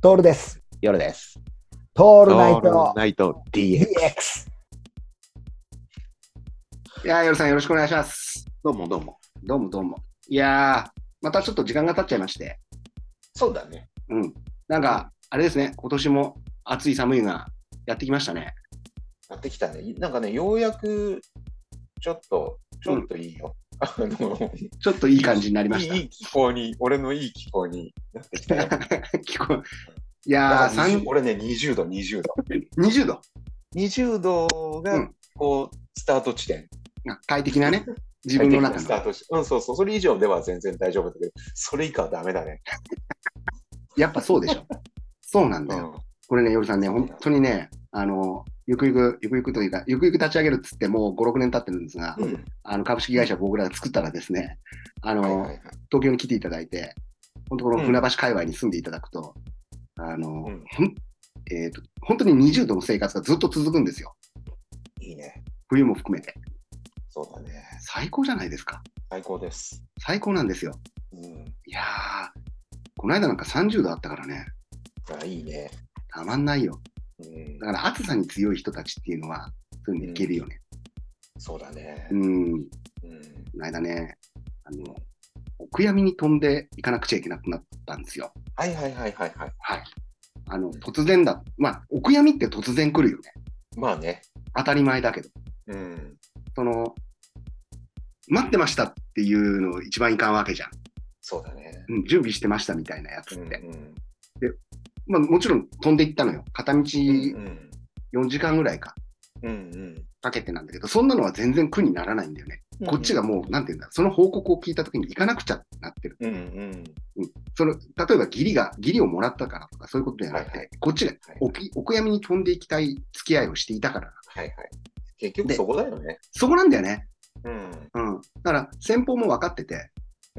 トールです。夜です。トールオナイトナイト DX。いやー、よろさんよろしくお願いします。どうもどうも。どうもどうも。いやー、またちょっと時間が経っちゃいまして、そうだね。うん。なんか、あれですね、今年も暑い寒いがやってきましたね。やってきたね。なんかね、ようやく、ちょっと、ちょっといいよ。あの、ちょっといい感じになりました。いい気候に、俺のいい気候になってきたよ。聞こえいやー、だから20 3俺ね、20度、20度。20度？20度がうん、こう、スタート地点。あ快適なね、自分の中の。スタート地点。うん、そうそう。それ以上では全然大丈夫だけど、それ以下はダメだね。やっぱそうでしょ。そうなんだよ。うん。これね、夜さんね、本当にね、あの、ゆくゆく、ゆくゆくというか、ゆくゆく立ち上げるっつってもう5、6年経ってるんですが、うん。あの株式会社僕らが作ったらですね、あの、はいはいはい。東京に来ていただいて、本当この船橋界隈に住んでいただくと、あの、うんほんえーと、本当に20度の生活がずっと続くんですよ。いいね。冬も含めて。そうだね。最高じゃないですか。最高です。最高なんですよ。うん。いやー、この間なんか30度あったからね、あ、いいね。たまんないよ。うんだ。から暑さに強い人たちっていうのは、そういうのいけるよね。そうだねう。ん、うん。この間ね、あの、お悔やみに飛んでいかなくちゃいけなくなったんですよ。はいはいはいはいはい。はい。あの、突然だ。まあ、お悔やみって突然来るよね。まあね。当たり前だけど。うん。その、待ってましたっていうの一番いかんわけじゃん。そうだね。うん、準備してましたみたいなやつって。うんうんまあもちろん飛んでいったのよ。片道うん4時間ぐらいかうんうんかけてなんだけど、そんなのは全然苦にならないんだよね。こっちがもう、なんていうんだ、その報告を聞いたときに行かなくちゃなってる。うんうんその、例えば義理が、義理をもらったからとかそういうことじゃなくて、はいはいこっちがはいおきお悔やみに飛んでいきたい付き合いをしていたから。はいはい。結局そこだよね。そこなんだよね。うん。うん。だから、先方も分かってて、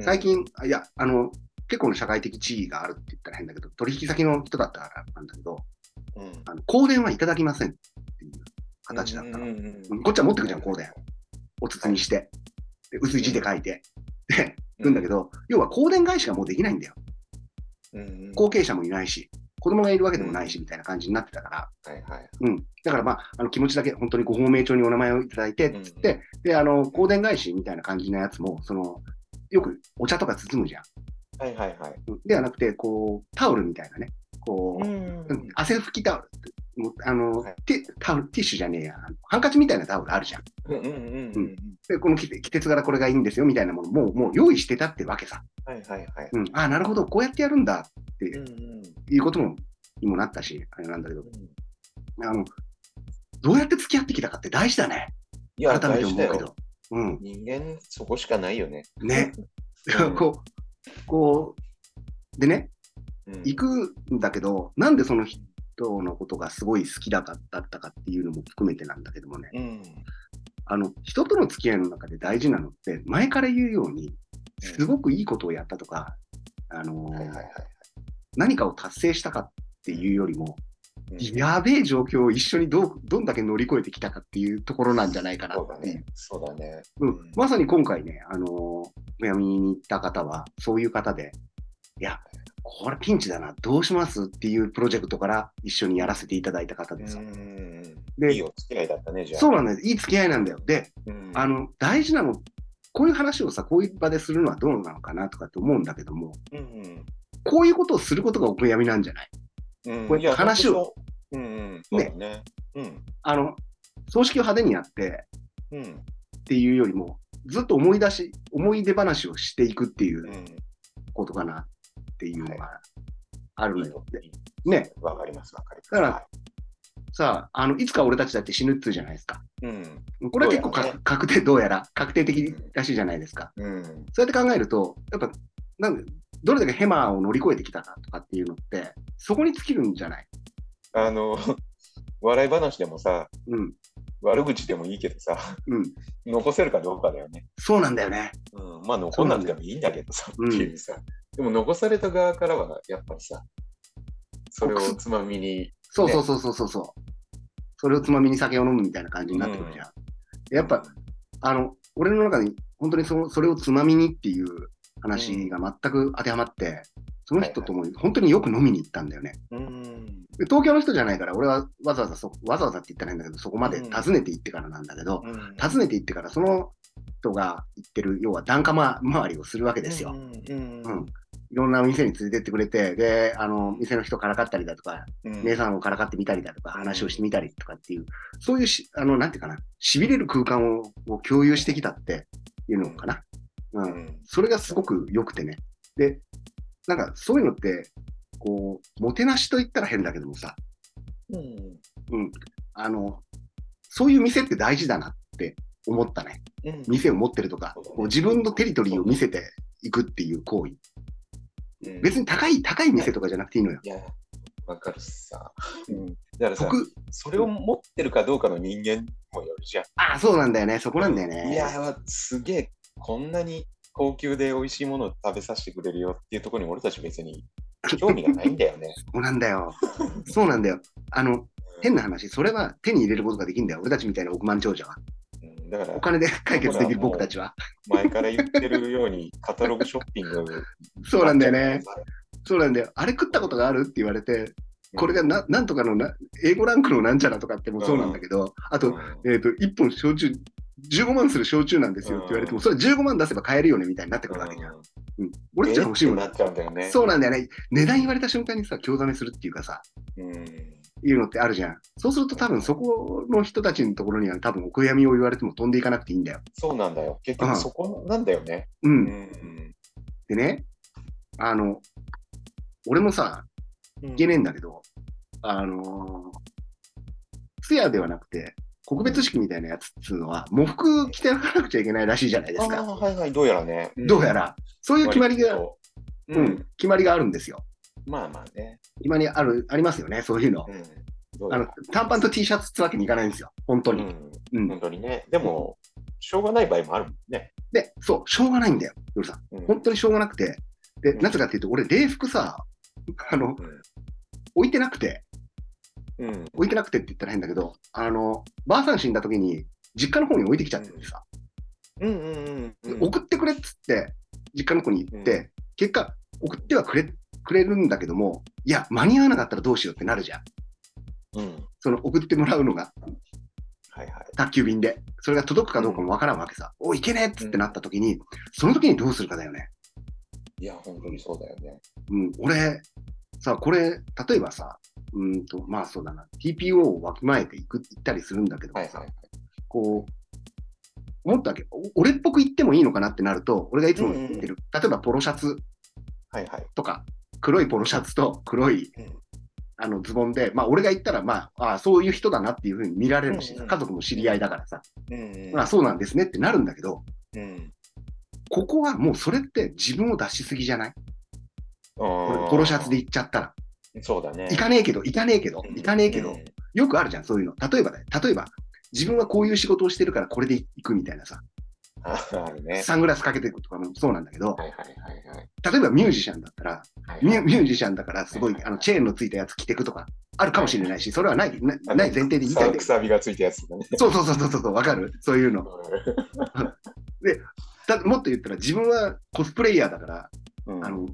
最近、あいや、あの、結構の社会的地位があるって言ったら変だけど、取引先の人だったからなんだけど、うん、うんあの香典はいただきませんっていう形だったの。うんうんうんこっちは持ってくじゃん香典お包みして、で薄い字で書いて、で、行くんだけど、要は香典返しがもうできないんだよ。うんうん後継者もいないし、子供がいるわけでもないし、みたいな感じになってたから、はいはい。うん。だからまあ、あの気持ちだけ、本当にご芳名帳にお名前をいただいて、つって、で、あの、香典返しみたいな感じのやつも、その、よくお茶とか包むじゃん。はいはいはい。うんではなくて、こう、タオルみたいなね、こう、んうん汗拭きタオルあの、はいテタオル、ティッシュじゃねえや、ハンカチみたいなタオルあるじゃん。うんうんうんうん。で、この季季節柄これがいいんですよ、みたいなものもう、もう用意してたってわけさ。はいはいはい。うん。ああ、なるほど、こうやってやるんだってうんうんいうことも、にもなったし、あれなんだけど、うんあの、どうやって付き合ってきたかって大事だね。いや、改めて思うけど。。うん。人間、そこしかないよね。ね。うん こう、こう、でね、うん行くんだけど、なんでその人のことがすごい好きだったかっていうのも含めてなんだけどもね、うん。あの、人との付き合いの中で大事なのって、前から言うように、すごくいいことをやったとか、あの。何かを達成したかっていうよりも、うんやべえ状況を一緒にどうどんだけ乗り越えてきたかっていうところなんじゃないかなそうだ。ね。そうだね。うん、まさに今回ね、あのー、お闇に行った方は、そういう方で、いや、これピンチだな、どうしますっていうプロジェクトから一緒にやらせていただいた方ですよ。うんでいいお付き合いだったね、じゃあ。そうなんです。いい付き合いなんだよ。で、うんあの、大事なの、こういう話をさ、こういう場でするのはどうなのかなとかって思うんだけども、うんこういうことをすることがお悔やみなんじゃない？うんこれいや話を。うんうん。そうだね。うん。あの、葬式を派手にやってうん。っていうよりも、ずっと思い出し、思い出話をしていくっていううん。ことかなっていうのがあるのよ。でいいね。わかります、わかります。だからさあ、あの、いつか俺たちだって死ぬっつうじゃないですか。うん。これは結構かね確定、どうやら確定的らしいじゃないですか。うん。そうやって考えると、やっぱ、なんで、どれだけヘマを乗り越えてきたかとかっていうのって、そこに尽きるんじゃない？あの、笑い話でもさ、うん、悪口でもいいけどさ、うん。残せるかどうかだよね。そうなんだよね。うん。まあ、残んなくてもいいんだけどさ、ってうんいうさ。でも、残された側からは、やっぱりさ、それをつまみに、そうそうそうそうそうそう。それをつまみに酒を飲むみたいな感じになってくるじゃん。やっぱ、あの、俺の中に本当にそそれをつまみにっていう話が全く当てはまって、その人とも本当によく飲みに行ったんだよね。うん。で東京の人じゃないから、俺はわざわざそ、わざわざって言ってないんだけど、そこまで訪ねて行ってからなんだけど、うん訪ねて行ってから、その人が行ってる、要は檀家ま回りをするわけですよ。うん。うん。いろんなお店に連れてってくれて、で、あの、店の人からかったりだとか、うん。姉さんをからかってみたりだとか、話をしてみたりとかっていう、そういうし、あの、なんていうかな、痺れる空間をを共有してきたっていうのかな。う。うんん。それがすごく良くてね。で、なんかそういうのって、こう、もてなしと言ったら変だけどもさ、うん。うん。あの、そういう店って大事だなって思ったね。うん。店を持ってるとか、こう自分のテリトリーを見せていくっていう行為。うん別に高い、高い店とかじゃなくていいのよ。いや、わかるしさ。うん。だからさ、僕、それを持ってるかどうかの人間もよるじゃん。ああ、そうなんだよね。そこなんだよね。いや、すげえ、こんなに高級で美味しいものを食べさせてくれるよっていうところに俺たち別に 興味がないんだよね。そうなんだよ。そうなんだよ。あの、変な話、それは手に入れることができるんだよ。俺たちみたいな億万長者は。うん、だからお、金で解決できる僕たちは。前から言ってるように、カタログショッピング。そうなんだよね。そうなんだよ。あれ食ったことがあるって言われて、これがななんとかのな英語ランクのなんちゃらとかってもそうなんだけど、あと、うんえっ、と、1本焼酎、15万する焼酎なんですよって言われても、それ15万出せば買えるよねみたいになってくるわけじゃん。うん。俺たちが欲しいものえーってなっちゃうんだよね。そうなんだよね。値段言われた瞬間にさ、興ざめするっていうかさ、うん。いうのってあるじゃん。そうすると多分そこの人たちのところには多分お悔やみを言われても飛んでいかなくていいんだよ。そうなんだよ。結うん局そこなんだよね。う。うんん。でね、あの、俺もさ、いけねえんだけど、あのー、通夜ではなくて、告別式みたいなやつっつうのは、喪服着てなくちゃいけないらしいじゃないですか。はいはい、どうやらね。んどうや。ら。そういう決まりが、ううんん、決まりがあるんですよ。まあまあね。決まりある、ありますよね、そういうの。あの、短パンと T シャツってわけにいかないんですよ。本当に。うん。うん。本当にね。でも、しょうがない場合もあるもんね。で、そう、しょうがないんだよ、ヨルさん。うん本当にしょうがなくて。で、うんなぜかっていうと、俺、礼服さ、あの、置いてなくて、うん。置いてなくてって言ったら変だけど、あの、ばあさん死んだ時に、実家の方に置いてきちゃっててさ、うんうんうんでうん。送ってくれっつって、実家の子に言って、う結果、送ってはくれ、くれるんだけども、いや、間に合わなかったらどうしようってなるじゃん。うん。その送ってもらうのがはいはい。宅急便で、それが届くかどうかもわからんわけさ。おい、いけねえっつってなった時に、その時にどうするかだよね。いや、本当にそうだよね。うん、俺、さ、これ、例えばさ、うんと、まあそうだな、TPO をわきまえていく、行ったりするんだけどもさ、はいはいはい。こう、思ったわけ、お俺っぽく言ってもいいのかなってなると、俺がいつも言ってる、例えばポロシャツはいはい。とか、黒いポロシャツと黒いうんあのズボンで、まあ俺が言ったら、まあ、ああそういう人だなっていうふうに見られるし、うんうん家族も知り合いだからさ、うんうん。まあそうなんですねってなるんだけど、うん。ここはもうそれって自分を出しすぎじゃない？俺ポポロシャツで行っちゃったら。そうだね。行かねえけど、行かねえけど、行かねえけど、うんよくあるじゃん、そういうの。例えばね、例えば、自分はこういう仕事をしてるからこれで行くみたいなさ、ああるね。サングラスかけていくとかもそうなんだけど。例えばミュージシャンだったら、はいミュミュージシャンだからすごいあのチェーンのついたやつ着てくとか、あるかもしれないし、それはない、ない前提で言いたい。くさびがついたやつとかね。そうそうそうそうそう、わかる？そういうの。だもっと言ったら自分はコスプレイヤーだから、うんあの、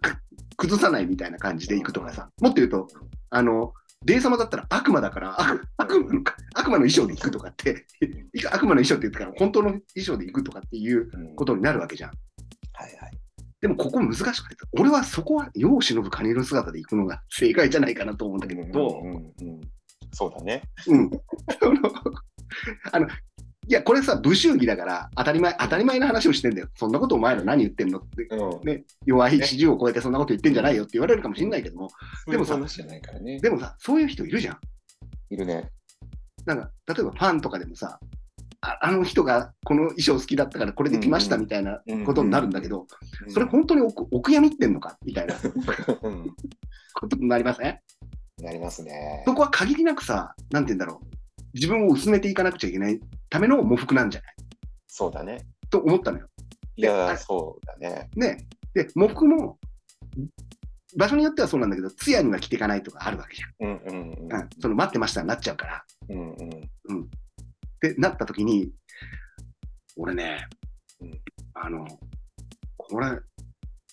く崩さないみたいな感じで行くとかさ、もっと言うと、あの、デイ様だったら悪魔だから、悪悪魔の悪魔の衣装で行くとかって、悪魔の衣装って言ってから本当の衣装で行くとかっていううんことになるわけじゃん。はいはい。でもここ難しくて、俺はそこは世を忍ぶカニの姿で行くのが正解じゃないかなと思うんだけど、どう？んうんうんそうだね。ううん。あの、いや、これさ、武習儀だから、当たり前、当たり前の話をしてんだよ。そんなことお前ら何言ってんのって。うん。ね、弱い40を超えてそんなこと言ってんじゃないよって言われるかもしれないけども、でもさ。でもさ、そういう人いるじゃん。いるね。なんか、例えばファンとかでもさ、ああの人がこの衣装好きだったからこれで来ましたみたいなことになるんだけど、それ本当におお悔やみってんのかみたいな うん。ことになりません？なりますね。そこは限りなくさ、なんて言うんだろう、自分を薄めていかなくちゃいけないための喪服なんじゃない？そうだね。と思ったのよ。いあや、そうだね。ね。で、喪服も、場所によってはそうなんだけど、通夜には着ていかないとかあるわけじうんうんうんゃん。うん。その待ってましたになっちゃうから。うんうん。ってなった時に、俺ね、うんあの、これ、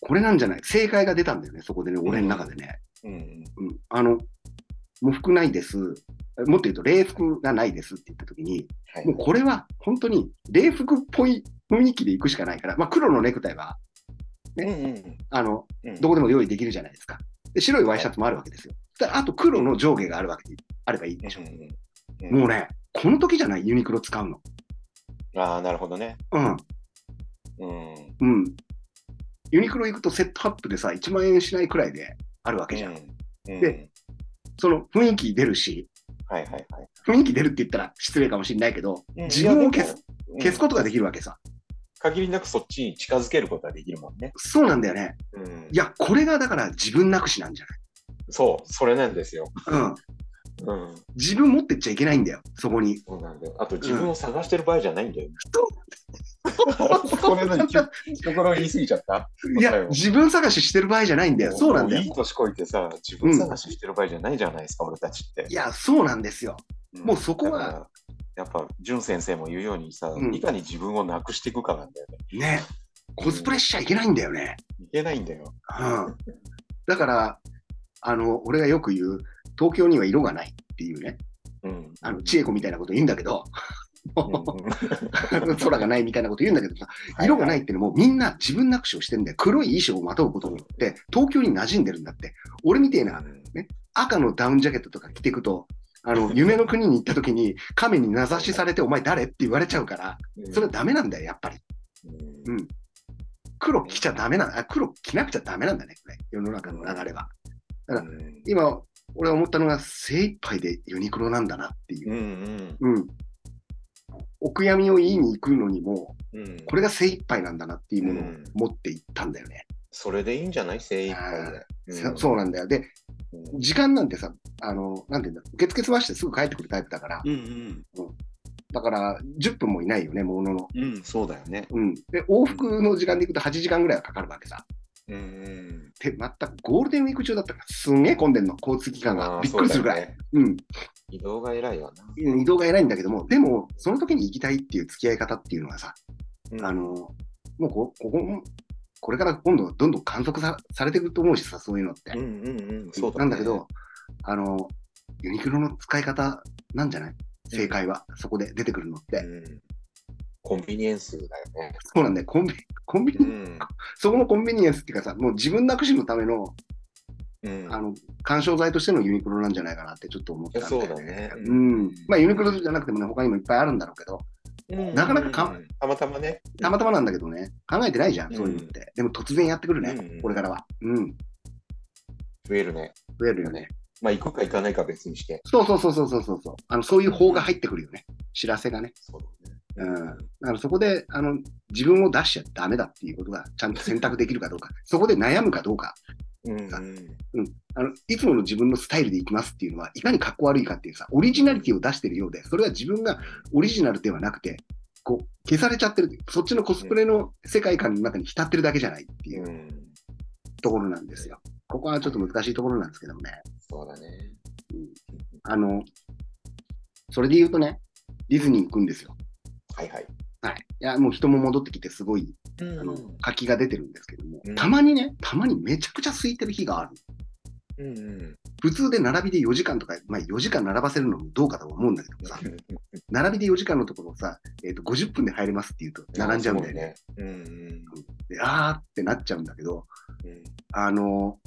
これなんじゃない？正解が出たんだよね、そこでね、俺の中でね。うん。うん。あの、喪服ないです。もっと言うと、礼服がないですって言ったときに、はいもうこれは本当に礼服っぽい雰囲気で行くしかないから、まあ黒のネクタイは、うんうんあの、うん。どこでも用意できるじゃないですか。で白いワイシャツもあるわけですよ。そしたらあと黒の上下があるわけで、あればいいでしょ。うんもうね、この時じゃない、ユニクロ使うの。ああ、なるほどね。うん。うん。うん。ユニクロ行くとセットアップでさ、1万円しないくらいであるわけじゃん。うんで、その雰囲気出るし、はいはいはい。雰囲気出るって言ったら失礼かもしれないけど、うん自分を消す、うん消すことができるわけさ。限りなくそっちに近づけることができるもんね。そうなんだよね。うんいや、これがだから自分なくしなんじゃそう、それなんですよ。ないうん。うん。自分持ってっちゃいけないんだよ、そこに。そうなんだよ。あと自分を探してる場合じゃないんだよ。そこれ何ところ言い過ぎちゃったいや、自分探ししてる場合じゃないんだよ。そうなんだよもいい。年こいてさ、自分探ししてる場合じゃないじゃないですか、俺たちってい。や、そうなんですよ。んもうそこはやっぱ、淳先生も言うようにさ、うんいかに自分をなくしていくかなんだよね。ね。コスプレしちゃいけないんだよね。いけないんだよ。うん。だから、あの、俺がよく言う、東京には色がないっていうね、うん。あの、千恵子みたいなこと言うんだけど、うん 空がないみたいなこと言うんだけどさ、色がないっていうのもみんな自分なくしをしてんだよ。黒い衣装をまとうことによって、東京に馴染んでるんだって。俺みてえな赤のダウンジャケットとか着ていくと、あの、夢の国に行った時に亀に名指しされてお前誰って言われちゃうから、うんそれはダメなんだよ、やっぱり。うんうん。黒着ちゃダメな、あ黒着なくちゃダメなんだね、これ。世の中の流れは。だからうん今、俺は思ったのが精一杯でユニクロなんだなっていうう。んうん。お悔やみを言いに行くのにも、うんうんこれが精一杯なんだなっていうものをうん持っていったんだよね。それでいいんじゃない？精一杯で。そそうなんだよ。で、うん時間なんてさ、あの、なんていうんだ、受付済ましてすぐ帰ってくるタイプだから、うんだから10分もいないよね、ものの。うん。うん、そうだよね。うん。で、往復の時間で行くと8時間ぐらいはかかるわけさ。うんうん。で、全くゴールデンウィーク中だったからすんげえ混んでんの、交通機関が。びっくりするぐらい。そうん。移動が偉いわな。移動が偉いんだけども、でも、その時に行きたいっていう付き合い方っていうのはさ、うんあの、もうこここ、これから今度どんどん観測さされていくと思うしさ、そういうのって。うんうんうん。そうだねなんだけど、あの、ユニクロの使い方なんじゃない？正解は、そこで出てくるのって。うんコンビニエンスだよね。そうなんだよ。コンビ、コンビニ、うん。そこのコンビニエンスっていうかさ、もう自分なくしのための、うんあの、干渉剤としてのユニクロなんじゃないかなってちょっと思ったんだよいやそうだねうん。まあ、ユニクロじゃなくてもね、他にもいっぱいあるんだろうけど、なかなかかうんたまたまね。たまたまなんだけどね、考えてないじゃん、そういうのって。でも突然やってくるね、うんこれからは。うん。増えるね。増えるよね。まあ、行くか行かないか別にして。そうそうそうそうそうそうそう。あの、そういう法が入ってくるよね。知らせがね。そうだね。うん。だからそこで、あの、自分を出しちゃダメだっていうことがちゃんと選択できるかどうか。そこで悩むかどうか。うんうん。あの、いつもの自分のスタイルでいきますっていうのは、いかにかっこ悪いかっていうさ、オリジナリティを出してるようで、それは自分がオリジナルではなくて、こう、消されちゃってる。そっちのコスプレの世界観の中に浸ってるだけじゃないっていううんところなんですよ。ここはちょっと難しいところなんですけどもね。そうだね。あの、それで言うとね、ディズニー行くんですよ。はいはい。はい。いや、もう人も戻ってきてすごい、ああの、活気が出てるんですけどもうん、たまにね、たまにめちゃくちゃ空いてる日がある。うんうん。普通で並びで4時間とか、まあ4時間並ばせるのもどうかと思うんだけどさ、並びで4時間のところをさ、えっ、と、50分で入れますって言うと、並んじゃうんだよね。そうね。うんうんであーってなっちゃうんだけど、うん。あの、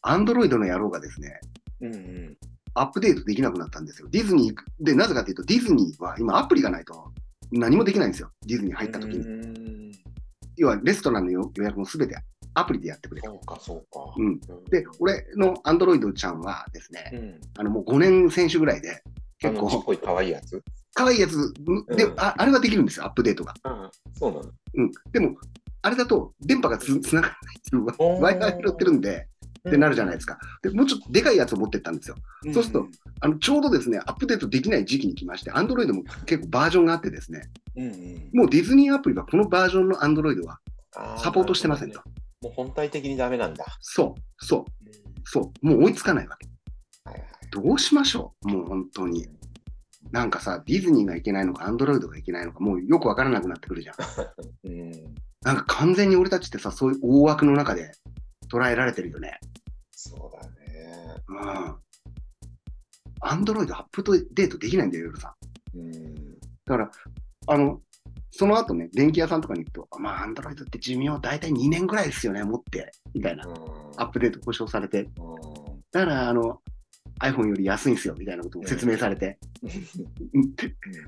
アンドロイドの野郎がですね、うんうん。アップデートできなくなったんですよ。ディズニーで、なぜかというと、ディズニーは今アプリがないと何もできないんですよ。ディズニー入った時に。に。要は、レストランの予予約もすべてアプリでやってくれる。そうか、そうか。うん。で、俺のアンドロイドちゃんはですね、うん。あの、もう5年選手ぐらいで、あ結構、こい可愛いやつ？可愛いやつで、うんあ、あれはできるんですよ、アップデートが。ああ、そうなの。うん。でも、あれだと、電波がつつながらないっていう、Wi-Fi 拾ってるんで、ってなるじゃないですか。で、もうちょっとでかいやつを持ってったんですよ。うんそうすると、あの、ちょうどですね、アップデートできない時期に来まして、アンドロイドも結構バージョンがあってですね、うんうん。もうディズニーアプリはこのバージョンのアンドロイドはサポートしてませんと。。もう本体的にダメなんだ。そう、そう、そう、もう追いつかないわけ。はいはい。どうしましょう？もう本当に。なんかさ、ディズニーがいけないのか、アンドロイドがいけないのか、もうよくわからなくなってくるじゃん。うん。なんか完全に俺たちってさ、そういう大枠の中で捉えられてるよね。そうだね。うん。アンドロイドアップデートできないんだよ、夜さん。うん。だから、あの、その後ね、電気屋さんとかに行くと、まあ、アンドロイドって寿命大体2年ぐらいですよね、持って、みたいな。アップデート保証されて。うんだから、あの、iPhone より安いんですよ、みたいなことを説明されて。う ん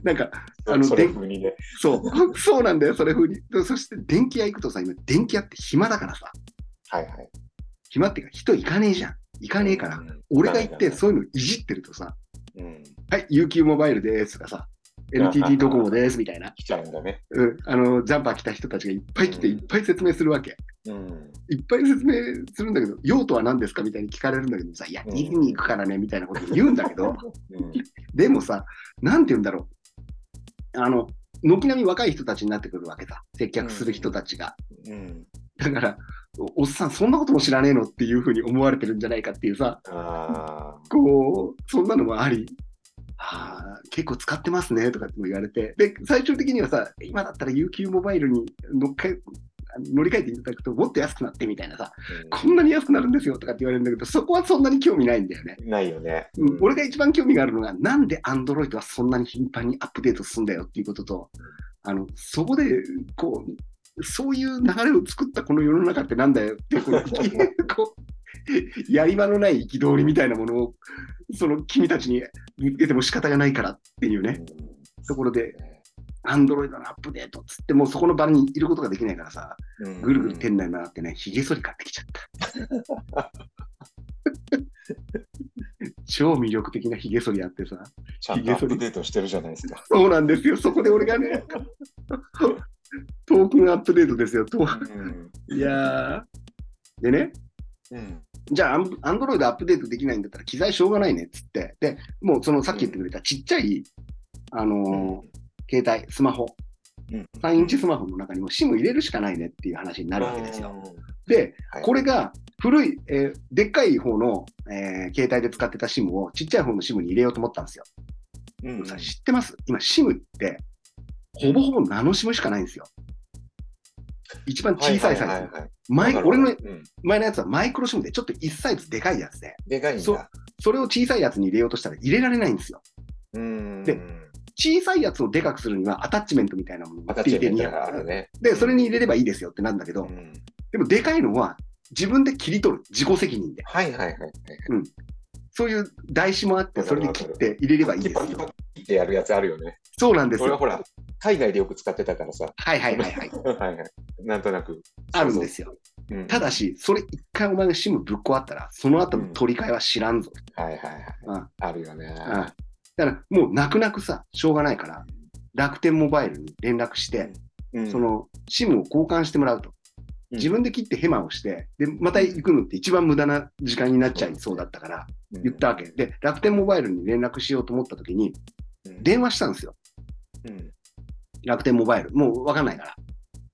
なんか、あのそれで風にね。そう、そうなんだよ、それ風に。でそして、電気屋行くとさ、今、電気屋って暇だからさ、はいはい。暇っていうか、人行かねえじゃん。行かねえから、うん俺が行って、そういうのいじってるとさ、うん。はい、UQ モバイルですとかさ、NTT ドコモですみたいな、来ちゃうんだね。うん、あの、ジャンパー着た人たちがいっぱい来て、うんいっぱい説明するわけ。うん。いっぱい説明するんだけど、用途は何ですかみたいに聞かれるんだけどさ、いや、うんディズニー行くからね、みたいなこと言うんだけど、うんでもさ、なんて言うんだろう。あの、軒並み若い人たちになってくるわけさ、接客する人たちが。うん。だから、おおっさん、そんなことも知らねえのっていうふうに思われてるんじゃないかっていうさ。こう、そんなのもあり、ああ、結構使ってますねとかっても言われて、で、最終的にはさ、今だったら UQ モバイルに乗っかえ乗り換えていただくともっと安くなってみたいなさ、こんなに安くなるんですよとかって言われるんだけど、そこはそんなに興味ないんだよね。ないよね。うん、俺が一番興味があるのが、なんで Android はそんなに頻繁にアップデートするんだよっていうことと、あの、そこで、こう、そういう流れを作ったこの世の中ってなんだよって、このこう、やり場のない憤りみたいなものを、その君たちに見つけても仕方がないからっていうね、ところで、Android のアップデートっつって、もうそこの場にいることができないからさ、ぐるぐる店内回ってね、ひげ剃り買ってきちゃった。超魅力的なひげ剃りあってさ、ちゃんとアップデートしてるじゃないですか。そうなんですよ。そこで俺がね、トークンアップデートですよ。うん。いやー。でね、うん。じゃあ、アンドロイドアップデートできないんだったら、機材しょうがないねっつって、で、もうそのさっき言ってくれたちっちゃい、あのー携帯、スマホ、うん。3インチスマホの中にも SIM 入れるしかないねっていう話になるわけですよ。うん。で、はいこれが古い、えーでっかい方の、えー携帯で使ってた SIM をちっちゃい方の SIM に入れようと思ったんですよ。うんさ知ってます？今 SIM って、ほぼほぼナノ SIM しかないんですよ。一番小さいサイズ。はいはいはいはい前俺の前のやつはマイクロ SIM でちょっと1サイズでかいやつで、でかいんそうだ。それを小さいやつに入れようとしたら入れられないんですよ。うん。で小さいやつをでかくするにはアタッチメントみたいなものがアタッチメントがあるね。で、それに入れればいいですよってなんだけど、うんでもでかいのは自分で切り取る。自己責任で。はいはいはいはい。そういう台紙もあって、それで切って入れればいいですよ。パキパキってやるやつあるよね。そうなんですよ。ほら、海外でよく使ってたからさ。はいはいはいはい。はいはい。なんとなく。あるんですよ。そう。うんただし、それ一回お前が SIM ぶっ壊ったら、その後の取り替えは知らんぞ。はいはいはい。うんあるよね。うんだからもう泣く泣くさ、しょうがないから、楽天モバイルに連絡して、うんそ、の SIM を交換してもらうと。うん自分で切ってヘマをして、で、また行くのって一番無駄な時間になっちゃいそうだったから、言ったわけ。で、楽天モバイルに連絡しようと思った時に、うん。電話したんですよ。うん楽天モバイル。もうわかんないから。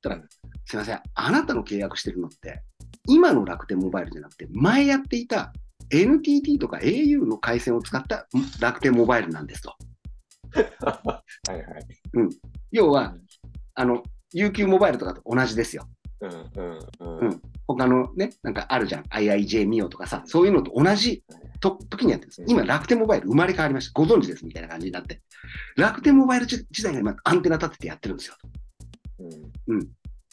たら、すいません、あなたの契約してるのって、今の楽天モバイルじゃなくて、前やっていた NTT とか au の回線を使った楽天モバイルなんですと。はいはい。要は、あの、UQ モバイルとかと同じですよ。うんうんううんん。他のね、なんかあるじゃん。IIJ ミオとかさ、そういうのと同じと時にやってるんです。今、楽天モバイル生まれ変わりました。ご存知ですみたいな感じになって。楽天モバイル自体が今、アンテナ立ててやってるんですよ。うん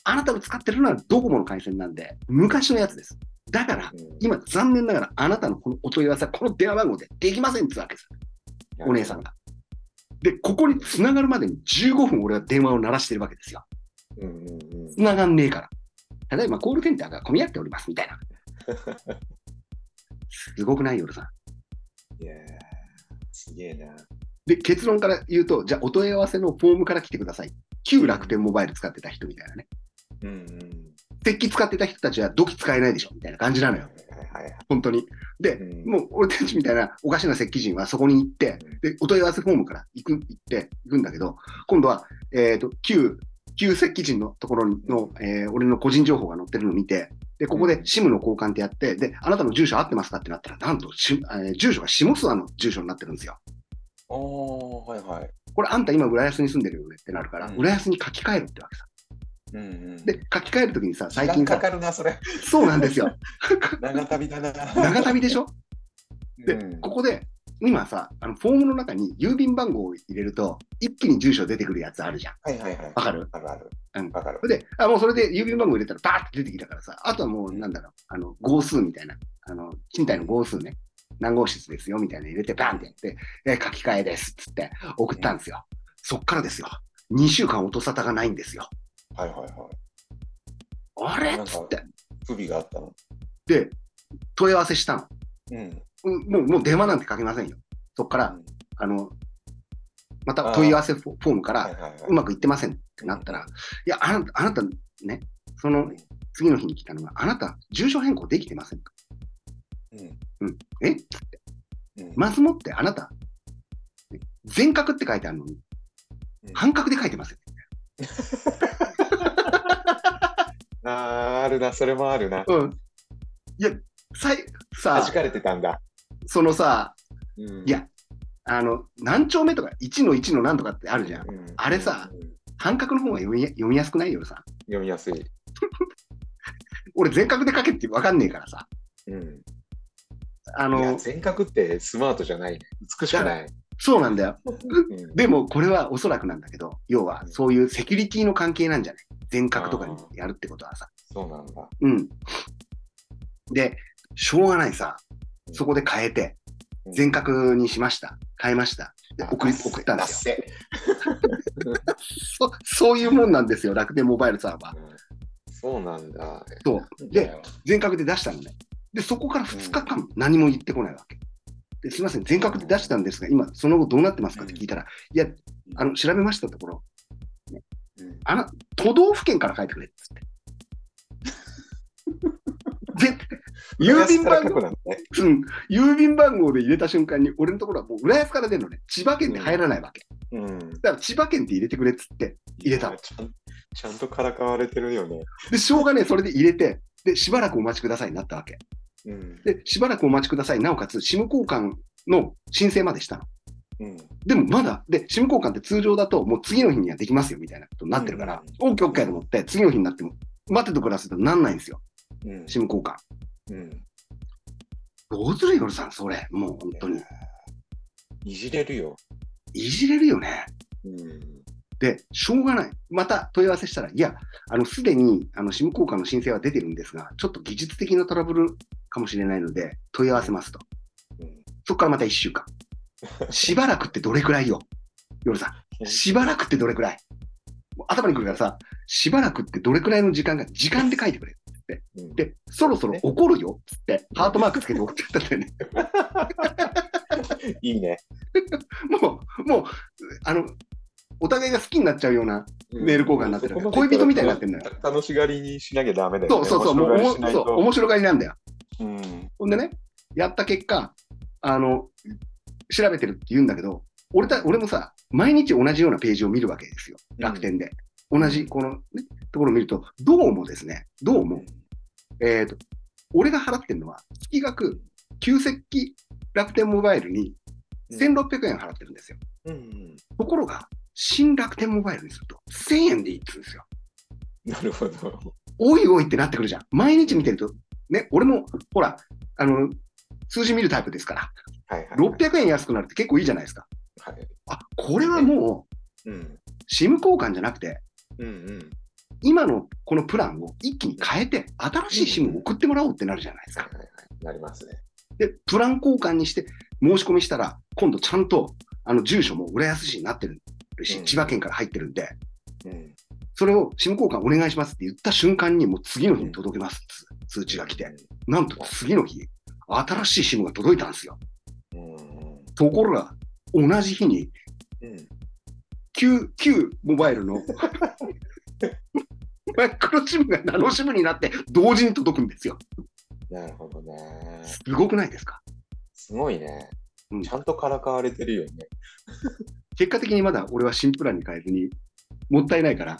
あなたが使ってるのはドコモの回線なんで、昔のやつです。だから、今、残念ながら、あなたのこのお問い合わせはこの電話番号でできませんってわけです。お姉さん。が。で、ここに繋がるまでに15分俺は電話を鳴らしてるわけですよ。うんうんうん繋がんねえから。例えば、コールセンターが混み合っておりますみたいな。すごくない？夜さん。いやーすげえな。で、結論から言うと、じゃあお問い合わせのフォームから来てください。旧楽天モバイル使ってた人みたいなね。うんうん。鉄器使ってた人たちは土器使えないでしょみたいな感じなのよ。はいはい本当に。で、うんもう俺たちみたいなおかしな石器人はそこに行って、で、お問い合わせフォームから行く、行って、行くんだけど、今度は、えっ、と、旧、旧石器人のところの、えー俺の個人情報が載ってるのを見て、で、ここで SIM の交換ってやって、で、あなたの住所合ってますかってなったら、なんとし、えー住所が下諏訪の住所になってるんですよ。おー、はいはい。これあんた今浦安に住んでるよねってなるから、うん浦安に書き換えるってわけさ。うんうん、で、書き換えるときにさ、最近か、かるな、それ。そうなんですよ。長旅だな。長旅でしょ？で、うんここで、今さ、あのフォームの中に郵便番号を入れると、一気に住所出てくるやつあるじゃん。はいはいはい。わかる？あるある。うんわかるで、あ、もうそれで郵便番号入れたらバーって出てきたからさ、あとはもうなんだろう、あの、号数みたいな、あの、賃貸の号数ね、何号室ですよみたいなの入れて、バンってやって、え書き換えですっつって送ったんですよ。そっからですよ。2週間音沙汰がないんですよ。はいはいはい。あれ？っつって。不備があったの？で、問い合わせしたの。うん。うんもう、もう電話なんてかけませんよ。そっから、うんあの、また問い合わせフォームから。うまくいってませんってなったら、いや、あなた、あなたね、その次の日に来たのが、あなた、住所変更できてませんか？うん。うん。え？うん。まずもってあなた、ね全角って書いてあるのに、うん半角で書いてますよ。あーあるな、それもあるな。うん。いや、さい、さ弾、かれてたんだ。そのさ、うんいや、あの、何丁目とか、1の1の何とかってあるじゃん。うんあれさうん半角の方が読み読みやすくないよさ。読みやすい。俺全角で書けって分かんねえからさ。うん。あの、全角ってスマートじゃないね。美しくない。そうなんだよ。うん でも、これはおそらくなんだけど、要は、そういうセキュリティの関係なんじゃない？全角とかにやるってことはさ。そうなんだ。うん。で、しょうがないさ、そこで変えて、全角にしました。変えました。で送り送ったんですよ。よ。そそういうもんなんですよ、楽天モバイルサーバー。うんそうなんだ。そう。で、全角で出したのね。で、そこから2日間何も言ってこないわけ。ですみません、全角で出したんですが、今、その後どうなってますかって聞いたら、いや、あの、調べましたところ、うんあの、都道府県から書いてくれっつって。ぜ 郵便番号、ねうん、郵便番号で入れた瞬間に、俺のところはもう浦安から出るのね。千葉県って入らないわけ。うん。だから千葉県って入れてくれっつって入れたの。ちゃんちゃんとからかわれてるよね。で、しょうがねえ、それで入れて、で、しばらくお待ちくださいになったわけ。うん。で、しばらくお待ちください。なおかつ、SIM 交換の申請までしたの。うん。でもまだ、で、SIM 交換って通常だと、もう次の日にはできますよみたいなことになってるから、OK、OK と思って、次の日になっても、待っててくださいとなんないんですよ。うん。SIM 交換。うん。どうするよ、さん、それ。もう本当に。いじれるよ。いじれるよね。うん。で、しょうがない。また問い合わせしたら、いや、あの、すでに、あの、SIM 交換の申請は出てるんですが、ちょっと技術的なトラブルかもしれないので、問い合わせますと。うんそこからまた1週間。しばらくってどれくらいよ？夜さん。しばらくってどれくらい？頭にくるからさ、しばらくってどれくらいの時間が、時間で書いてくれ。うんで、そろそろ怒るよっつって、ハートマークつけて送ってきたんだよね。いいね。もう、もう、あの、お互いが好きになっちゃうような、メール交換になってるそこまで恋人みたいになってんだよ楽しがりにしなきゃダメだよね。そうそうそう、もうそう面白がりなんだよ。うん。ほんでね、やった結果、あの、調べてるって言うんだけど、俺た俺もさ、毎日同じようなページを見るわけですよ、楽天で。同じこの、ね、ところを見ると、どうもですね、どうも、えっ、と、俺が払ってるのは、月額、旧石器楽天モバイルに1600円払ってるんですよ。うん。ところが、新楽天モバイルにすると、1000円でいいって言うんですよ。なるほど。おいおいってなってくるじゃん。毎日見てると、ね、俺も、ほら、あの、数字見るタイプですから、はいはい。600円安くなるって結構いいじゃないですか。はい。あ、これはもう、うん。SIM 交換じゃなくて、うんうん。今のこのプランを一気に変えて、新しい SIM を送ってもらおうってなるじゃないですか。なりますね。で、プラン交換にして申し込みしたら、今度ちゃんと、あの、住所も浦安市になってるし、うん千葉県から入ってるんで、うん。それを SIM 交換お願いしますって言った瞬間に、もう次の日に届けますって通知が来て、なんと次の日、新しい SIM が届いたんですよ。うんうん。ところが、同じ日に、うん。旧、旧モバイルの マイクロシムがナノシムになって同時に届くんですよ。なるほどね。すごくないですか？すごいねうん。ちゃんとからかわれてるよね。結果的にまだ俺は新プランに変えずに、もったいないから、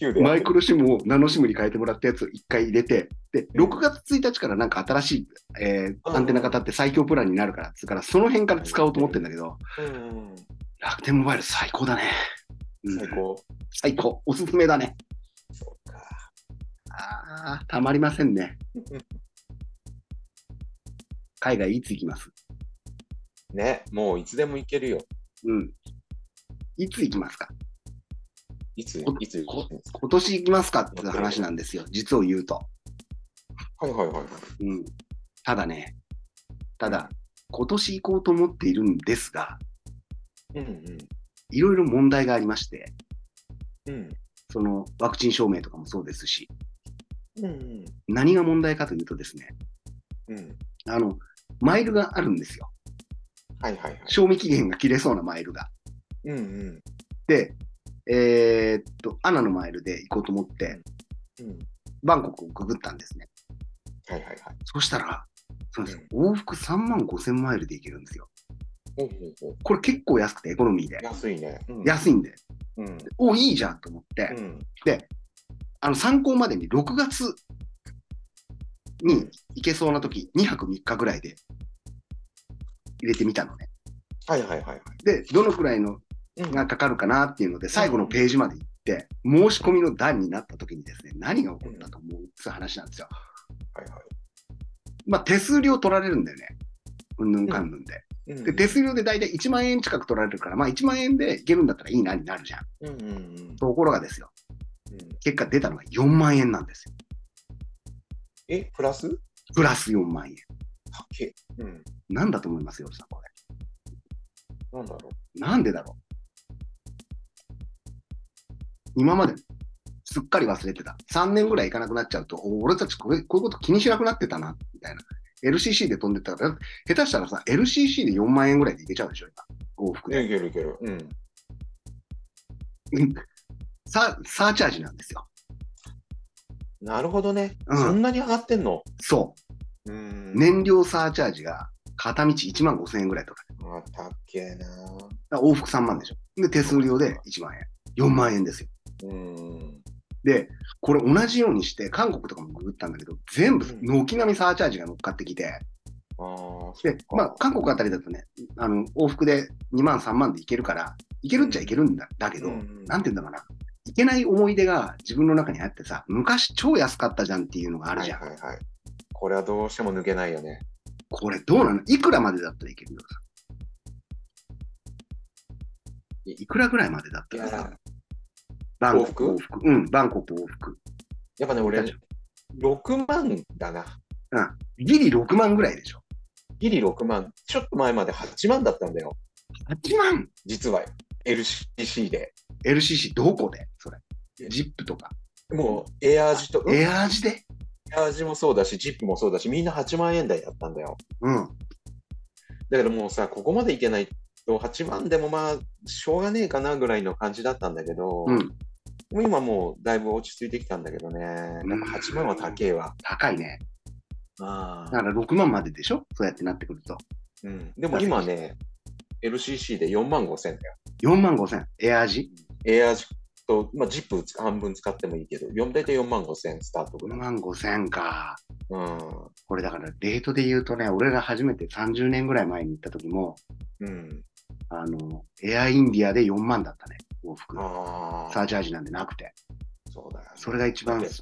9で。マイクロシムをナノシムに変えてもらったやつを一回入れて、で、うん6月1日からなんか新しい、えーうんアンテナ型って最強プランになるから、つうからその辺から使おうと思ってんだけど、うんうん。楽天モバイル最高だね。うん最高。最高。おすすめだね。そうああ、たまりませんね。海外いつ行きます？ね、もういつでも行けるよ。うん。いつ行きますか？いつ、こいつ？今年行きますかっていう話なんですよ。実を言うと。はいはいはいはい。うん。ただね、ただ、今年行こうと思っているんですが、うんいろいろ問題がありまして、うん。うん。そのワクチン証明とかもそうですし、うんうん。何が問題かというとですね、うん。あの、マイルがあるんですよ。はいはいはい。賞味期限が切れそうなマイルが。うんうん。で、えーっと、アナのマイルで行こうと思って、うん。バンコクをくぐったんですね。はいはいはい。そしたら、そうです往復3万5千マイルで行けるんですよ。ほうほうほう。これ結構安くて、エコノミーで。安いね。うん安いんで。うん。お、いいじゃんと思って、うん。で、あの、参考までに6月に行けそうな時、2泊3日ぐらいで入れてみたのね。はいはいはいはい。で、どのくらいのうんがかかるかなっていうので、最後のページまで行って、申し込みの段になった時にですね、何が起こったと思うって話なんですよ。はいはい。まあ、手数料取られるんだよね。うんぬんかんぬんで。うんで、手数料で大体1万円近く取られるから、まあ1万円で行けるんだったらいいなになるじゃん。うんうんうんところがですよ、うん。結果出たのが4万円なんですよ。え、プラス？プラス4万円。高え。うん。なんだと思いますよ、さん、これ。なんだろなんでだろう？今まですっかり忘れてた。3年ぐらい行かなくなっちゃうと、お俺たちこれこういうこと気にしなくなってたな、みたいな。LCC で飛んでったから、下手したらさ、LCC で4万円ぐらいで行けちゃうでしょ、今。往復う。いで。けるいける。うん。ササーチャージなんですよ。なるほどね。うんそんなに上がってんの？そうう。ん。。燃料サーチャージが片道1万5千円ぐらいとか。あ、たっけえな。往復3万でしょ。で、手数料で1万円。4万円ですよ。うん。で、これ同じようにして、韓国とかもググったんだけど、全部軒並みサーチャージが乗っかってきて、ああ、そで。まあ、韓国あたりだとね、あの、往復で2万、3万で行けるから、行けるっちゃいけるんだ。だけど、うんなんて言うんだろうな。行けない思い出が自分の中にあってさ、昔超安かったじゃんっていうのがあるじゃん。はいはいはい。これはどうしても抜けないよね。これどうなの？いくらまでだったらいけるのさ。いくらぐらいまでだったらさバンコク？往往復。うん、バンコク往復。やっぱね、俺、6万だな。ギリ6万ぐらいでしょ。ギリ6万。ちょっと前まで8万だったんだよ。8万？実は。LCC で。?LCC どこで？それ。ジップとか。もう、エアージと、エエアージで？アージもそうだし、ジップもそうだし、みんな8万円台だったんだよ。うん。だけどもうさ、ここまでいけないと、8万でもまあ、しょうがねえかなぐらいの感じだったんだけど、うん。もう今もうだいぶ落ち着いてきたんだけどね。やっぱ8万は高えわ。高いね。あだから6万まででしょ？そうやってなってくると。うん。でも今ね、LCC で4万5千だよ。4万5千。エアージ？エアージと、まあ、ジップ半分使ってもいいけど、4大体4万5千スタートぐ ?4 らい。万5千か。うん。これだから、レートで言うとね、俺が初めて30年ぐらい前に行った時も、うん。あの、エアインディアで4万だったね。往復。ああ。サーチャージなんでなくて。そうだよ、ね。それが一番だって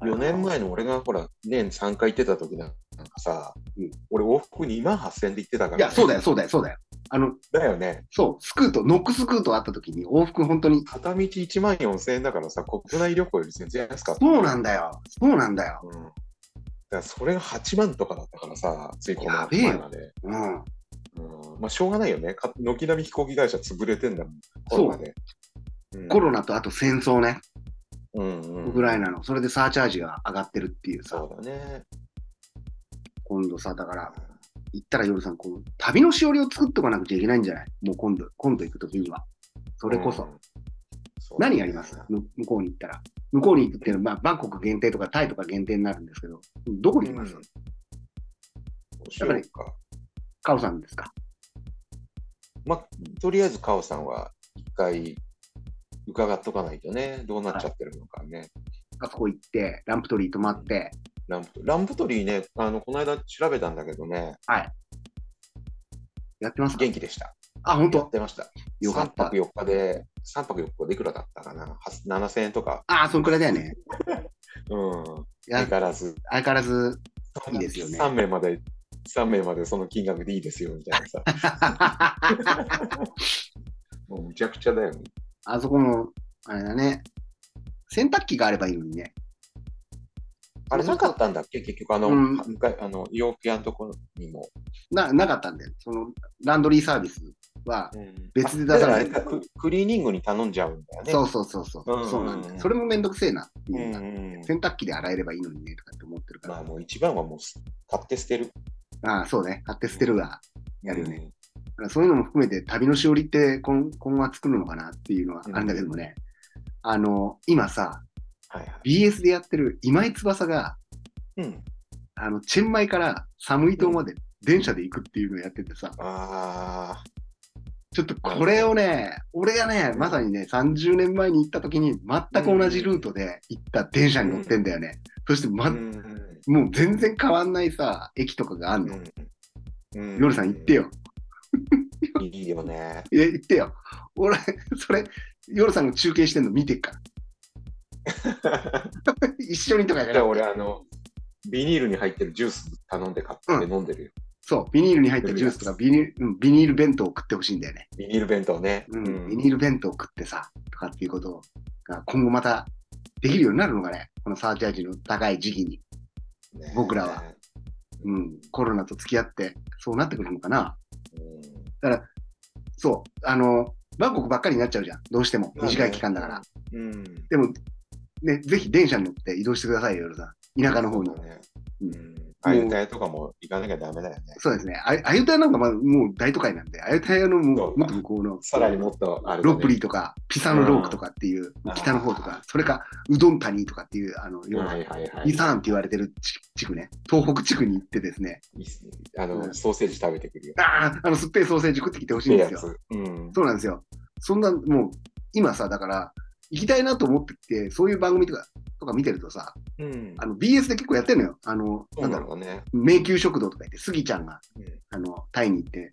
4年前の俺がほら、年3回行ってた時なんかさ、うん俺往復2万8千で行ってたから、いや、そうだよ、そうだよ、そうだよ。あの、だよね。そう、スクート、ノックスクートあった時に往復本当に、片道1万4千円だからさ、国内旅行より全然安かった。そうなんだよ、そうなんだよ。うん。だからそれが8万とかだったからさ、ついこのやべえよ前まで。うん。うん。まあ、しょうがないよね。か軒並み飛行機会社潰れてんだもん。コロナで。うんコロナとあと戦争ね、うんうん。ウクライナの、それでサーチャージが上がってるっていうさそ、うだね。今度さ、だから、行ったら夜さん、こう、旅のしおりを作っとかなくちゃいけないんじゃない？もう今度、今度行くときには。それこそ。うん。そね何やります？む向こうに行ったら。向こうに行くっていうのは、まあ、バンコク限定とかタイとか限定になるんですけど、どこに行きます、うんどうしようか。カオさんですか？まあ、とりあえず、カオさんは一回伺っとかないとね、どうなっちゃってるのかね。あそこ行って、ランプトリー泊まって、ランプランプトリーね、あの、この間調べたんだけどね、やってますか？元気でした。あ、本やっ当てました。3よかった泊。4日で、3泊4日でいくらだったかな？は ?7000 円とか。ああ、そんくらいだよね。うん。や相変わらず。相変わらずいいですよね3名まで、3名までその金額でいいですよ、みたいなさ。もうむちゃくちゃだよね。あそこの、あれだね、洗濯機があればいいのにね。あれなかったんだっけ？結局、あの、うんあの洋服屋のところにも。な、なかったんだよ。その、ランドリーサービスはうん別でだからあ出さない。れかククリーニングに頼んじゃうんだよね。そうそうそうそう。うんうんうんそうなんだよ。それもめんどくせえなってういうんか。うん。洗濯機で洗えればいいのにねとかって思ってるから。まあもう一番はもう買って捨てる。ああ、そうね。買って捨てるが。やるよねうん。だからそういうのも含めて旅のしおりって今今後は作るのかなっていうのはあるんだけどもね。あの、今さ、はいはい。BS でやってる今井翼が、うん。あの、チェンマイからサムイ島まで電車で行くっていうのをやっててさ、あちょっとこれをね、俺がね、まさにね、30年前に行った時に全く同じルートで行った電車に乗ってんだよね。そして、あ。ま、うんもう全然変わんないさ、駅とかがあんの。うん。夜さん行ってよ。いいよね。え、行ってよ。俺、それ、夜さんが中継してんの見てっから。一緒にとかやから。じゃあ俺、あの、ビニールに入ってるジュース頼んで買って飲んでるよ。そう、ビニールに入ったジュースとかビニール、うん、ビニール弁当を食ってほしいんだよね。ビニール弁当ね。うん、ビニール弁当を食ってさ、とかっていうことが今後またできるようになるのかね。このサーチャージの高い時期に。ね僕らは。うん、コロナと付き合って、そうなってくるのかな。うんそう、あの、バンコクばっかりになっちゃうじゃん。どうしても。短い期間だから。。うん。でも、ね、ぜひ電車に乗って移動してくださいよ、夜さん。田舎の方にそう。ううんん。あゆたやとかも行かなきゃダメだよね。そうですね。あゆたやなんかまあもう大都会なんで、あゆたやのもうもっと向こうの、さらにもっとあれだねロップリーとか、ピサノロークとかっていう、北の方とか、それか、うどん谷とかっていう、あの、要は、はいはいはい。イサーンって言われてる地地区ね、東北地区に行ってですね、いいっすねあの、ソーセージ食べてくるよ。ああ、あの、すっぺいソーセージ食ってきてほしいんですよ。うん。そうなんですよ。そんな、もう、今さ、だから、行きたいなと思ってきて、そういう番組とか、とか見てるとさ、うん。あの、BS で結構やってんのよ。あの、そなだろう、ね。迷宮食堂とか言って、スギちゃんが、うんあの、タイに行って、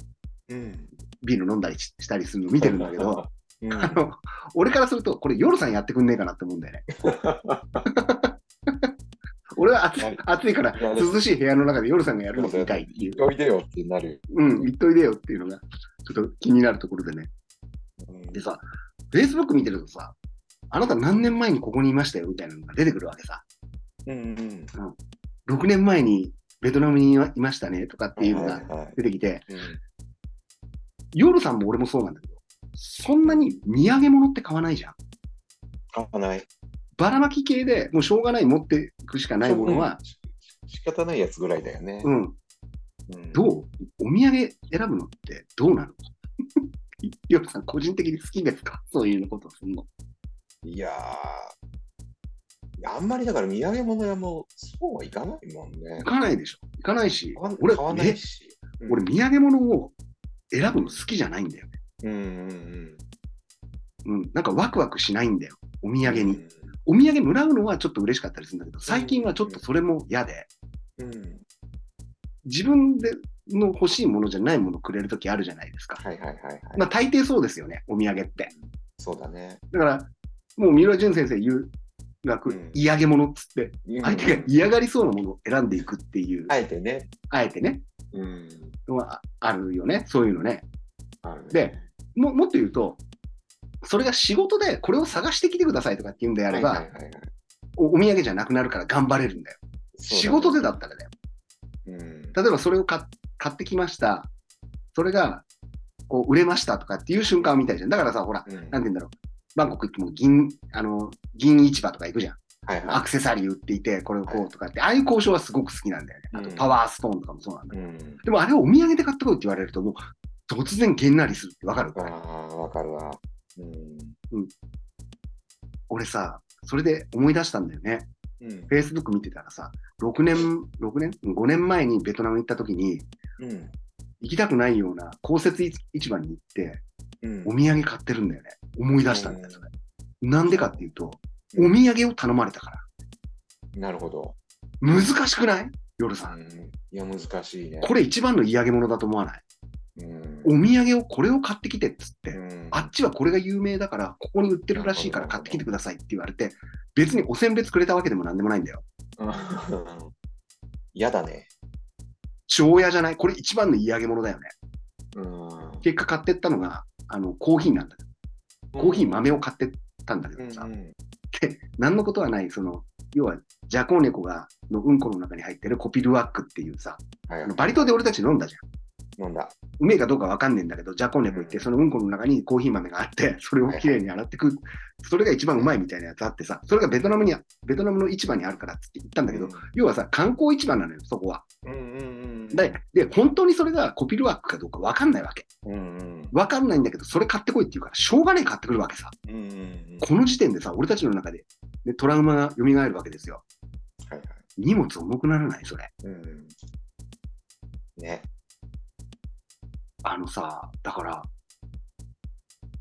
うん。ビール飲んだりししたりするの見てるんだけど、うん、あの、俺からすると、これ、夜さんやってくんねえかなって思うんだよね。俺は暑いから涼しい部屋の中で夜さんがやるのが見たいっていう。おいでよってなる。うん、言っといでよっていうのが、ちょっと気になるところでね。うんでさ、Facebook 見てるとさ、あなた何年前にここにいましたよみたいなのが出てくるわけさ。うんうん。6年前にベトナムにいましたねとかっていうのがはいはいはい出てきて、うん夜さんも俺もそうなんだけど、そんなに土産物って買わないじゃん。買わない。ばらまき系でもうしょうがない持っていくしかないものは、し仕方ないやつぐらいだよね。うん、うんどうお土産選ぶのってどうなの夜さん個人的に好きですかそういうことするの。いやー、あんまりだから土産物屋もそうはいかないもんね行。かないでしょ行かないし俺、買わないえし。うん俺土産物を選ぶの好きじゃないんだよね。うんうんうん、なんかワクワクしないんだよ。お土うん。産に。お土産もらうのはちょっと嬉しかったりするんだけど、最近はちょっとそれも嫌で、うん。うん。自分での欲しいものじゃないものをくれるときあるじゃないですか。はいはいはいはい。まあ大抵そうですよね、お土産って。そうだね。だから、もう三浦淳先生言うがく、うん嫌げ物っつって、うん相手が嫌がりそうなものを選んでいくっていう、あえてね。あえてね、うん。あるよね、そういうのね。あるねで、ももっと言うと、それが仕事でこれを探してきてくださいとかっていうんであれば、はいはいはいはいおお土産じゃなくなるから頑張れるんだよ。仕事でだったらだよ。うん。例えばそれを買買ってきました。それが、こう、売れましたとかっていう瞬間を見たいじゃん。だからさ、ほら、うんなんて言うんだろう。バンコク行っても銀、あの、銀市場とか行くじゃん。はいはいアクセサリー売っていて、これをこうとかって、ああいう交渉はすごく好きなんだよね。あと、うんパワーストーンとかもそうなんだ。うん。でもあれをお土産で買ってこいって言われると、もう、突然げんなりするってわかるああ、わかるわ。うん。俺さ、それで思い出したんだよね。うん。Facebook 見てたらさ、6年、6年 ?5 年前にベトナム行った時に、うん。行きたくないような公設市場に行って、うんお土産買ってるんだよね。思い出したん。なんでかっていうと、うんお土産を頼まれたから。なるほど。難しくない？夜さん。うん。いや、難しいね。これ一番の嫌げ物だと思わない？うん。お土産をこれを買ってきてっつって、うんあっちはこれが有名だから、ここに売ってるらしいから買ってきてくださいって言われて、別にお選別くれたわけでもなんでもないんだよ。うん嫌だね。超嫌じゃない？これ一番の嫌げ物だよね。うん。結果買ってったのが、あの、コーヒーなんだけど、コーヒー豆を買ってったんだけどさ、うんうん。で、何のことはない、その、要は、ジャコウネコが、のうんこの中に入ってるコピルワックっていうさ、はい。あのバリ島で俺たち飲んだじゃん。飲んだ。うめえかどうかわかんねえんだけど、ジャコウネコ行って、うんそのうんこの中にコーヒー豆があって、それをきれいに洗ってく、それが一番うまいみたいなやつあってさ、それがベトナムに、ベトナムの市場にあるからっつって言ったんだけど、要はさ、観光市場なのよ、そこは。うんうんうん。で、で、本当にそれがコピルワークかどうかわかんないわけ。うんうん。わかんないんだけど、それ買ってこいって言うから、しょうがねえ買ってくるわけさ。うんうんうん。この時点でさ、俺たちの中で、ね、トラウマが蘇るわけですよ。はいはい。荷物重くならない？それ。うん。ね。あのさ、だから、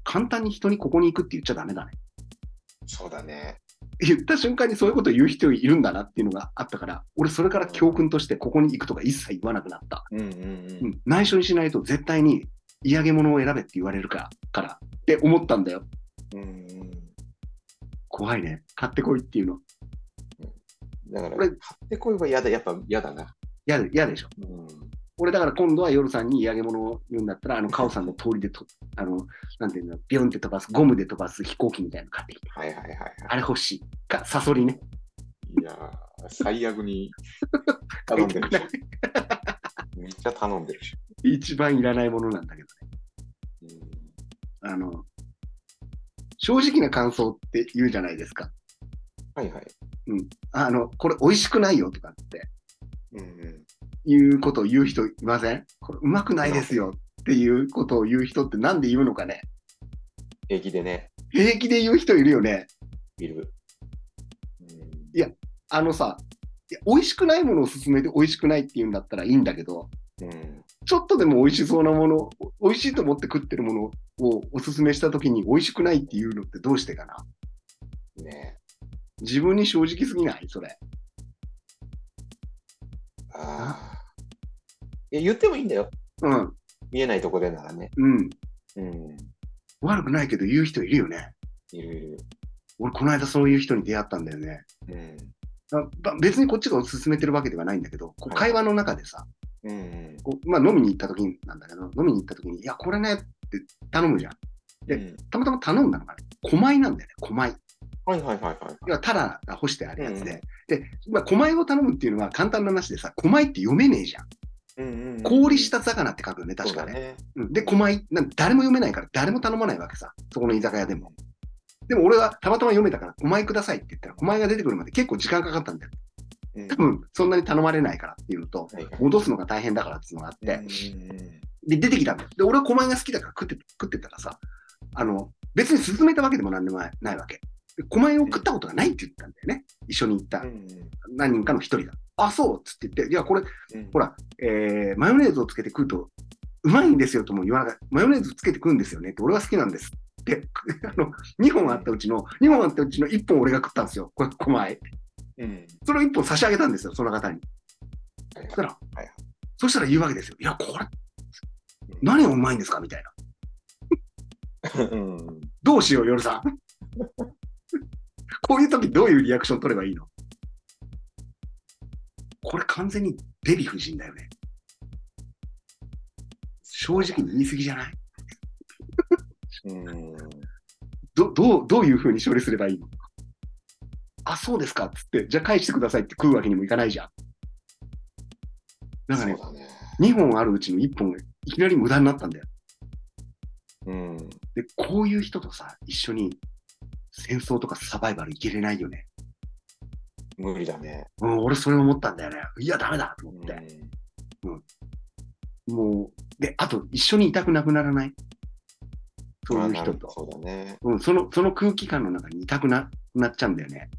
簡単に人にここに行くって言っちゃダメだね。そうだね。言った瞬間にそういうこと言う人いるんだなっていうのがあったから、俺それから教訓としてここに行くとか一切言わなくなった。うんうんううん。ん、内緒にしないと絶対に嫌げ物を選べって言われるから、からって思ったんだよ。うんうん。怖いね。買ってこいっていうの。だから、これ買ってこいは嫌だ、やっぱ嫌だな。嫌で嫌でしょ。うん。俺だから今度は夜さんに嫌げ物を言うんだったら、あの、カオさんの通りでと、あの、なんていうの、ビョンって飛ばす、ゴムで飛ばす飛行機みたいなの買ってきて。はいはいはいはい。あれ欲しい。か、サソリね。いやー、最悪に 頼んでるし。めっちゃ頼んでるし。一番いらないものなんだけどね。うん、あの、正直な感想って言うじゃないですか。はいはい。あの、これ美味しくないよとかってうんうん。いうことを言う人いません？これうまくないですよっていうことを言う人ってなんで言うのかね？平気でね、平気で言う人いるよね？いる。うんあのさ、いや美味しくないものを勧めて美味しくないって言うんだったらいいんだけど、うん。ちょっとでも美味しそうなもの、美味しいと思って食ってるものをおすすめしたときに美味しくないっていうのってどうしてかな？ね自分に正直すぎない？それ。ああ。いや、言ってもいいんだよ。うん。見えないとこでならね。うん。うん。悪くないけど言う人いるよね。いるいる。俺、この間そういう人に出会ったんだよね。うん。あば別にこっちが勧めてるわけではないんだけど、こうはい会話の中でさ、うんうん。こうまあ、飲みに行った時なんだけど、飲みに行った時に、いや、これねって頼むじゃん。でうんたまたま頼んだのがね、狛米なんだよね、狛米。はいはいはいはい。要はタラが干してあるやつで。うんで、まあ、狛米を頼むっていうのは簡単な話でさ、狛米って読めねえじゃん。うんうんうん。氷した魚って書くよね、確かね。そうだね。うん、で、狛米、なん誰も読めないから誰も頼まないわけさ。そこの居酒屋でも。でも俺はたまたま読めたから、狛米くださいって言ったら、狛米が出てくるまで結構時間かかったんだよ。うん多分、そんなに頼まれないからっていうのと、戻すのが大変だからっていうのがあって、で、出てきたんだよ。で、俺は狛米が好きだから食って、食ってたらさ、あの、別に勧めたわけでもなんでもないないわけ。で狛米を食ったことがないって言ったんだよね。一緒に行ったうん何人かの一人だ。あ、そうっつって言って、いや、これ、うんほら、えー、マヨネーズをつけて食うと、うまいんですよとも言わなかった。マヨネーズつけて食うんですよねって、俺は好きなんですって、あの、2本あったうちの、2本あったうちの1本俺が食ったんですよ。これ、狛米。うん。それを1本差し上げたんですよ、その方に。はいそしたら、はいそしたら言うわけですよ。いや、これ、うん何がうまいんですかみたいな。うん。どうしよう、夜さん。こういう時どういうリアクション取ればいいの？これ完全にデヴィ夫人だよね。正直に言い過ぎじゃない？うん。どどうどういうふうに処理すればいいの？あ、そうですかっつって、じゃあ返してくださいって食うわけにもいかないじゃん。なんかねね。2本あるうちの1本がいきなり無駄になったんだよ。うん。で、こういう人とさ、一緒に戦争とかサバイバルいけれないよね。無理だね。うん、俺それ思ったんだよね。いや、ダメだとうん思って。もう、で、あと一緒にいたくなくならない？そういう人と。そうだね。うん、その、その空気感の中にいたくななっちゃうんだよね。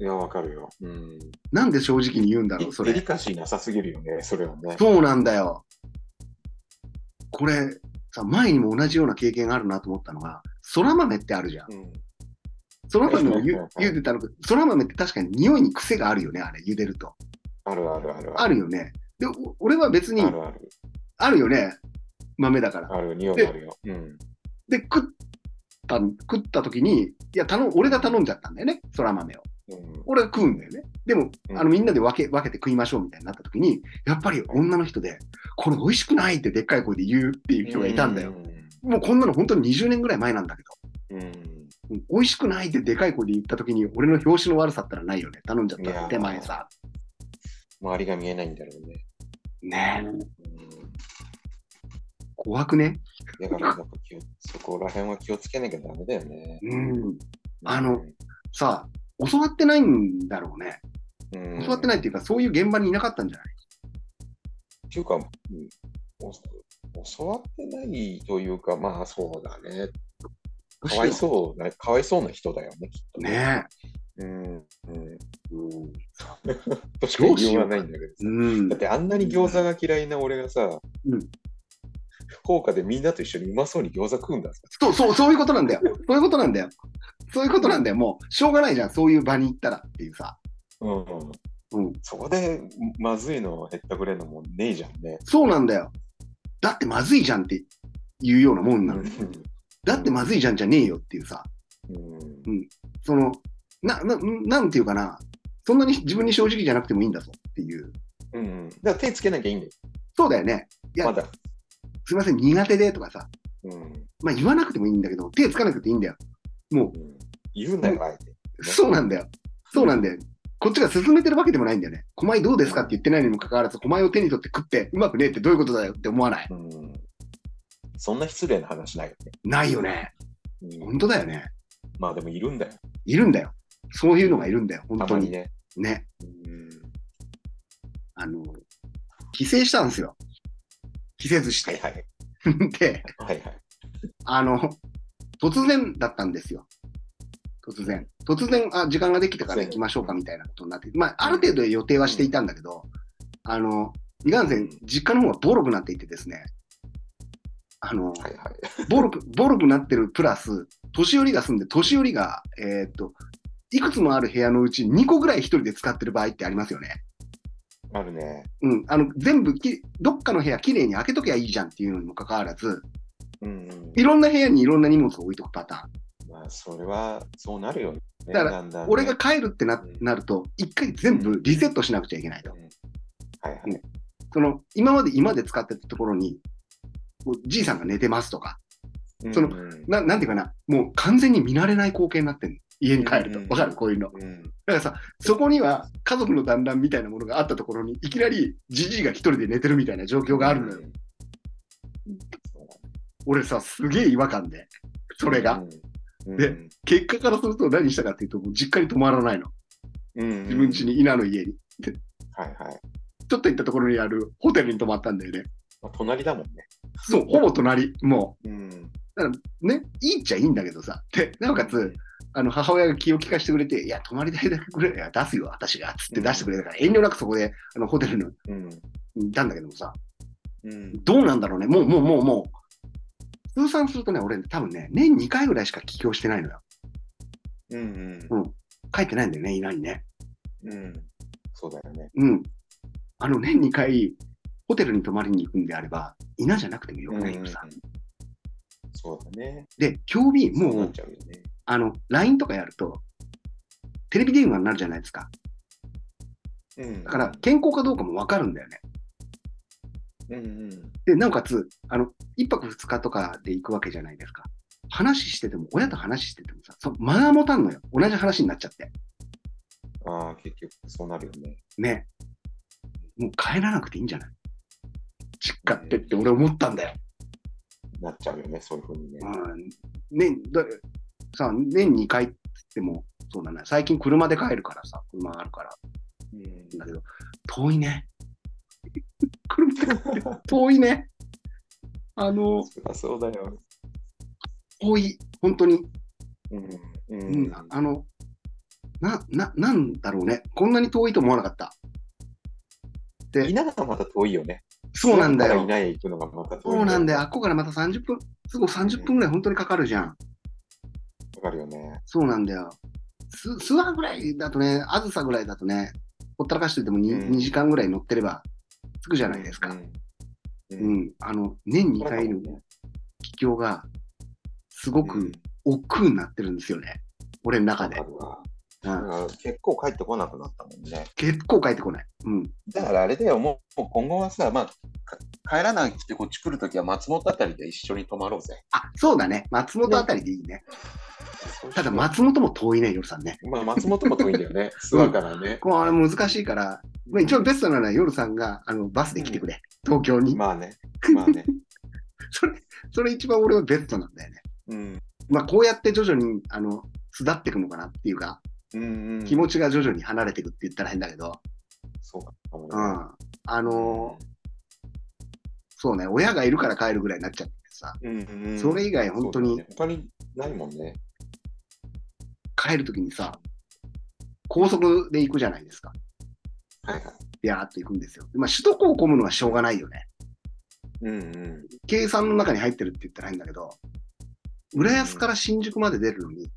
いや、わかるよ。うん。なんで正直に言うんだろう、それ。デリカシーなさすぎるよね、それはね。そうなんだよ。これ、さ、前にも同じような経験があるなと思ったのが、空豆ってあるじゃん。うん。空豆をゆはいはいはい茹でたの、空豆って確かに匂いに癖があるよね、あれ、茹でると。あるあるあるあるよね。で、お俺は別に、あるある。あるよね。豆だから。ある、匂いあるよ。うん。で、食った、食った時に、いや、頼ん俺が頼んじゃったんだよね、そら豆を。うん俺が食うんだよね。でも、うんあの、みんなで分け、分けて食いましょうみたいになった時に、やっぱり女の人で、これ美味しくないってでっかい声で言うっていう人がいたんだよ。。もうこんなの本当に20年ぐらい前なんだけうん。ど、うん美味しくないってでかい声で言った時に、俺の表紙の悪さったらないよね。頼んじゃった手前さ。周りが見えないんだろうね。ねえ、うん。怖くね？だから、やっぱ気をそこら辺は気をつけなきゃダメだよね。うん。あのさあ、教わってないんだろうね。うん、教わってないっていうか、そういう現場にいなかったんじゃない？っていうか、うんお教わってないというか、まあそうだね。かわいそうな、かわいそうな人だよね、きっとねうん。うん。え。うん。としか言いようがないんだけどさ。うんだっ。てあんなに餃子が嫌いな俺がさ、うん福岡でみんなと一緒にうまそうに餃子食うんださ。そう、そう、そういうことなんだよ。そういうことなんだよ。そういうことなんだよ。もう、しょうがないじゃん。そういう場に行ったらっていうさ。うん。うん。そこでまずいのへったくれるのもねえじゃんね。そうなんだよ。だってまずいじゃんっていうようなもんなの。だってまずいじゃんじゃねえよっていうさ。うん。その、な、な、なんていうかな。そんなに自分に正直じゃなくてもいいんだぞっていう。うん。うん。だから手つけなきゃいいんだよ。そうだよね。いやまだ。すいません、苦手でとかさ。うん。まあ言わなくてもいいんだけど、手つかなくていいんだよ。もう、うん言うんだよ、あえて。そうなんだよ。そうなんだよ。こっちが進めてるわけでもないんだよね。狛江どうですか？って言ってないにもかかわらず、狛江を手に取って食って、うまくねえってどういうことだよって思わない。うん。そんな失礼な話ないよね。ないよね。うん本当だよね。まあでもいるんだよ。いるんだよ。そういうのがいるんだよ。本当に。にね。ね。うん。あの、帰省したんですよ。帰省しはいて。はい。で、はいはい。あの、突然だったんですよ。突然。突然、あ、時間ができたから行きましょうかみたいなことになって、まあ、ある程度予定はしていたんだけど、あの、いかんせん、実家の方がボロくなっていてですね、あの、はいはい。ボロく、ボロくなってるプラス、年寄りが住んで、年寄りが、えーっと、いくつもある部屋のうち2個ぐらい一人で使ってる場合ってありますよね。あるね。うん。あの、全部き、どっかの部屋きれいに開けときゃいいじゃんっていうのにもかかわらず、うんうん。いろんな部屋にいろんな荷物を置いとくパターン。まあ、それは、そうなるよね。だからだんだんね俺が帰るってなうんなると、一回全部リセットしなくちゃいけないと。うんはいはい。その、今まで今まで使ってたところに、じいさんが寝てますとか、そのうんななんていうかな、もう完全に見慣れない光景になってる家に帰るとうん。わかる？こういうの。うん。だからさ、そこには家族の団らんみたいなものがあったところに、いきなりじじいが一人で寝てるみたいな状況があるのよ。俺さ、すげえ違和感で、それが。うん。で結果からすると何したかっていうと、もう実家に泊まらないの。うん、自分家に、稲の家に。はいはい。ちょっと行ったところにあるホテルに泊まったんだよね。まあ、隣だもんね。そう、ほぼ隣。もうん。う、ね、いいっちゃいいんだけどさ。で、なおかつ、あの、母親が気を利かしてくれて、いや、泊まり代だけくれ、いや、出すよ、私が、つって出してくれたから、遠慮なくそこで、あの、ホテルのうん。にいたんだけどもさ、うん。どうなんだろうね。もう、もう、もう、もう、通算するとね、俺、多分ね、年2回ぐらいしか帰郷してないのよ。うん。帰ってないんだよね、稲にね。うん。そうだよね。うん。あの、年2回、ホテルに泊まりに行くんであれば、稲じゃなくてもよくないよさ。そうだね。で、競技、もう、うよね。あの、LINE とかやると、テレビ電話になるじゃないですか。うん。だから、健康かどうかもわかるんだよね。うんうん。で、なおかつ、あの、一泊二日とかで行くわけじゃないですか。話してても、親と話しててもさ、その間が持たんのよ。同じ話になっちゃって。ああ、結局そうなるよね。ね。もう帰らなくていいんじゃない？実家ってって俺思ったんだよ。なっちゃうよね、そういうふうにね。うん。ね、ださ、年2回って言っても、そうだね。最近車で帰るからさ、車があるから。うん。だけど、遠いね。車で帰遠いね。あの、そうだよ。遠い。本当に。うん。ううんん。あの、な、な、なんだろうね。こんなに遠いと思わなかった。で稲がまた遠いよね。そうなんだよ。稲へ行くのがまた。そうなんだよ。あっこからまた30分、すぐ30分ぐらい本当にかかるじゃん。わかるよね。そうなんだよ。す、諏訪ぐらいだとね、あずさぐらいだとね、ほったらかしてても 2,、うん2時間ぐらい乗ってれば着くじゃないですか。うんううんん、あの、年2回の帰郷が、すごく億劫になってるんですよね。俺の中で結構帰ってこなくなったもんね。結構帰ってこない。うん。だからあれだよ、もうもう今後はさ、まあ、か帰らなくてこっち来るときは松本あたりで一緒に泊まろうぜ。あ、そうだね。松本あたりでいいね。ただ、松本も遠いね、夜さんね。まあ、松本も遠いんだよね。諏訪からね。これ難しいから、まあ、一番ベストなのは夜さんがあのバスで来てくれ。東京に。まあね。まあね。それ、それ一番俺はベストなんだよね。うん。まあ、こうやって徐々に、あの、巣立っていくのかなっていうか、うんうん。気持ちが徐々に離れていくって言ったら変だけど、そうかもね。うん。あのーそうね、親がいるから帰るぐらいになっちゃってさ、うんうんうんそれ以外本当にね他にないもんね。帰るときにさ、高速で行くじゃないですか。はいはい。ビャーっと行くんですよ。まあ、首都高を混むのはしょうがないよね。うんうん。計算の中に入ってるって言ったら変だけど、浦安から新宿まで出るのに、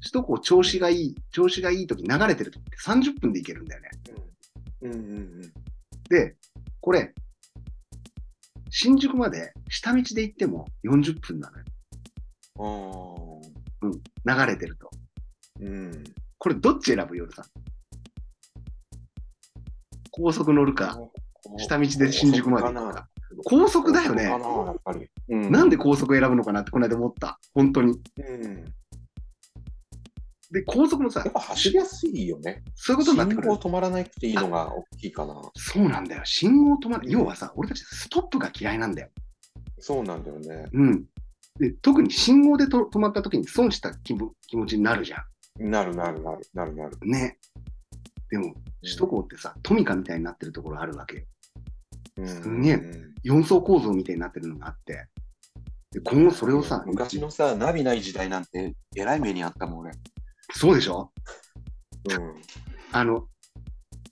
首都高調子がいい、調子がいいとき流れてるときって30分で行けるんだよね。うんうんうん。で、これ、新宿まで下道で行っても40分なのよ。あ流れてると。あ。うん。これどっち選ぶ？夜さん。高速乗るか、下道で新宿まで行くか。高速だよねな。うんなんで高速選ぶのかなってこの間思った。本当に。うん。で、高速もさやっ、ぱ走りやすいよね。そういうことになってくる信号。止まらなくていいのが大きいかな。そうなんだよ。信号止まる。うん要はさ、俺たちストップが嫌いなんだよ。そうなんだよね。うん。で、特に信号でと止まった時に損した気分気持ちになるじゃなるなるなるなるなる。ん。ね。でも、首都高ってさ、トミカみたいになってるところあるわけよ。うんすげえうん4層構造みたいになってるのがあって。で、今後それをさ、昔のさ、ナビない時代なんて、えらい目にあったもん、俺。そうでしょ？あの、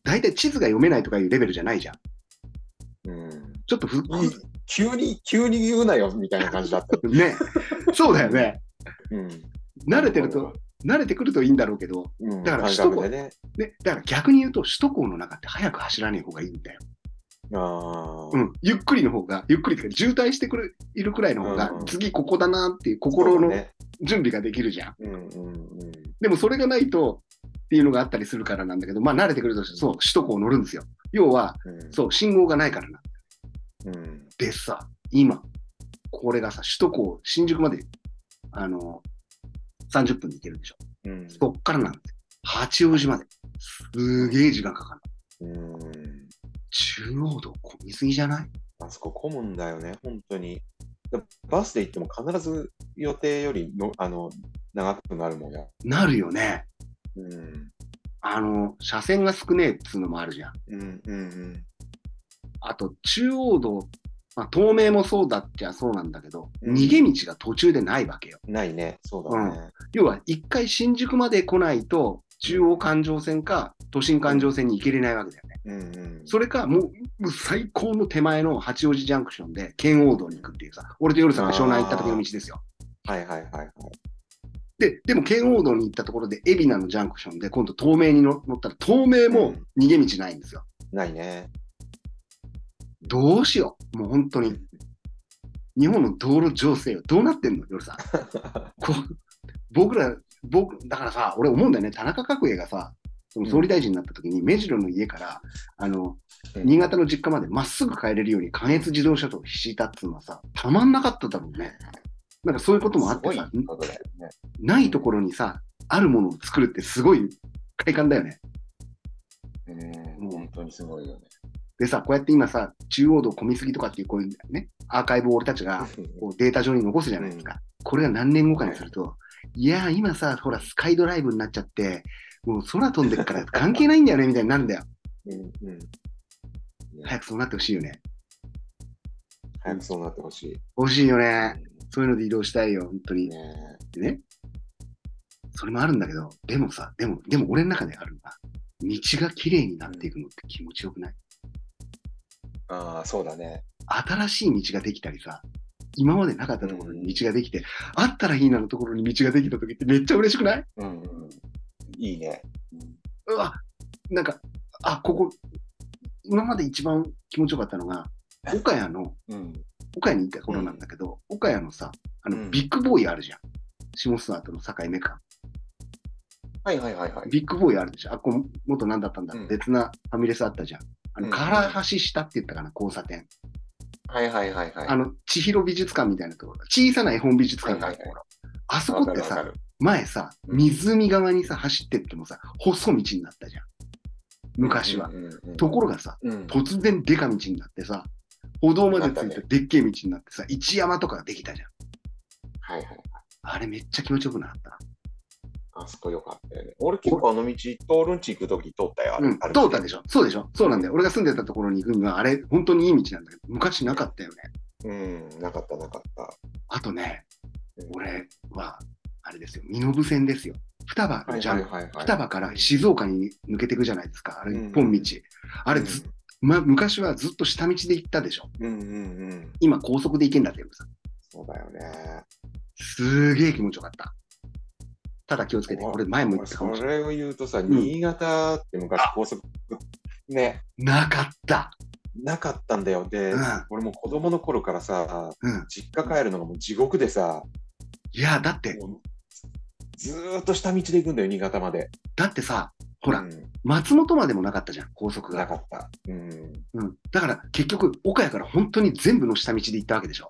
大体地図が読めないとかいうレベルじゃないじゃん。うん。うん。ちょっとふ、急に、急に言うなよ、みたいな感じだった。ね。そうだよね。うん。慣れてると、慣れてくるといいんだろうけど、うん、だから感覚でね。ね、だから逆に言うと、首都高の中って早く走らない方がいいんだよ。ああ。うん、ゆっくりの方が、ゆっくりというか、渋滞してくるいるくらいの方が、うん次ここだなっていう心の。準備ができるじゃん。うんうんうん。でもそれがないとっていうのがあったりするからなんだけど、まあ慣れてくると、そう、首都高を乗るんですよ。要は、うんそう、信号がないからな。うん。でさ、今、これがさ、首都高、新宿まで、あの、30分で行けるでしょ。うん。そっからなんですよ。八王子まで。すげえ時間かかる。うん。中央道混みすぎじゃない？あそこ混むんだよね、本当に。だバスで行っても必ず予定よりのあの長くなるもんや。なるよね。うん。あの、車線が少ねえっつうのもあるじゃん。うんうんあと、中央道、まあ、東名もそうだっちゃそうなんだけど、うん逃げ道が途中でないわけよ。うん。ないね、そうだね。要は、一回新宿まで来ないと、中央環状線か都心環状線に行けれないわけだよね。うんうん。それか、もう、最高の手前の八王子ジャンクションで、圏央道に行くっていうさ、俺と夜さんが湘南行った時の道ですよ。はいはいはいはい。で、でも圏央道に行ったところで、海老名のジャンクションで、今度東名に乗乗ったら、東名も逃げ道ないんですよ。ないね。どうしよう。もう本当に。日本の道路情勢はどうなってんの夜さん。僕ら、僕、だからさ、俺思うんだよね。田中角栄がさ、その総理大臣になった時に、目白の家から、あの、新潟の実家までまっすぐ帰れるように関越自動車道を敷いたっていうのはさ、たまんなかっただろうね。なんかそういうこともあってさ、ね。ないところにさ、あるものを作るってすごい快感だよね。うん、本当にすごいよね。でさ、こうやって今さ、中央道混みすぎとかっていうこういうね、アーカイブを俺たちがこうデータ上に残すじゃないですか。これが何年後かにすると、いやー、今さ、ほら、スカイドライブになっちゃって、もう空飛んでるから関係ないんだよね、みたいになるんだよ。うんうん。早くそうなってほしいよね。早くそうなってほしい。欲しいよね。そういうので移動したいよ、本当に。ねでね。それもあるんだけど、でもさ、でも、でも俺の中であるのは、道が綺麗になっていくのって気持ちよくない？ああ、そうだね。新しい道ができたりさ、今までなかったところに道ができて、あったらいいなのところに道ができた時ってめっちゃ嬉しくない？うんうん。いいね。うわ、なんか、あ、ここ、今まで一番気持ちよかったのが、岡谷の、うん。岡谷にいた頃なんだけど、岡谷のさ、あの、うんビッグボーイあるじゃん。下諏訪との境目か。はいはいはいはい。ビッグボーイあるでしょ？あっこ元何だったんだ？別なファミレスあったじゃん。あの、うん唐橋下って言ったかな、交差点。はいはいはいはい。あの、千尋美術館みたいなところ。小さな絵本美術館があるところ。あそこってさ、前さ、うん湖側にさ、走ってってもさ、細道になったじゃん。昔は。ところがさ、うん突然デカ道になってさ、歩道までついてでっけえ道になってさ、一山とかができたじゃん。はいはい。あれめっちゃ気持ちよくなった。あそこよかったよね。俺結構あの道、通るんち行くとき通ったよ。あうん、通ったでしょそうでしょそうなんだよ。俺が住んでたところに行くには、あれ、本当にいい道なんだけど、昔なかったよね。うん、なかったなかった。あとね、うん俺は、あれですよ、身延線ですよ。双葉はいじゃん。双葉から静岡に抜けていくじゃないですか。あれ、うん一本道。あれず、ま、昔はずっと下道で行ったでしょ。うんうんうん。今、高速で行けんだってよさ。そうだよね。すげえ気持ちよかった。ただ気をつけて、これ前も言ったかもしれない。それを言うとさ、ん新潟って昔高速、ね、なかった。なかったんだよ。で、うん俺も子供の頃からさ、うん。実家帰るのがもう地獄でさ、いや、だって、ずーっと下道で行くんだよ、新潟まで。だってさ、ほら、うん松本までもなかったじゃん、高速が。なかった。うん。うん。だから、結局、岡谷から本当に全部の下道で行ったわけでしょ。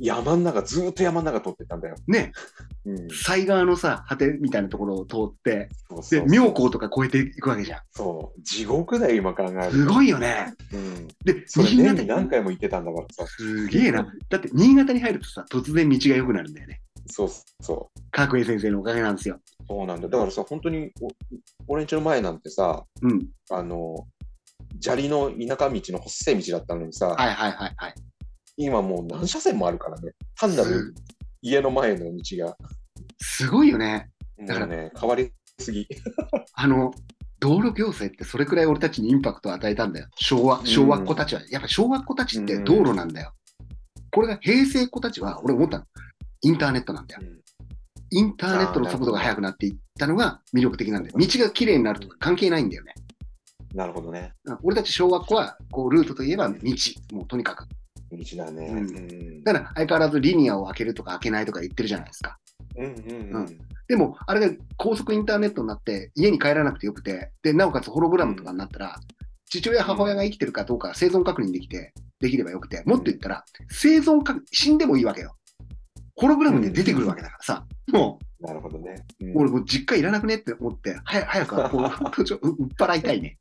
山ん中、ずーっと山ん中通ってたんだよ。ね、うん。西側のさ、果てみたいなところを通って、で、そうそう妙高とか越えていくわけじゃん。そう。地獄だよ、今考えると。すごいよね。うん。で、それ新潟に何回も行ってたんだからさ。すげえな。だって、新潟に入るとさ、突然道が良くなるんだよね。そうそう。角栄先生のおかげなんですよ。そうなんだよ。だからさ、本当にお、俺んちの前なんてさ、うん。あの、砂利の田舎道の細い道だったのにさ、はいはいはいはい。今もう何車線もあるからね。単なる家の前の道が。すごいよね。だからね、変わりすぎ。あの、道路行政ってそれくらい俺たちにインパクトを与えたんだよ。昭和、昭和っ子たちは。やっぱ昭和っ子たちって道路なんだよ。これが平成っ子たちは、俺思ったの。インターネットなんだよ。インターネットの速度が速くなっていったのが魅力的なんだよ。道が綺麗になるとか関係ないんだよね。なるほどね。うん俺たち小学校は、こう、ルートといえば道。もうとにかく。道だね。うんうん。だから相変わらずリニアを開けるとか開けないとか言ってるじゃないですか。うんうんうん。でも、あれが高速インターネットになって、家に帰らなくてよくて、で、なおかつホログラムとかになったら、父親、母親が生きてるかどうか生存確認できて、できればよくて、もっと言ったら、生存確認、死んでもいいわけよ。ホログラムで出てくるわけだからさ、もなるほどね。うう、ん俺もう実家いらなくねって思って、早早くこう ちょ、う売っ払いたいね。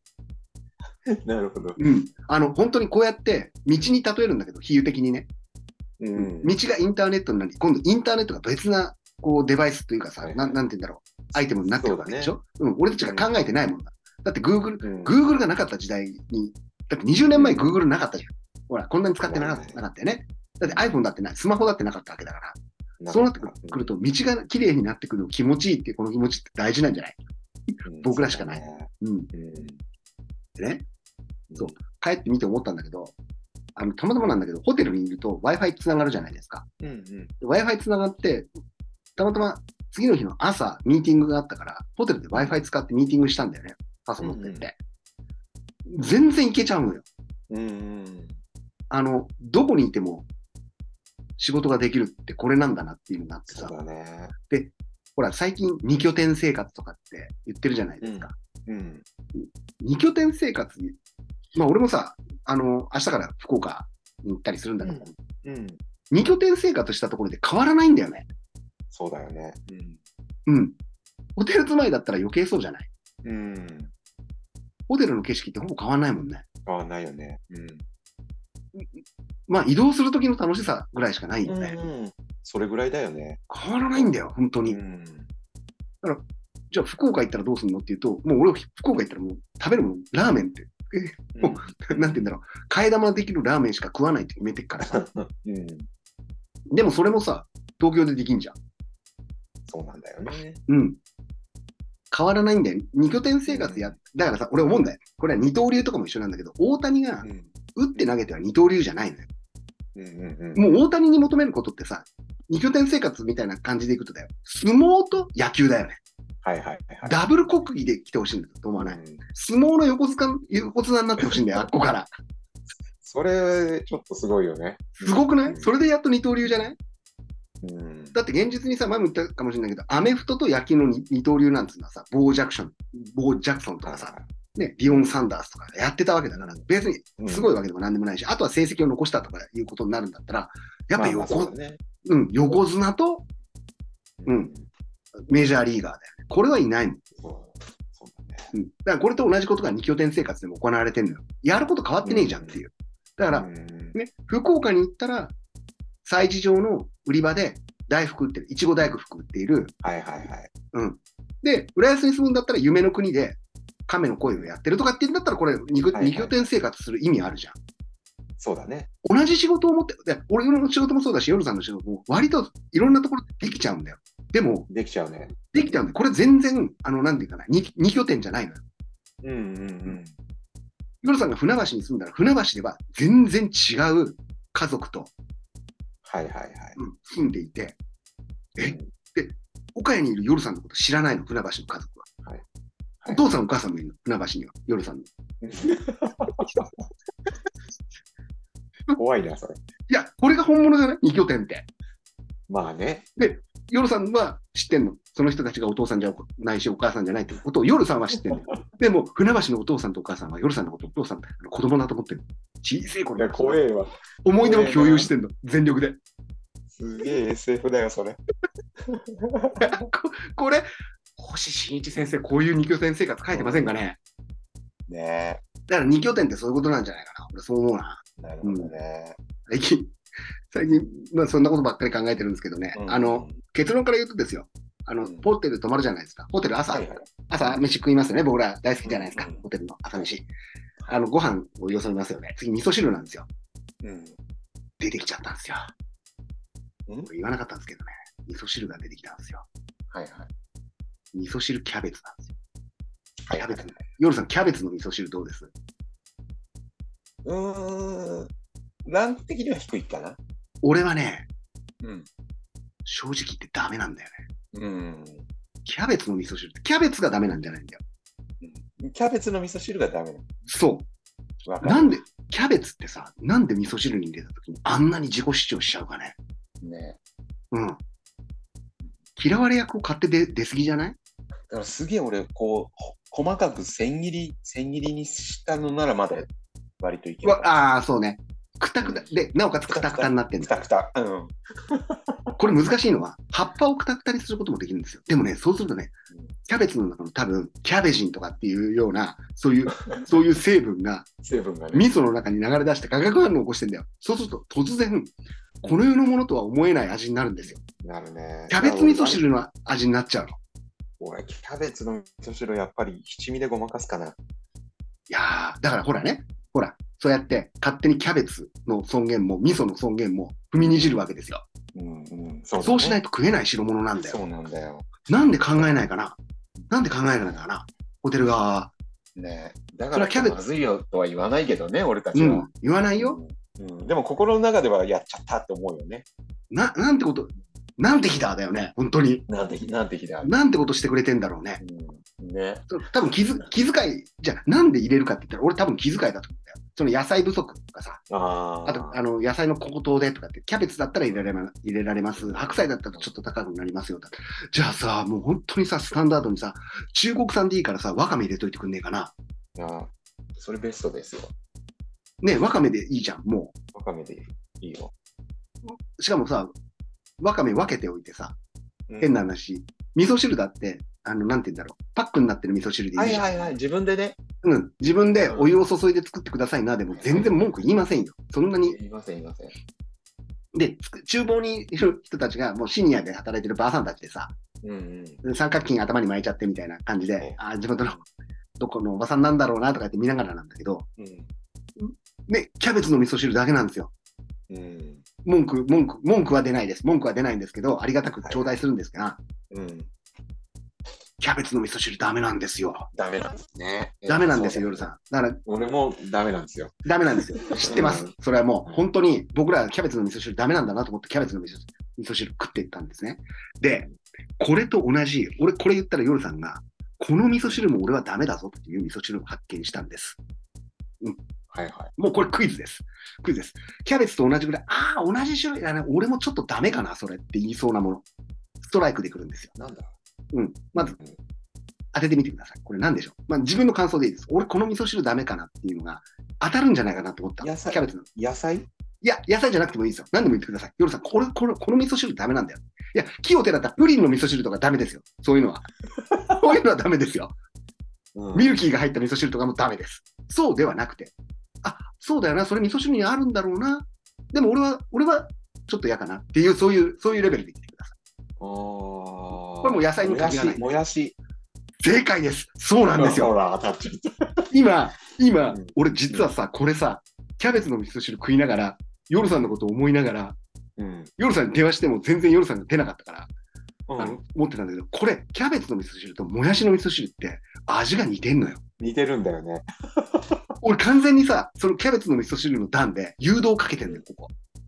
なるほど。うん。あの、本当にこうやって、道に例えるんだけど、比喩的にね。うん。道がインターネットになり、今度インターネットが別な、こう、デバイスというかさ、はいなんなんて言うんだろう、アイテムになってるわけでしょ？う,、ん、俺たちが考えてないもんだ。だって Google、うん。Google がなかった時代に、だって20年前 Google なかったじゃん。ほら、こんなに使ってなかった,、なかったよね。だって iPhone だってない、スマホだってなかったわけだから。なそうなってくると、道が綺麗になってくるの気持ちいいってこの気持ちって大事なんじゃない？うん僕らしかないそうん。うん。でね、そう帰ってみて思ったんだけど、あの、たまたまなんだけど、ホテルにいると Wi-Fi つながるじゃないですか。うんうん。Wi-Fi つながって、たまたま次の日の朝、ミーティングがあったから、ホテルで Wi-Fi 使ってミーティングしたんだよね。パソ持ってって。全然いけちゃうのよ。うんうん。あの、どこにいても仕事ができるってこれなんだなっていうなってさそう、だね。ほら、最近二拠点生活とかって言ってるじゃないですか。うん。二拠点生活に、まあ俺もさ、あの、明日から福岡に行ったりするんだけど、うん。二拠点生活したところで変わらないんだよね。そうだよね。うん。うん。ホテル住まいだったら余計そうじゃない？うん。ホテルの景色ってほぼ変わらないもんね。変わんないよね。うん。まあ移動するときの楽しさぐらいしかないよね。うん。それぐらいだよね。変わらないんだよ、本当に。うん。じゃあ福岡行ったらどうするのっていうと、もう俺福岡行ったらもう食べるもの、ラーメンって、もなんて言うんだろう、替え玉できるラーメンしか食わないって決めてっからさ。うん。でもそれもさ、東京でできんじゃん。そうなんだよね。うん。変わらないんだよ。二拠点生活や、だからさ、俺思うんだよ。これは二刀流とかも一緒なんだけど、大谷がうん。打って投げては二刀流じゃないのよ。うんうんうん。もう大谷に求めることってさ、二拠点生活みたいな感じでいくとだよ。相撲と野球だよね。はいはいはいはい。ダブル国技で来てほしいんだと思わない？うん相撲の横綱横綱になってほしいんだよ、あっこから。それ、ちょっとすごいよね。すごくない？それでやっと二刀流じゃない？うん。だって現実にさ、前も言ったかもしれないけど、アメフトと野球の二二刀流なんつうのはさ、ボー・ジャクション、ボー・ジャクソンとかさ、ね、リオン・サンダースとかやってたわけだから、別にすごいわけでもなんでもないし、あとは成績を残したとかいうことになるんだったら、やっぱまあまあね。うん、横綱とうんメジャーリーガーだよね。これはいないもん。そうん、だからこれと同じことが二拠点生活でも行われてるのよ。やること変わってねえじゃんっていう。だから、うんね、福岡に行ったら、催事場の売り場で大福売ってる、いちご大福売っている。はいはいはい。うん。で、浦安に住むんだったら夢の国で亀の声をやってるとかって言うんだったら、これ二拠はいはい二拠点生活する意味あるじゃん。そうだね。同じ仕事を持って、で俺の仕事もそうだし、夜さんの仕事も割といろんなところでできちゃうんだよ。でも、できちゃうね。できちゃうんだよ。これ全然、あの、なんていうかな、二二拠点じゃないのよ。うんうんうん。夜さんが船橋に住んだら、船橋では全然違う家族と、はいはいはい。うん住んでいて、え？うん岡谷にいる夜さんのこと知らないの、船橋の家族は。はいお父さん、お母さんもいるの、船橋には、夜さんの。怖いな、それ。いや、これが本物じゃない？二拠点って。まあね。夜さんは知ってんの？その人たちがお父さんじゃないし、お母さんじゃないってことを夜さんは知ってんの。でも、船橋のお父さんとお母さんは夜さんのことをお父さん、子供だと思ってる。小さい頃いや、怖えわ。思い出も共有してんの。全力で。すげえ SF だよ、それ。ここれ、星新一先生、こういう二拠点生活書いてませんかね？ねだから二拠点ってそういうことなんじゃないかな。俺そう思うな。え。なるほどね。最近、最近、まあそんなことばっかり考えてるんですけどね。うんあの、、結論から言うとですよ。あのうん、ホテル泊まるじゃないですか。ホテル朝、はいはい。朝飯食いますよね。僕ら大好きじゃないですか。うんホテルの朝飯。あの、ご飯をよそいますよね。次、味噌汁なんですよ。うん。出てきちゃったんですよ。ん？言わなかったんですけどね。味噌汁が出てきたんですよ。はいはい。味噌汁キャベツなんですよ。はいキャベツ。夜さん、キャベツの味噌汁どうです？うーん。ランク的には低いかな。俺はね、うん。正直言ってダメなんだよね。うん。キャベツの味噌汁って、キャベツがダメなんじゃないんだよ。キャベツの味噌汁がダメなそう。なんで、キャベツってさ、なんで味噌汁に入れた時にあんなに自己主張しちゃうかね？ね。うん。嫌われ役を買って出出過ぎじゃない？だからすげえ俺、こう、ほ細かく千切り、千切りにしたのならまだ割といける。わああ、そうね。くたくた、で、なおかつくたくたになってんだ。くたくた。うん。これ難しいのは、葉っぱをくたくたにすることもできるんですよ。でもね、そうするとねうん、キャベツの中の多分、キャベジンとかっていうような、そういう、そういう成分が成分がね。味噌の中に流れ出して化学反応を起こしてんだよ。そうすると突然、この世のものとは思えない味になるんですよ。なるね。キャベツ味噌汁の味になっちゃうの。俺、キャベツの味噌汁やっぱり七味でごまかすかな。いやー、だからほらね、ほら、そうやって勝手にキャベツの尊厳も味噌の尊厳も踏みにじるわけですよ。うんうん。そう,、そうしないと食えない代物なんだよ。そうなんだよ。なんで考えないかな？なんで考えないかな？ホテル側は。ねだからキャベツまずいよとは言わないけどね、俺たちは。うん、言わないよ。うん。うんでも心の中ではやっちゃったって思うよね。な、なんてこと、なんて日だだよね、本当に。なんて、なんて日だ。なんてことしてくれてんだろうね。うん、ね。多分気づ気遣い、じゃあなんで入れるかって言ったら、俺多分気遣いだと思うんだよ。その野菜不足とかさ、ああ。あと、あの、野菜の高騰でとかって、キャベツだったら入れられま入れられます。白菜だったらちょっと高くなりますよ。だじゃあさ、もう本当にさ、スタンダードにさ、中国産でいいからさ、わかめ入れといてくんねえかな。あーそれベストですよ。ねわかめでいいじゃん、もわかめでいいよ。う。しかもさ、わかめ分けておいてさ、うん変な話、味噌汁だって、あの、なんて言うんだろう、パックになってる味噌汁でいはいいじゃん。はいはい。自分でね。うん。自分でお湯を注いで作ってくださいな、でも全然文句言いませんよ。そんなに。言いません、言いません。で、厨房にいる人たちがもうシニアで働いてるばあさんたちでさ、うんうん。三角巾頭に巻いちゃってみたいな感じで、あー地元のどこのおばさんなんだろうなとかって見ながらなんだけど、うん。ね、キャベツの味噌汁だけなんですよ。うん。文句、文句、文句は出ないです。文句は出ないんですけど、ありがたく頂戴するんですが、うん。キャベツの味噌汁ダメなんですよ。ダメなんですね。ダメなんですよ、夜さん。だから、俺もダメなんですよ。ダメなんですよ。知ってますうん。それはもう、本当に僕らキャベツの味噌汁ダメなんだなと思って、キャベツの味噌味噌汁食っていったんですね。で、これと同じ、俺これ言ったら夜さんが、この味噌汁も俺はダメだぞっていう味噌汁を発見したんです。はいはい。もうこれクイズです。クイズです。キャベツと同じぐらい、ああ、同じ種類だね。俺もちょっとダメかな、それって言いそうなもの。ストライクでくるんですよ。なんだ？うん。まずうん当ててみてください。これ何でしょう？まあ自分の感想でいいです。俺この味噌汁ダメかなっていうのが当たるんじゃないかなと思った。キ野菜ャベツの。野菜？いや、野菜じゃなくてもいいですよ。何でも言ってください。夜さん、これ、これ、この味噌汁ダメなんだよ。いや、木を照らったプリンの味噌汁とかダメですよ。そういうのは。そういうのはダメですよ。うんミルキーが入った味噌汁とかもダメです。そうではなくて。あ、そうだよな。それ味噌汁にあるんだろうな。でも俺は、俺はちょっと嫌かなっていう、そういう、そういうレベルで言ってください。あここれもう野菜に限らないもやし。正解です。そうなんですよ。ほら、当たっちゃった。今、今うん、俺実はさ、これさ、キャベツの味噌汁食いながら、夜さんのことを思いながら、うん。夜さんに電話しても全然夜さんが出なかったから、うんあの思ってたんだけど、これ、キャベツの味噌汁ともやしの味噌汁って味が似てんのよ。似てるんだよね。俺完全にさ、そのキャベツの味噌汁の段で誘導かけてんだよ、ここ。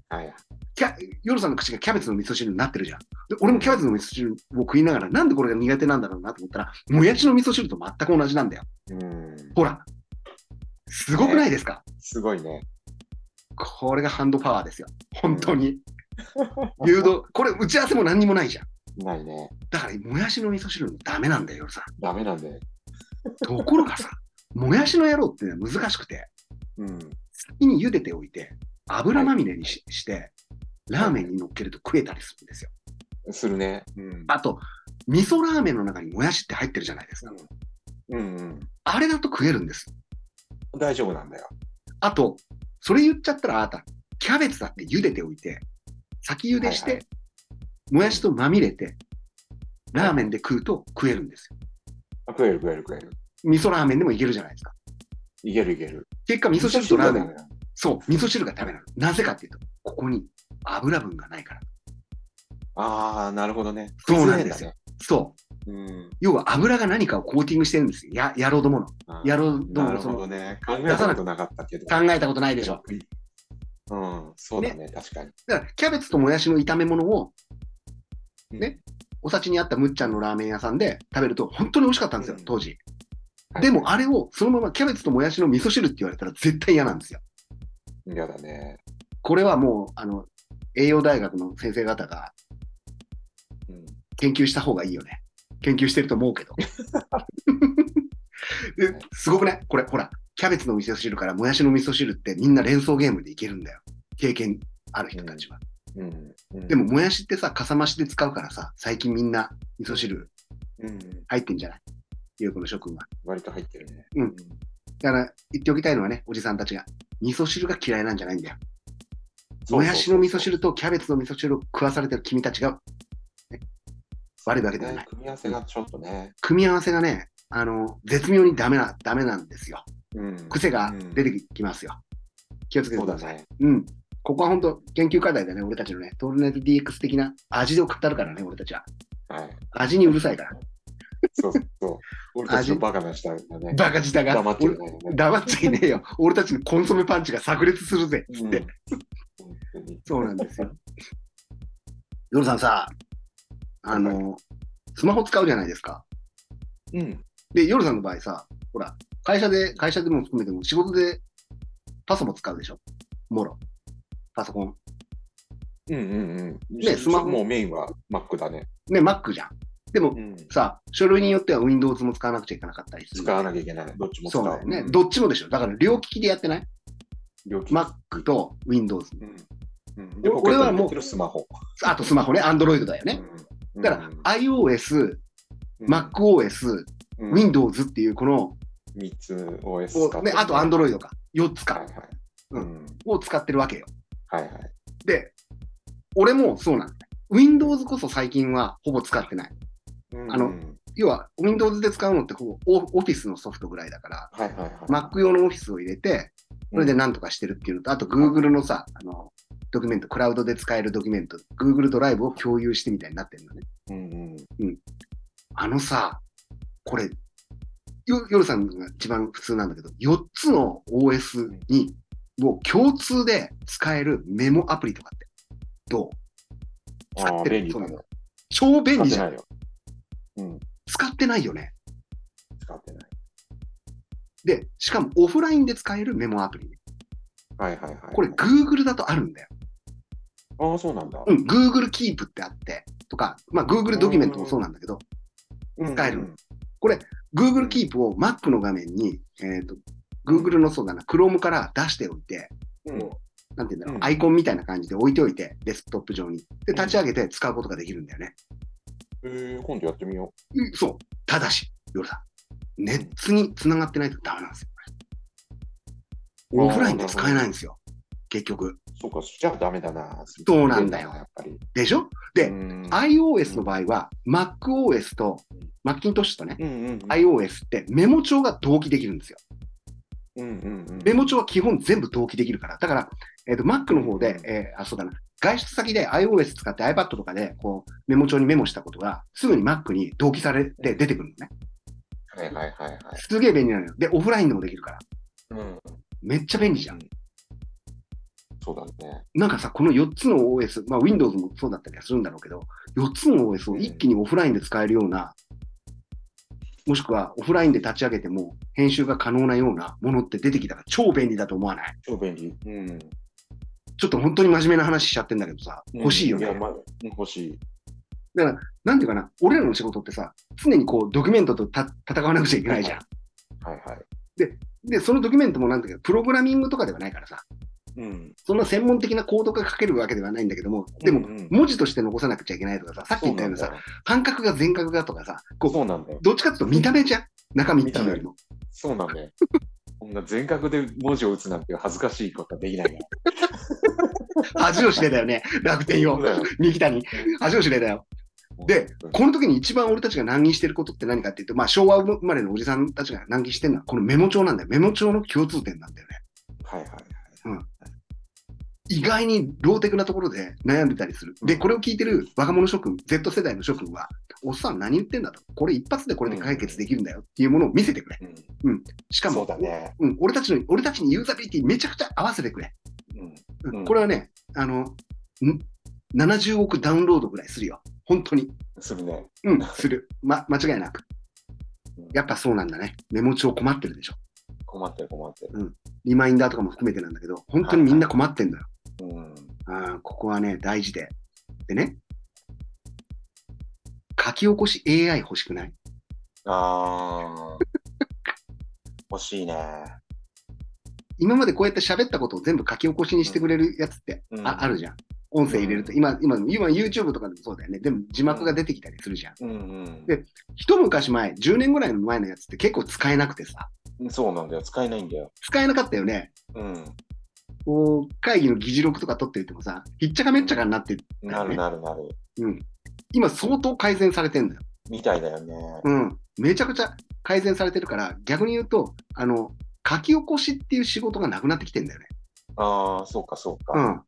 はい。キャ夜さんの口がキャベツの味噌汁になってるじゃん。で俺もキャベツの味噌汁を食いながら、なんでこれが苦手なんだろうなと思ったら、もやしの味噌汁と全く同じなんだよ。うん。ほら。すごくないですか、すごいね。これがハンドパワーですよ。本当に。誘導、これ打ち合わせも何にもないじゃん。ないね。だから、もやしの味噌汁もダメなんだよ、夜さん。ダメなんだよ。ところがさ、もやしの野郎って難しくて、うん。先に茹でておいて、油まみれにし,、して、ラーメンに乗っけると食えたりするんですよ。するね。うん。あと、味噌ラーメンの中にもやしって入ってるじゃないですか。うんうん。あれだと食えるんです。大丈夫なんだよ。あと、それ言っちゃったらあなた、キャベツだって茹でておいて、先茹でして、はいはもやしとまみれて、ラーメンで食うと食えるんですよ。あ食える食える食える。味噌ラーメンでもいけるじゃないですか。いけるいける。結果、味噌汁とラーメンそう、味噌汁がダメなの。なぜかっていうと、ここに油分がないから。ああ、なるほどね。そうなんですよね。そう。うん。要は油が何かをコーティングしてるんですよ。や、野郎どもの。あやろうどうもなるほどね。考えたことなかったけど。考えたことないでしょ。うん、そうだね、確かに。だから、キャベツともやしの炒め物を、うんね、お幸にあったむっちゃんのラーメン屋さんで食べると本当に美味しかったんですよう、ん当時。はいでも、あれをそのままキャベツともやしの味噌汁って言われたら絶対嫌なんですよ。嫌だね。これはもう、あの、栄養大学の先生方がうん。研究した方がいいよね。研究してると思うけど。ですごくね、これ、ほら、キャベツの味噌汁からもやしの味噌汁ってみんな連想ゲームでいけるんだよ。経験ある人たちは。うん。うんでも、、もやしってさ、かさ増しで使うからさ、最近みんな味噌汁うん。入ってんじゃない？ゆうこの諸君は。割と入ってるね。うんだから、言っておきたいのはね、おじさんたちが、味噌汁が嫌いなんじゃないんだよ。もやしの味噌汁とキャベツの味噌汁を食わされてる君たちが、ね、悪いわけではない。組み合わせがちょっとね。組み合わせがね、あの、絶妙にダメな、ダメなんですよ。うん。癖がうん出てきますよ。気をつけてください。そうだね。うん。ここは本当研究課題だね、俺たちのね。トールネット DX 的な味を語るからね、俺たちは。はい。味にうるさいから。そうそう。俺たちのバカな下だね。バカ舌が？黙ってる俺ね。黙っちゃいねえよ。俺たちのコンソメパンチが炸裂するぜ。つって。うんそうなんですよ。夜さんさ、あの、スマホ使うじゃないですか。うん。で、夜さんの場合さ、ほら、会社で、会社でも含めても仕事でパソも使うでしょ？もろ。パソコン。うんうんうん。ねスマホもうメインは Mac だね。ね、Mac じゃん。でもうん。さ、書類によっては Windows も使わなくちゃいけなかったりする。使わなきゃいけない。どっちも使う。そうだよね。んどっちもでしょ。だから両利きでやってない？料金 ?Mac と Windows。うん。うん。で、俺はもうスマホ。あとスマホね、Android だよね。うん。だから、iOS、うん、MacOS、うん、Windows っていうこの、3つ OS ね、あと Android か、4つかはいはい。ううん。を使ってるわけよ。はいはい。で、俺もそうなんだよ。Windows こそ最近はほぼ使ってない。あのうん要は、Windows で使うのってほぼオオフィスのソフトぐらいだから、はいはいはい。Mac 用のオフィスを入れて、それでなんとかしてるっていうのと、あと Google のさ、あの、ドキュメント、クラウドで使えるドキュメント、Google ドライブを共有してみたいになってるのね。うんうん。あのさ、これ、よ、夜さんが一番普通なんだけど、4つの OS に、もう共通で使えるメモアプリとかって、どう？使ってる？そう。超便利じゃん。使ってないよ。うん。使ってないよね。使ってない。で、しかもオフラインで使えるメモアプリ。はいはいはい。これ Google だとあるんだよ。ああ、そうなんだ。うん、Google Keep ってあって、とか、まあ Google ドキュメントもそうなんだけど、うん使える Google Keep を Mac の画面に、えっ、と、Google のそうだな、Chrome から出しておいて、うん。こうなんていうんだろう、うんアイコンみたいな感じで置いておいて、デスクトップ上に。で、立ち上げて使うことができるんだよね。えー、今度やってみようんそう。ただし、夜さん、ネットに繋がってないとダメなんですよ。オフラインで使えないんですよ。結局。う。そうか、じゃあダメだな。そうなんだよやっぱり。でしょ？で、うん、iOS の場合は、MacOS と、マッキントッシュとね、iOS ってメモ帳が同期できるんですよ。うんうんうん。メモ帳は基本全部同期できるから。だから、えっ、と、Mac の方で、えーあ、そうだな。外出先で iOS 使って iPad とかで、こう、メモ帳にメモしたことが、すぐに Mac に同期されて出てくるのね。はいはいはいはい。すげえ便利なのよ。で、オフラインでもできるから。うん。めっちゃ便利じゃん。そうだね。なんかさ、この4つの OS、まあ Windows もそうだったりはするんだろうけど、4つの OS を一気にオフラインで使えるような、もしくはオフラインで立ち上げても編集が可能なようなものって出てきたら超便利だと思わない？超便利。うん。ちょっと本当に真面目な話しちゃってんだけどさ、欲しいよね。や、まあ、うん欲しい。だから、なんていうかな、俺らの仕事ってさ、常にこう、ドキュメントとた戦わなくちゃいけないじゃん。はいはい。で、そのドキュメントもなんていうか、プログラミングとかではないからさ、うん。そんな専門的なコードが書けるわけではないんだけども、でも文字として残さなくちゃいけないとかさ、さっき言ったようなさ、半角が全角がとかさ、こう、そうなんだよ。どっちかっていうと見た目じゃん？中身っていうよりも。そうなんだよ。こんな全角で文字を打つなんて恥ずかしいことはできないよ。恥を知れだよね、楽天よそう。だよ三木谷。恥を知れだよ。でうんこの時に一番俺たちが難儀してることって何かっていうと、まあ昭和生まれのおじさんたちが難儀してるのは、このメモ帳なんだよ。メモ帳の共通点なんだよね。はいはいはい。意外にローテクなところで悩んでたりする。で、これを聞いてる若者諸君、Z 世代の諸君は、おっさん何言ってんだと。これ一発でこれで解決できるんだよっていうものを見せてくれ。うん。しかもそう、だね。うん、俺たちの、俺たちにユーザビリティめちゃくちゃ合わせてくれ。うん。うんうんこれはね、あの、ん？70億ダウンロードぐらいするよ。本当に。するね。うん、する。ま、間違いなくうん。やっぱそうなんだね。メモ帳困ってるでしょ。困ってる困ってる。リマインダーとかも含めてなんだけど、本当にみんな困ってんだよ。うん。あーここはね、大事で。でね、書き起こし AI 欲しくない？あー。欲しいね。今までこうやって喋ったことを全部書き起こしにしてくれるやつって、うんああるじゃん。音声入れると、今、今、今 YouTube とかでもそうだよね。でも字幕が出てきたりするじゃん。うんうんで一昔前、10年ぐらいの前のやつって結構使えなくてさ、そうなんだよ。使えないんだよ。使えなかったよね。うん。こう、会議の議事録とか取っていてもさ、ひっちゃかめっちゃかになって、なるなるなる。うん。今相当改善されてんだよ。みたいだよね。うん。めちゃくちゃ改善されてるから、逆に言うと、あの、書き起こしっていう仕事がなくなってきてんだよね。ああ、そうかそううか。ん。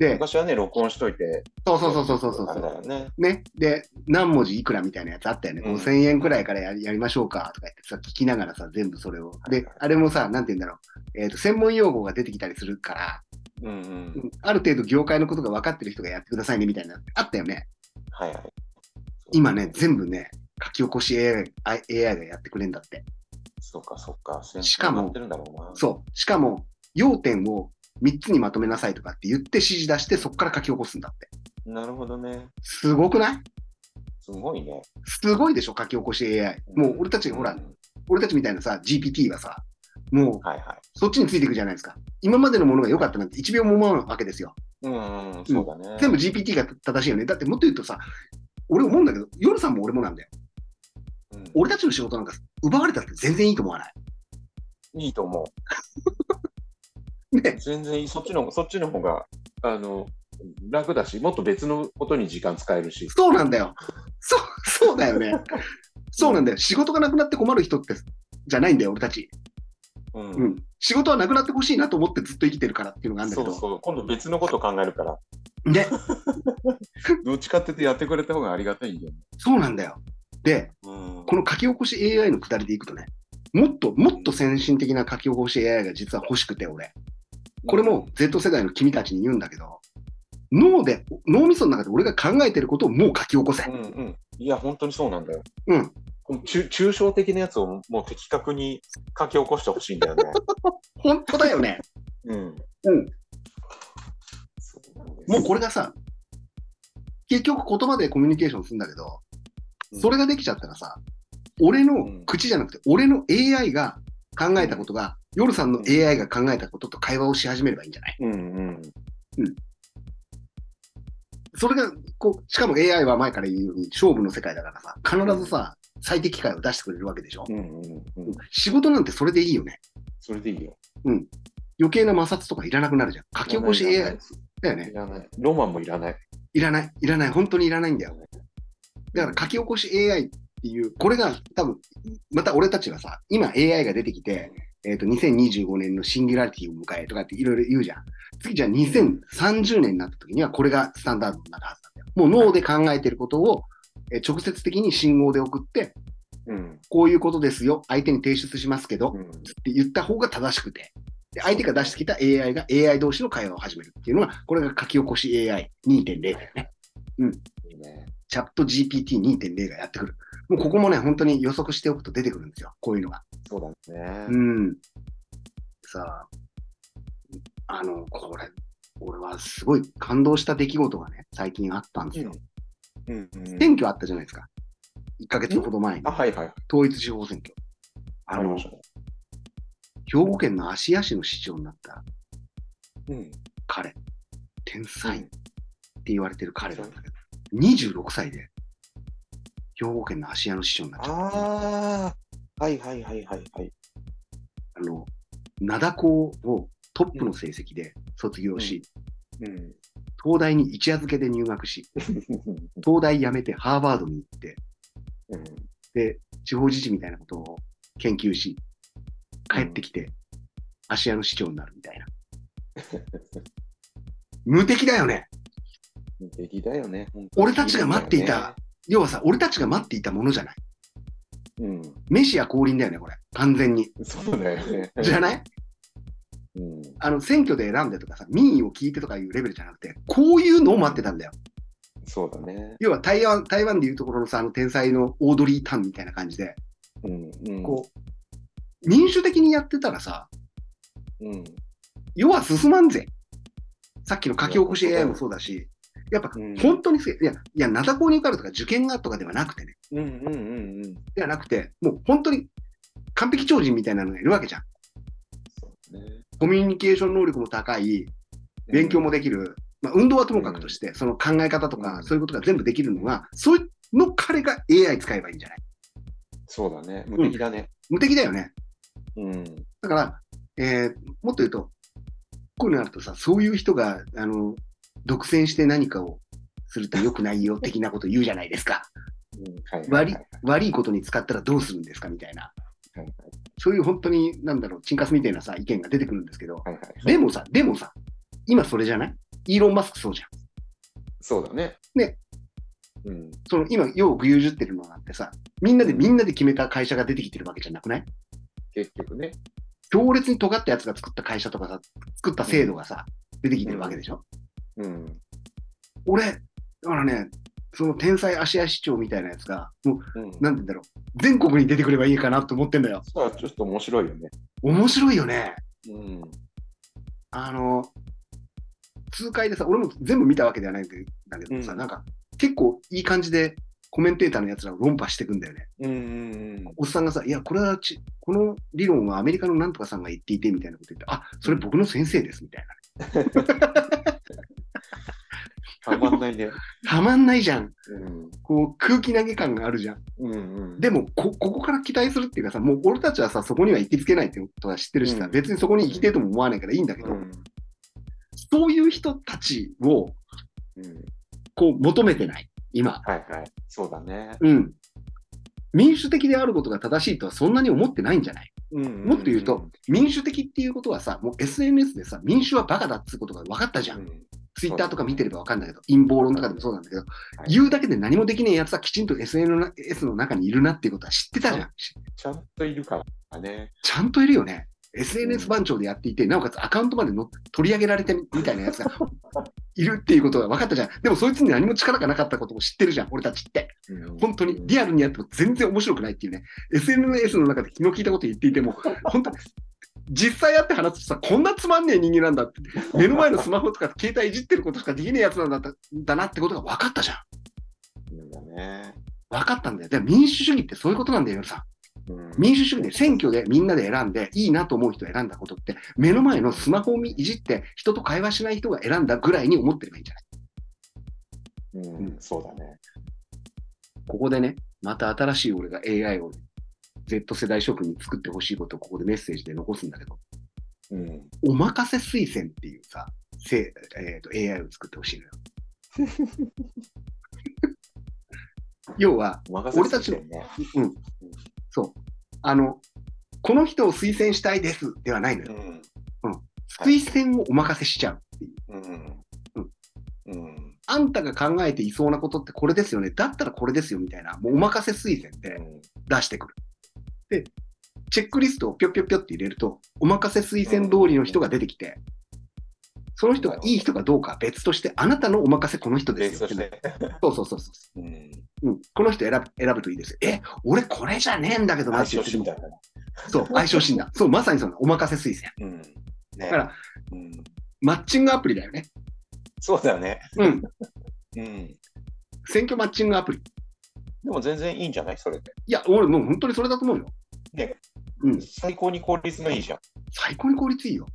で、昔はね、録音しといて。そうそうそうそうそうそうあれだよね。ね。で、何文字いくらみたいなやつあったよね。うん5000円くらいからやりやりましょうかとか言ってさ、聞きながらさ、全部それを。で、あれもさ、なんて言うんだろう。えっ、と、専門用語が出てきたりするから、うんう。うんんある程度業界のことが分かってる人がやってくださいねみたいな、あったよね。はいはい。今ね、全部ね、書き起こし AI, AI がやってくれんだって。そうかそうか。しかも。そう。しかも、要点を3つにまとめなさいとかって言って指示出して、そこから書き起こすんだって。なるほどね。すごくない？すごいね。すごいでしょ、書き起こし AI。もう俺たちがほらう、ん俺たちみたいなさ、GPT はさ、もうはいはい。そっちについていくじゃないですか。今までのものが良かったなんて1秒も思わないわけですよ。うんうん、そうだね。全部 GPT が正しいよね。だってもっと言うとさ、俺思うんだけど、夜さんも俺もなんだよ。うん俺たちの仕事なんか奪われたって全然いいと思わない？いいと思全然いい。そっちの、そっちの方が、あの、楽だし、もっと別のことに時間使えるし。そうなんだよ。そう、そうだよね。そうなんだよ。仕事がなくなって困る人って、じゃないんだよ、俺たち。うん。うん。仕事はなくなってほしいなと思ってずっと生きてるからっていうのがあるんだけど。そうそう。今度別のこと考えるから、ね。どっちかって言ってやってくれた方がありがたいんだよね。そうなんだよ。で、うん。この書き起こし AI のくだりでいくとね、もっと、もっと先進的な書き起こし AI が実は欲しくて、俺。これも Z 世代の君たちに言うんだけど、脳で、脳みその中で俺が考えてることをもう書き起こせう。んうん。いや、本当にそうなんだよ。うん。中抽象的なやつをもう的確に書き起こしてほしいんだよね。本当だよね。うん。うん。もうこれがさ、結局言葉でコミュニケーションするんだけど、それができちゃったらさ、俺の口じゃなくて、俺の AI が考えたことが、夜さんの AI が考えたことと会話をし始めればいいんじゃない？うんうん。それが、こう、しかも AI は前から言うように勝負の世界だからさ、必ずさ、最適解を出してくれるわけでしょ？うんうんうん。仕事なんてそれでいいよね。それでいいよ。余計な摩擦とかいらなくなるじゃん。書き起こし AI だよねい。らない。ロマンもいらない。いらない。いらない。本当にいらないんだよ。だから書き起こし AI っていう、これが多分、また俺たちはさ、今 AI が出てきて、えっ、と、2025年のシンギュラリティを迎えとかっていろいろ言うじゃん。次じゃあ2030年になった時にはこれがスタンダードになるはずなんだよ。もう脳で考えてることを、えー直接的に信号で送って、うん。こういうことですよ。相手に提出しますけど、うん。って言った方が正しくて。で相手が出してきた AI が AI 同士の会話を始めるっていうのが、これが書き起こし AI2.0 だよね。いいね。チャット GPT2.0 がやってくる。もうここもね、本当に予測しておくと出てくるんですよ。こういうのが。そうだね。うん。さあ、あの、これ、俺はすごい感動した出来事がね、最近あったんですよ。うんうん。選挙あったじゃないですか。1ヶ月ほど前にあ、。はいはい。統一地方選挙。あの、兵庫県の芦屋市の市長になったうん。彼、天才って言われてる彼なんだけど、26歳で兵庫県の芦屋の市長になっちゃった。ああ。はいはいはいはいはい。あの、灘高をトップの成績で卒業し、うん。東大に一夜漬けで入学し、東大辞めてハーバードに行って、うん。で、地方自治みたいなことを研究し、帰ってきて、芦屋の市長になるみたいな。無敵だよね。無敵だよね。俺たちが待っていた。要はさ、俺たちが待っていたものじゃない。うん。メシア降臨だよね、これ。完全に。そうだよね。じゃない？うん。あの、選挙で選んでとかさ、民意を聞いてとかいうレベルじゃなくて、こういうのを待ってたんだよ。そうだね。要は台湾、台湾でいうところのさ、あの天才のオードリー・タンみたいな感じで、うん。うん。こう、民主的にやってたらさ、うん。世は進まんぜ。さっきの書き起こし AI もそうだし、やっぱうん本当にすげえ、いや、いや、灘高に受かるとか受験がとかではなくてね、うんうんうんうん。ではなくて、もう本当に完璧超人みたいなのがいるわけじゃん。そうね。コミュニケーション能力も高い、勉強もできる、まあ、運動はともかくとして、その考え方とか、うんそういうことが全部できるのが、そういうの彼が AI 使えばいいんじゃない？そうだね。無敵だね。無敵だよね。うん。だから、えーもっと言うと、こういうのあるとさ、そういう人が、あの、独占して何かをすると良くないよ的なこと言うじゃないですか。悪いことに使ったらどうするんですかみたいな。はいはいそういう本当に、なんだろう、チンカスみたいなさ、意見が出てくるんですけど、はいはい。でもさ、でもさ、今それじゃない？イーロン・マスクそうじゃん。そうだね。ね。うん。その今、よく牛耳ってるのなんてさ、みんなでみんなで決めた会社が出てきてるわけじゃなくない？結局ね。強烈に尖ったやつが作った会社とかさ、作った制度がさ、出てきてるわけでしょ、うん。俺、だからね、その天才芦屋市長みたいなやつが、もう、うん。なんて言うんだろう、全国に出てくればいいかなと思ってんだよ。さあ、ちょっと面白いよね。面白いよね。うん。あの、通会でさ、俺も全部見たわけではないんだけどさ、うんなんか、結構いい感じでコメンテーターのやつらを論破していくんだよね。うんうんおっさんがさ、いや、これはち、この理論はアメリカのなんとかさんが言っていてみたいなこと言って、あ、それ僕の先生ですみたい たまんないね。な。たまんないじゃん。うん。こう、空気投げ感があるじゃん。うんうん。でもこ、ここから期待するっていうかさ、もう俺たちはさ、そこには行きつけないってことは知ってるしさ、うん別にそこに行きてえとも思わないからいいんだけど、うん。そういう人たちを、うん。こう、求めてない。今。はいはい。そうだね。うん。民主的であることが正しいとはそんなに思ってないんじゃない？うんもっと言うと、民主的っていうことはさ、もう SNS でさ、民主はバカだっていうことが分かったじゃん。うん。ツイッターとか見てれば分かるんだけど、陰謀論とかでもそうなんだけど、はい言うだけで何もできねえやつはきちんと SNS の中にいるなっていうことは知ってたじゃん。ちゃんといるからね。ちゃんといるよね。SNS 番長でやっていて、なおかつアカウントまでの取り上げられてみたいなやつが いるっていうことが分かったじゃん。でもそいつに何も力がなかったことも知ってるじゃん、俺たちって。本当にリアルにやっても全然面白くないっていうね。SNS の中で気の利いたこと言っていても、本当に実際やって話すとさ、こんなつまんねえ人間なんだって、目の前のスマホとか携帯いじってることしかできねえやつなんだだなってことが分かったじゃん。うんだね。分かったんだよ。で民主主義ってそういうことなんだよ、夜さん。うん民主主義で選挙でみんなで選んでいいなと思う人を選んだことって目の前のスマホをいじって人と会話しない人が選んだぐらいに思ってればいいんじゃない？うん、そうだね。ここでね、また新しい俺が AI を Z 世代諸君に作ってほしいことをここでメッセージで残すんだけど、うん。おまかせ推薦っていうさ、せえー、と AI を作ってほしいのよ。要は、俺たちの。うん、そう。あの、この人を推薦したいですではないのよ。うん。推薦をお任せしちゃうっていう。うん。うん。あんたが考えていそうなことってこれですよね。だったらこれですよみたいな、もうお任せ推薦で出してくる。で、チェックリストをぴょぴょぴょって入れると、お任せ推薦通りの人が出てきて、その人がいい人かどうかは別として、あなたのお任せこの人で別すよとってしね、て。そうそうそうそう。うん。うん、この人選ぶ選ぶといいですよ。え、俺これじゃねえんだけどな相って言。そう、相性診断。そう、まさにそのお任せ推薦。うん。ねだから、うん。マッチングアプリだよね。そうだよね。うん。うん。選挙マッチングアプリ。でも全然いいんじゃない？それで。いや、俺もう本当にそれだと思うよ。ね。うん。最高に効率がいいじゃん。最高に効率いいよ。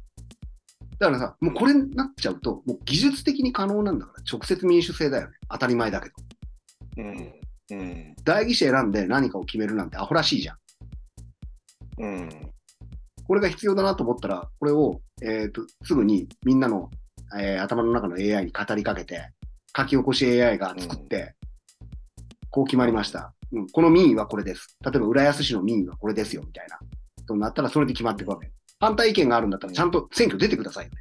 だからさ、もうこれになっちゃうと、もう技術的に可能なんだから、直接民主制だよね。当たり前だけど。うん。うん。代議士選んで何かを決めるなんてアホらしいじゃん。うん。これが必要だなと思ったら、これを、えっ、と、すぐにみんなの、えー頭の中の AI に語りかけて、書き起こし AI が作って、こう決まりました。うん、この民意はこれです。例えば、浦安市の民意はこれですよ、みたいな。となったら、それで決まっていくわけ。反対意見があるんだったら、ちゃんと選挙出てくださいよね。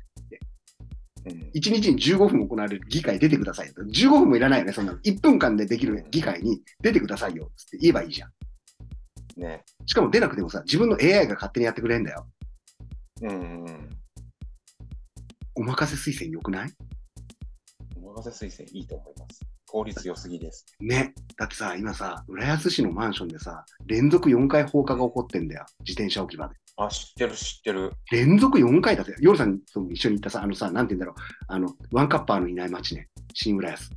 うん。1日に15分行われる議会出てくださいよ。15分もいらないよね、そんなの。1分間でできる議会に出てくださいよ、つって言えばいいじゃん。ね。しかも出なくてもさ、自分の AI が勝手にやってくれるんだよ。うん。お任せ推薦良くない？お任せ推薦いいと思います。効率良すぎです。ね。だってさ、今さ、浦安市のマンションでさ、連続4回放火が起こってんだよ。自転車置き場で。あ、知ってる、知ってる。連続4回だって。夜さんと一緒に行ったさ、あのさ、なんて言うんだろう。あの、ワンカッパーのいない街ね。新浦安。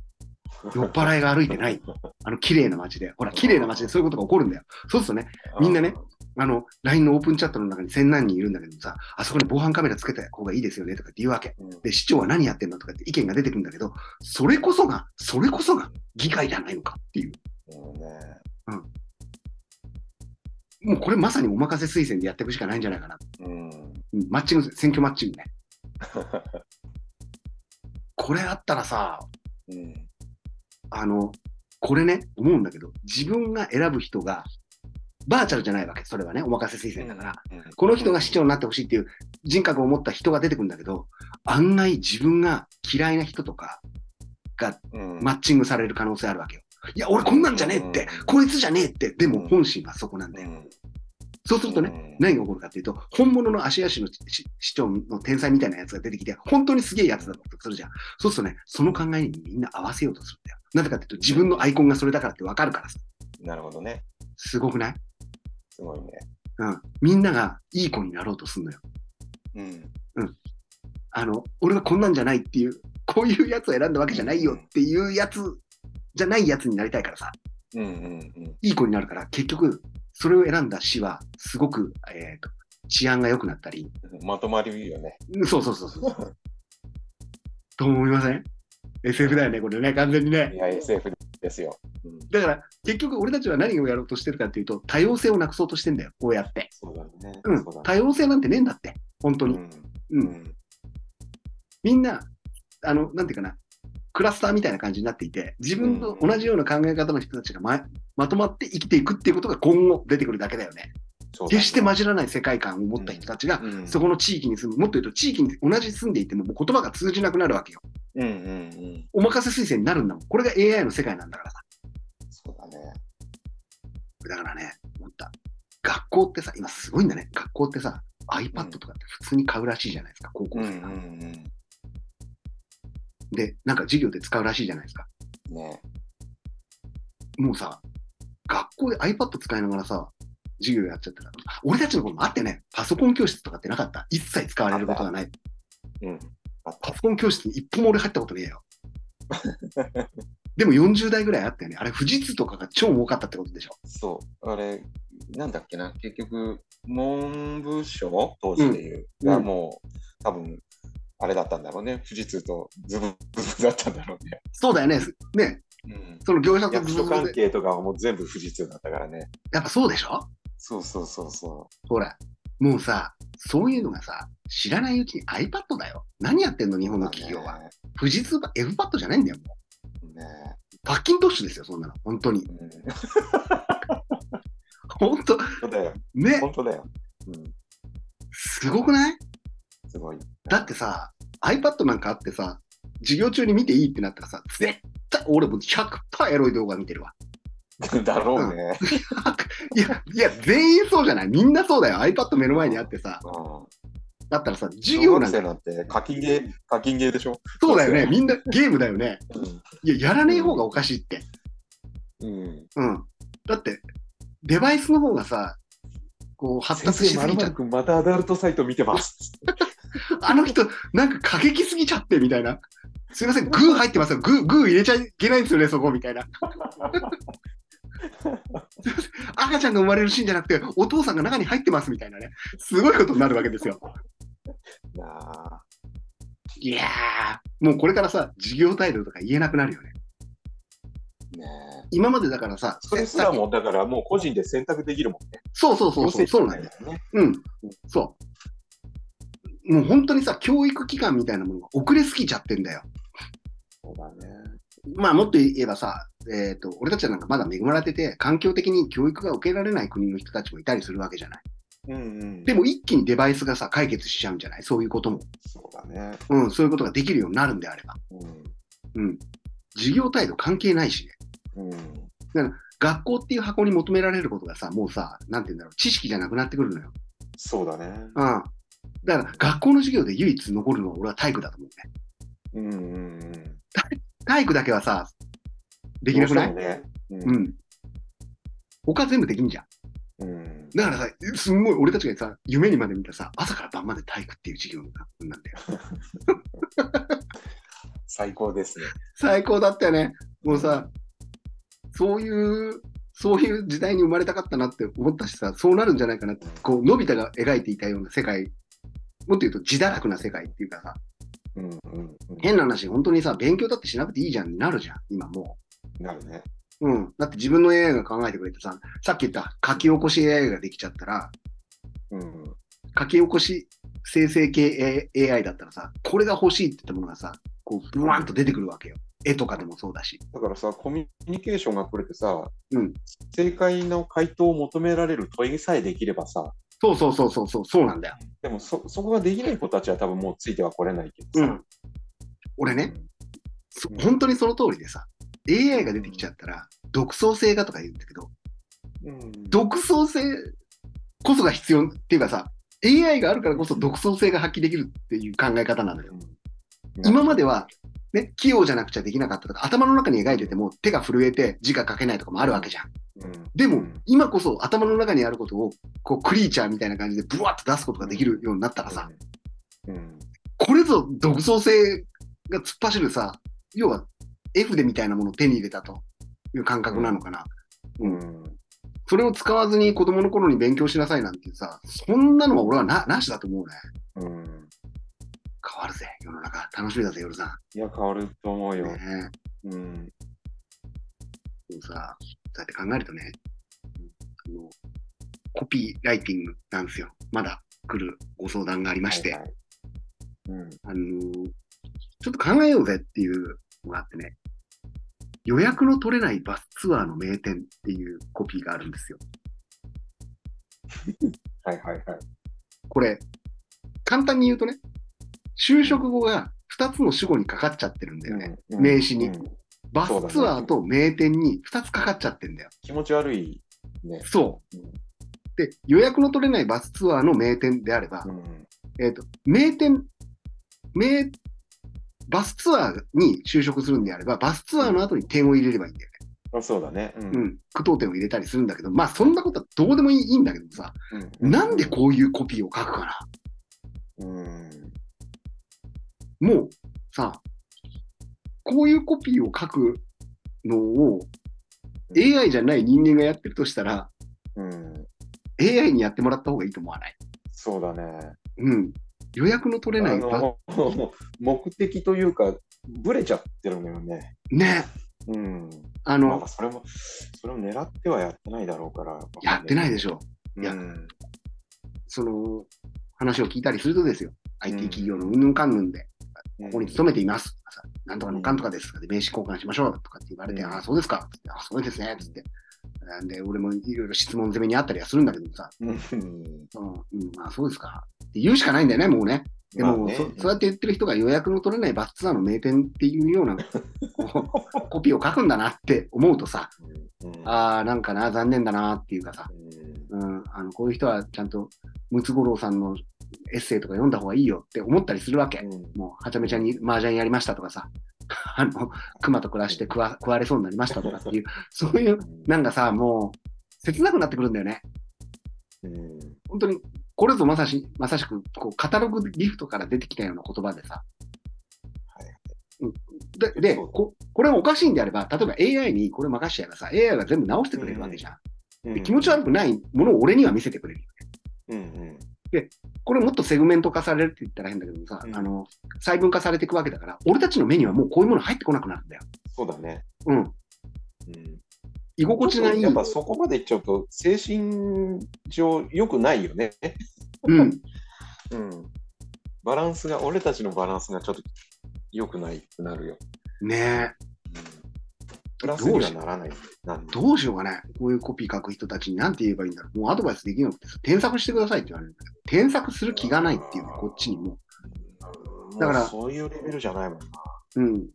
酔っ払いが歩いてない。あの、綺麗な街で。ほら、綺麗な街でそういうことが起こるんだよ。そうするとね、みんなねあの、LINE のオープンチャットの中に千何人いるんだけどさ、あそこに防犯カメラつけた方がいいですよねとかって言うわけ。うん。で、市長は何やってんのとかって意見が出てくるんだけど、それこそが、それこそが議会じゃないのかっていう。うんね。もうこれまさにお任せ推薦でやっていくしかないんじゃないかな。うん。うん、マッチング、選挙マッチングね。これあったらさ、うん。あの、これね、思うんだけど、自分が選ぶ人が、バーチャルじゃないわけ。それはね、お任せ推薦だから。うんこの人が市長になってほしいっていう人格を持った人が出てくるんだけど、案外自分が嫌いな人とかがうんマッチングされる可能性あるわけよ。いや、俺こんなんじゃねえって、こいつじゃねえって、でも本心はそこなんだよ。うんそうするとね、うん何が起こるかっていうと、本物の足足の市市長の天才みたいなやつが出てきて、本当にすげえやつだとするじゃん。そうするとね、その考えにみんな合わせようとするんだよ。なぜかっていうと、自分のアイコンがそれだからってわかるからさ。なるほどね。すごくない？すごいね。うん。みんながいい子になろうとするのよ。うん。あの、俺はこんなんじゃないっていう、こういうやつを選んだわけじゃないよっていうやつじゃないやつになりたいからさ。うんうんうん。いい子になるから、結局、それを選んだ市は、すごく、えっ、と、治安が良くなったり、まとまりいいよね。うんそうそうそうそう。と思いません ?SF だよね、これね、完全にねい。や、SF ですよ。うん、だから、結局俺たちは何をやろうとしてるかっていうと、多様性をなくそうとしてんだよ、こうやって。そうだね。うん。多様性なんてねえんだって、本当に。うん。うん。うん。みんな、あの、なんていうかな、クラスターみたいな感じになっていて、自分と同じような考え方の人たちがままとまって生きていくっていうことが今後出てくるだけだよね。決して混じらない世界観を持った人たちが、うんそこの地域に住む、もっと言うと地域に同じ住んでいてももう言葉が通じなくなるわけよ。うんうんうん。お任せ推薦になるんだもん。これが AI の世界なんだからさ。そうだね。だからね、思った。学校ってさ、今すごいんだね。学校ってさ、iPad とかって普通に買うらしいじゃないですか、高校うんう生が。んで、なんか授業で使うらしいじゃないですか。うん。ねもうさ、学校で iPad 使いながらさ、授業やっちゃったら、俺たちの頃もあってね、パソコン教室とかってなかった？一切使われることがない。うん。パソコン教室に一歩も俺入ったことねえよ。でも40代ぐらいあったよね。あれ、富士通とかが超儲かったってことでしょ。そう。あれ、なんだっけな、結局、文部省？当時でいう、うんがもう、多分、あれだったんだろうね。富士通とズブズブだったんだろうね。そうだよね。ね、うん。その業者とズブズブで。係とかはもう全部富士通だったからね。やっぱそうでしょ？そうそうそうそほら、もうさ、そういうのがさ、知らないうちに iPad だよ。何やってんの、日う。本の企業は。ね富士通ば Fpad じゃないんだよ、もう。ねパッキントッシュですよ、そんなの。本当に。うん。本当、本当だよ。ね、本当だよ。うん。すごくない？すごい。だってさ、iPad なんかあってさ、授業中に見ていいってなったらさ、絶対、俺も100%エロい動画見てるわ。だろうね。いや、いや、全員そうじゃない？みんなそうだよ。iPad 目の前にあってさ、うん。だったらさ、授業なんか、小学生なんて課金ゲー、課金ゲーでしょ？そうだよね。みんなゲームだよね。いや、やらねえ方がおかしいって。うん。うん。うん。だって、デバイスの方がさ、こう、発達しすぎちゃっまたアダルトサイト見てます。あの人、なんか過激すぎちゃって、みたいな。すいません、グー入ってますよ。グー、グー入れちゃいけないんですよね、そこ、みたいな。赤ちゃんが生まれるシーンじゃなくて、お父さんが中に入ってます、みたいなね。すごいことになるわけですよ。なあ。いやー、もうこれからさ、授業態度とか言えなくなるよね。ねえ。今までだからさ、それすらも、だからもう個人で選択できるもんね。そうそうそうそう、そうなんだよ。よね。うん、そう。もう本当にさ、教育機関みたいなものが遅れすぎちゃってんだよ。そうだね。まあもっと言えばさ、えっ、と、俺たちはなんかまだ恵まれてて、環境的に教育が受けられない国の人たちもいたりするわけじゃない。うんうん。でも一気にデバイスがさ、解決しちゃうんじゃない？そういうことも。そうだね。うん、そういうことができるようになるんであれば。うん。うん。授業態度関係ないしね。うん。学校っていう箱に求められることがさ、もうさ、なんて言うんだろう、知識じゃなくなってくるのよ。そうだね。うん。だから学校の授業で唯一残るのは俺は体育だと思うね。うんうんうん。体育だけはさ、できなくない、どうしてもね。うん。他全部できんじゃん。うん。だからさ、すんごい俺たちがさ、夢にまで見たさ、朝から晩まで体育っていう授業なんだよ。最高ですね。最高だったよね。もうさ、そういう、そういう時代に生まれたかったなって思ったしさ、そうなるんじゃないかなって、こう、のび太が描いていたような世界、もっと言うと自堕落な世界っていうかさ、うんうんうん。変な話、本当にさ、勉強だってしなくていいじゃんになるじゃん、今もなるね。う。うん。だって自分の AI が考えてくれてさ、さっき言った書き起こし AI ができちゃったら、うん。書き起こし生成系 AI だったらさ、これが欲しいって言ったものがさ、こう、ブワーンと出てくるわけよ。絵とかでもそうだし。だからさ、コミュニケーションが取れてさ、うん正解の回答を求められる問いさえできればさ、そうそうそうそうそう、そうなんだよ。でもそそこができない子たちは多分もうついてはこれないけどさ。うん。俺ね、そ本当にその通りでさ、AI が出てきちゃったら、独創性がとか言うんだけど、うん。独創性こそが必要っていうかさ、AI があるからこそ独創性が発揮できるっていう考え方なのよ。今までは、ね、器用じゃなくちゃできなかったとか、頭の中に描いてても手が震えて字が書けないとかもあるわけじゃん。うん、でもうん、今こそ頭の中にあることを、こう、クリーチャーみたいな感じでブワッと出すことができるようになったらさ、うん、これぞ独創性が突っ走るさ、要は F でみたいなものを手に入れたという感覚なのかな。ううん。ん、それを使わずに子供の頃に勉強しなさいなんてさ、そんなのは俺はななしだと思うね。うん。変わるぜ、世の中。楽しみだぜ、夜さいや、変わると思うよ。ん。ねうん。でもさ、そうやって考えるとね、あの、コピーライティングなんですよ。まだ来るご相談がありまして、はいはいうん。あの、ちょっと考えようぜっていうのがあってね、予約の取れないバスツアーの名店っていうコピーがあるんですよ。はいはいはい。これ、簡単に言うとね、就職後が2つの主語にかかっちゃってるんだよね。うん名刺にうんバスツアーと名店に2つかかっちゃってんだよ。気持ち悪いね。そう。で、予約の取れないバスツアーの名店であれば、うんえっ、と、名店、名、バスツアーに就職するんであれば、バスツアーの後に点を入れればいいんだよね。あそうだね。ううんん。句読点を入れたりするんだけど、まあそんなことはどうでもいいいいんだけどさ、うんなんでこういうコピーを書くかな。うんもうさ、こういうコピーを書くのを AI じゃない人間がやってるとしたら、うん、AI にやってもらった方がいいと思わない？そうだね。うん。予約の取れないば、あの 目的というか、ぶれちゃってるのよね。ね、うん。あのなんか、それも、それを狙ってはやってないだろうから。やってないでししょ。ょいやその、話を聞いたりするとですよ。IT 企業のうんぬんかんぬんで、ここに勤めています。とかさ、なんとかのかんとかです。とかで名刺交換しましょうとかって言われて、うんああ、そうです。かつって、ああ、そうです。ね、つって。なんで、俺もいろいろ質問攻めにあったりはするんだけどさ、うん。うん、うん、まあそうですか。って言うしかないんだよね、もうね。でも、まあね。そそうやって言ってる人が予約の取れないバスツアーの名店っていうような コピーを書くんだなって思うとさ、うん。ああ、なんかな、残念だなっていうかさ、うん。うん、あのこういう人はちゃんとムツゴロウさんのエッセイとか読んだ方がいいよって思ったりするわけ。もう、はちゃめちゃに麻雀やりましたとかさ、あの、熊と暮らして食わ食われそうになりましたとかっていう、そういう、なんかさ、もう、切なくなってくるんだよね。うん本当に、これぞまさし、まさしく、こう、カタログギフトから出てきたような言葉でさ。うんで、でこ、これがおかしいんであれば、例えば AI にこれ任しちゃえばさ、AI が全部直してくれるわけじゃん。で気持ち悪くないものを俺には見せてくれる。うんうんこれもっとセグメント化されるって言ったら変だけどさ、うんあの、細分化されていくわけだから、俺たちの目にはもうこういうもの入ってこなくなるんだよ。そうだね。うん。うん居心地がいい。やっぱそこまでいっちゃうと、精神上良くないよね。うん。うん。バランスが、俺たちのバランスがちょっと良くないくなるよ。ねうんプラスにはならない。なんえ。どうしようかね。こういうコピー書く人たちに何て言えばいいんだろう。もうアドバイスできなくてさ、添削してくださいって言われるんだけど、添削する気がないっていうね、こっちにも。だからそういうレベルじゃないもんな。うん。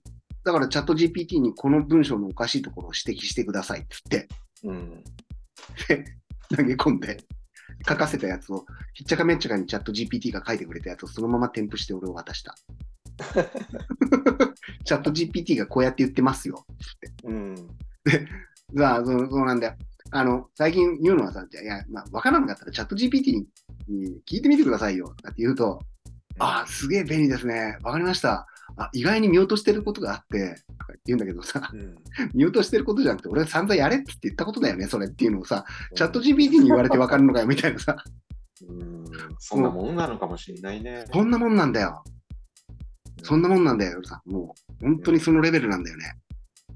だからチャット GPT にこの文章のおかしいところを指摘してくださいって言って、うん。投げ込んで、書かせたやつを、ひっちゃかめっちゃかにチャット GPT が書いてくれたやつをそのまま添付して俺を渡した。チャット GPT がこうやって言ってますよ。うん。さあ、そうそうなんだよ。あの、最近言うのはさ、じゃあいや、まあ、わからなかったらチャット GPT にに聞いてみてくださいよ。って言うと、ああ、すげえ便利ですね。わかりました。あ、意外に見落としてることがあって、とか言うんだけどさ、うん。見落としてることじゃなくて、俺は散々やれって言ったことだよね、それっていうのをさ、チャット GPT に言われてわかるのかよ、みたいなさ、うん。そんなもんなのかもしれないね。そんなもんなんだよ。そんなもんなんだよ、さ、もう、本当にそのレベルなんだよね。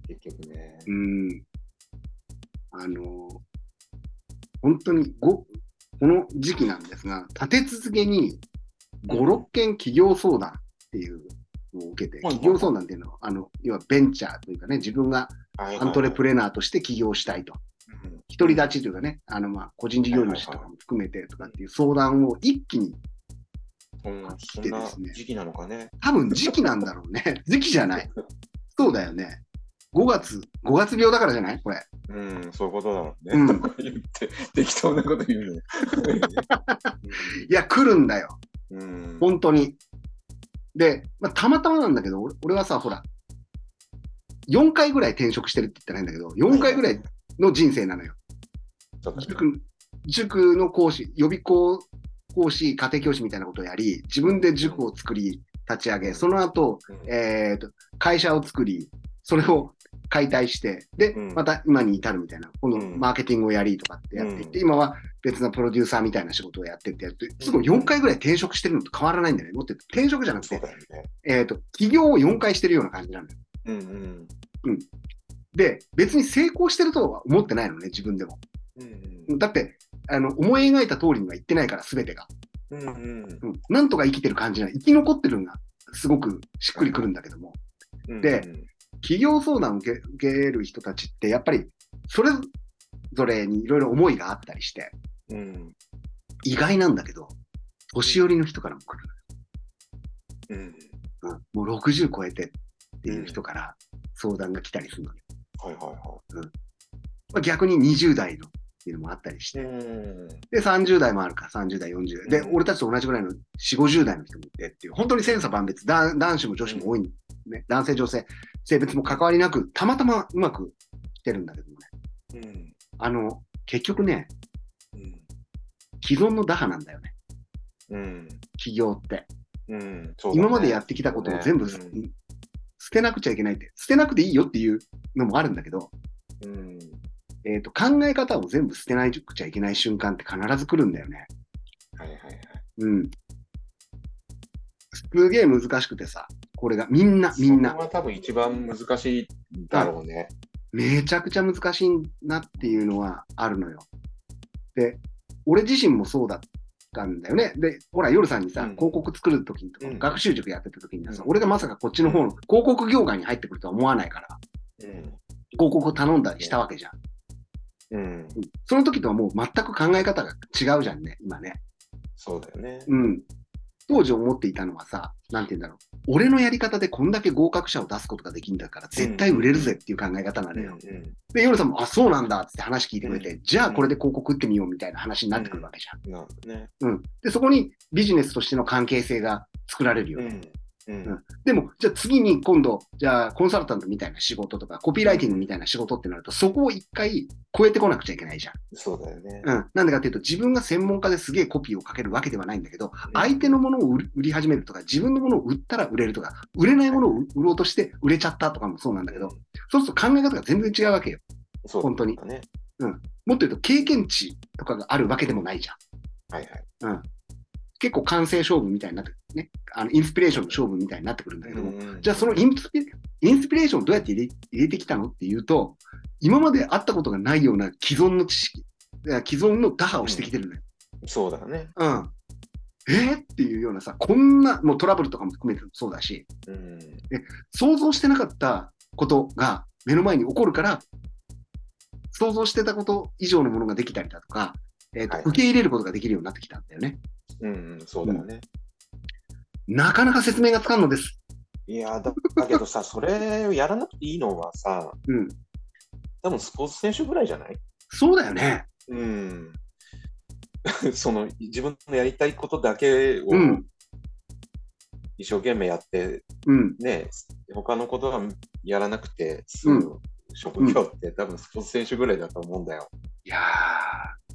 結局ね。うん。あの、本当にご、この時期なんですが、立て続けに5、6件企業相談っていうのを受けて、はい企業相談っていうのは、あの、要はベンチャーというかね、自分がアントレプレレナーとして起業したいと。独り立ちというかね、あの、まあ、個人事業主とかも含めてとかっていう相談を一気に、うん、来てですね時期なのかね。多分時期なんだろうね。時期じゃない。そうだよね。5月、5月病だからじゃない？これ。うん、そういうことだろうね。うん 言って、適当なこと言うね。いや、来るんだよ。うん。本当に。で、まあ、たまたまなんだけど、俺俺はさ、ほら、4回ぐらい転職してるって言ったらいいんだけど、4回ぐらいの人生なのよ。塾の講師、予備校講師、家庭教師みたいなことをやり、自分で塾を作り、立ち上げ、その後、うんえーと、会社を作り、それを解体して、で、うんまた今に至るみたいな、このうんマーケティングをやりとかってやっていって、う今は別のプロデューサーみたいな仕事をやってってやって、すごい4回ぐらい転職してるのと変わらないんだよね。もっと言うと転職じゃなくて、ね。えっ、と、起業を4回してるような感じなんだよ。うんうん。で、別に成功してるとは思ってないのね、自分でも。うんだって、あの、思い描いた通りにはいってないから、すべてが。うん。うんうん。なんとか生きてる感じない。生き残ってるのが、すごくしっくりくるんだけども。うん。で企業相談を受け受ける人たちって、やっぱり、それぞれにいろいろ思いがあったりして、うん。意外なんだけど、年寄りの人からも来うん。うん。もう60超えてっていう人から相談が来たりするのよ。はいはいはまあ、逆に20代のっていうのもあったりして、うん。で、30代もあるか、30代、40代。で、うん俺たちと同じぐらいの4、50代の人もいてっていう、本当に千差万別、だ男子も女子も多い、ね、男性、女性、性別も関わりなく、たまたまうまく来てるんだけどもね。うん。あの、結局ね、うん。既存の打破なんだよね、うん。企業って。うん。今までやってきたことを全部、捨てなくちゃいけないって、捨てなくていいよっていうのもあるんだけど、うん。えっ、と、考え方を全部捨てなくちゃいけない瞬間って必ず来るんだよね。はいはいはい。うん。すげえ難しくてさ、これがみんな、みんなそこ、が多分一番難しいだろうね。めちゃくちゃ難しいなっていうのはあるのよ。で、俺自身もそうだったんだよね。で、ほら、夜さんにさ、うん広告作るときとか、うん学習塾やってたときにはさ、うん俺がまさかこっちの方の広告業界に入ってくるとは思わないから、うん。広告を頼んだりしたわけじゃん。うん。うんその時とはもう全く考え方が違うじゃんね、今ね。そうだよね。うん。当時思っていたのはさ、なんて言うんだろう。俺のやり方でこんだけ合格者を出すことができるんだから、絶対売れるぜっていう考え方なのよ。うんで、夜さんも、あ、そうなんだって話聞いてくれて、じゃあこれで広告打ってみようみたいな話になってくるわけじうん。なんだね。ゃん。うん。で、そこにビジネスとしての関係性が作られるよね。うん。うん。でも、じゃあ次に今度、じゃあコンサルタントみたいな仕事とか、コピーライティングみたいな仕事ってなると、そこを一回超えてこなくちゃいけないじゃん。そうだよね。うん。なんでかっていうと、自分が専門家ですげえコピーをかけるわけではないんだけど、相手のものを売り始めるとか、自分のものを売ったら売れるとか、売れないものを売ろうとして売れちゃったとかもそうなんだけど、そうすると考え方が全然違うわけよ。そう本当にだね。もっと言うと経験値とかがあるわけでもないじゃん。はいはい。結構完成勝負みたいになってくるね。あの、インスピレーションの勝負みたいになってくるんだけども、うんじゃあそのインスピインスピレーションをどうやって入れ入れてきたのっていうと、今まであったことがないような既存の知識、既存の打破をしてきてるのよ。そうだね。うん。えー？っていうようなさ、こんな、もうトラブルとかも含めてそうだし、うん。想像してなかったことが目の前に起こるから、想像してたこと以上のものができたりだとか、えーとはい受け入れることができるようになってきたんだよね。うん、そうだよね。なかなか説明がつかんのです。いやだ、だけどさ、それをやらなくていいのはさ、うん。多分スポーツ選手ぐらいじゃない？そうだよね。うん。その、自分のやりたいことだけをうん。一生懸命やって、うん。ね、他のことはやらなくて済む職業って多分スポーツ選手ぐらいだと思うんだよ。いやー、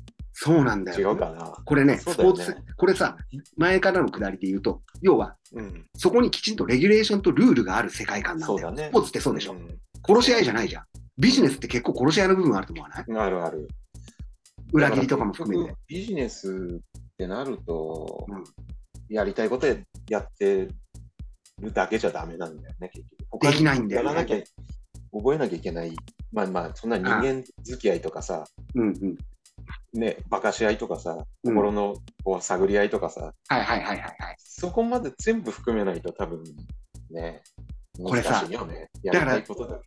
そうなんだ違よ。うかな。これね、スポーツ、これさ、前からのくだりで言うと、要は、うん。そこにきちんとレギュレーションとルールがある世界観なんだよ。そうだね。スポーツってそうでしょ。ん殺し合いじゃないじゃん。ビジネスって結構殺し合いの部分あると思わない？あるある。裏切りとかも含めてビジネスってなると、うんやりたいことやってるだけじゃダメなんだよね、結局。できないんだよねやらなきゃ、覚えなきゃいけない。まあまあ、そんな人間付き合いとかさ、うんうん。ね、馬鹿し合いとかさ、うん心のこう探り合いとかさ、はいはいはいはいはい。そこまで全部含めないと多分ね、これさだから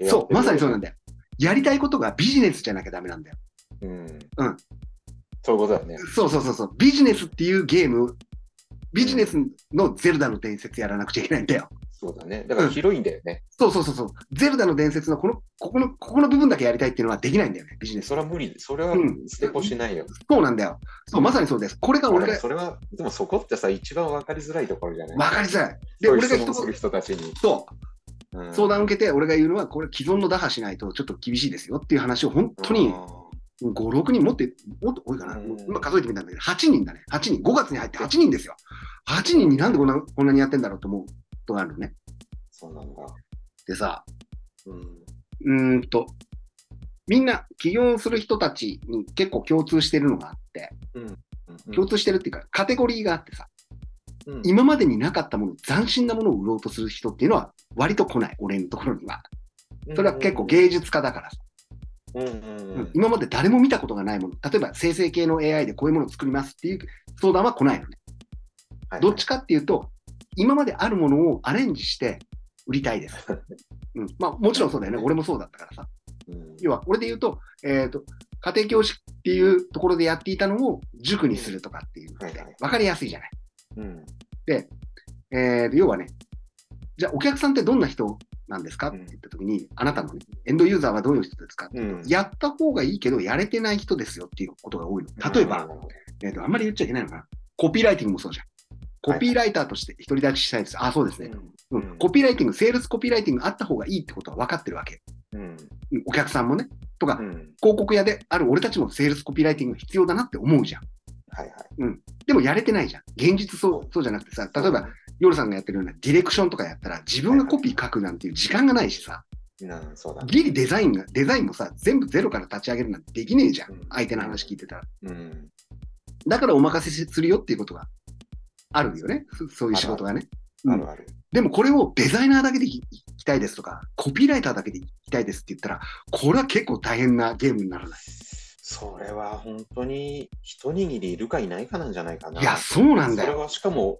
そう、まさにそうなんだ。だよ。やりたいことがビジネスじゃなきゃダメなんだよ。うん。うんそういうことだよね。そうそうそうそう。ビジネスっていうゲーム、ビジネスのゼルダの伝説やらなくちゃいけないんだよ。そうだね。だから広いんだよね。そうそうそうそう。ゼルダの伝説のこの、ここの、ここの部分だけやりたいっていうのはできないんだよね、ビジネス。それは無理。それはうん捨てこしないよ。そうなんだよ。そう、まさにそうです。これが俺が俺それは、でもそこってさ、一番分かりづらいところじゃない？分かりづらい。で、俺が一質問する言、人たちに。そう、うん相談を受けて、俺が言うのは、これ既存の打破しないとちょっと厳しいですよっていう話を本当に5、6人もって、もっと多いかな。うん今数えてみたんだけど、8人だね。8人。5月に入って8人ですよ。8人になんでこんなこんなにやってんだろうと思うことがあるのね。そうなんだ。でさ、うん。うーんと、みんな起業する人たちに結構共通してるのがあって、共通してるっていうか、カテゴリーがあってさ、うん今までになかったもの、斬新なものを売ろうとする人っていうのは割と来ない、俺のところには。それは結構芸術家だからさ、うんうんうん今まで誰も見たことがないもの、例えば生成系の AI でこういうものを作りますっていう相談は来ないのね。はいどっちかっていうと、今まであるものをアレンジして売りたいです。うん、まあもちろんそうだよね。俺もそうだったからさ。うん要は、俺で言うと、えっ、と、家庭教師っていうところでやっていたのを塾にするとかっていうの分かりやすいじゃない。うんえーと要はね、じゃあお客さんってどんな人なんですか？っうんて言ったときに、あなたのね、エンドユーザーはどういう人ですか？ってうんやった方がいいけど、やれてない人ですよっていうことが多いの。例えば、えーと、あんまり言っちゃいけないのかな。コピーライティングもそうじゃん。コピーライターとして独り立ちしたいです。あ、そうですね。ううんん、コピーライティング、セールスコピーライティングあった方がいいってことは分かってるわけ。うんうんお客さんもね。とか、うん広告屋である俺たちもセールスコピーライティングが必要だなって思うじゃん。はいはい。でもやれてないじゃん。現実そうそうじゃなくてさ、例えば、夜さんがやってるようなディレクションとかやったら、自分がコピー書くなんていう時間がないしさ、なそうだね。ギリデザインが、デザインもさ、全部ゼロから立ち上げるなんてできねえじゃんうん。相手の話聞いてたら。うん。だからお任せするよっていうことがあるよね。そそういう仕事がね。うんあるある。でもこれをデザイナーだけでいきたいですとか、コピーライターだけでいきたいですって言ったら、これは結構大変なゲームにならない。それは本当に一握りいるかいないかなんじゃないかな。いや、そうなんだよ。それはしかも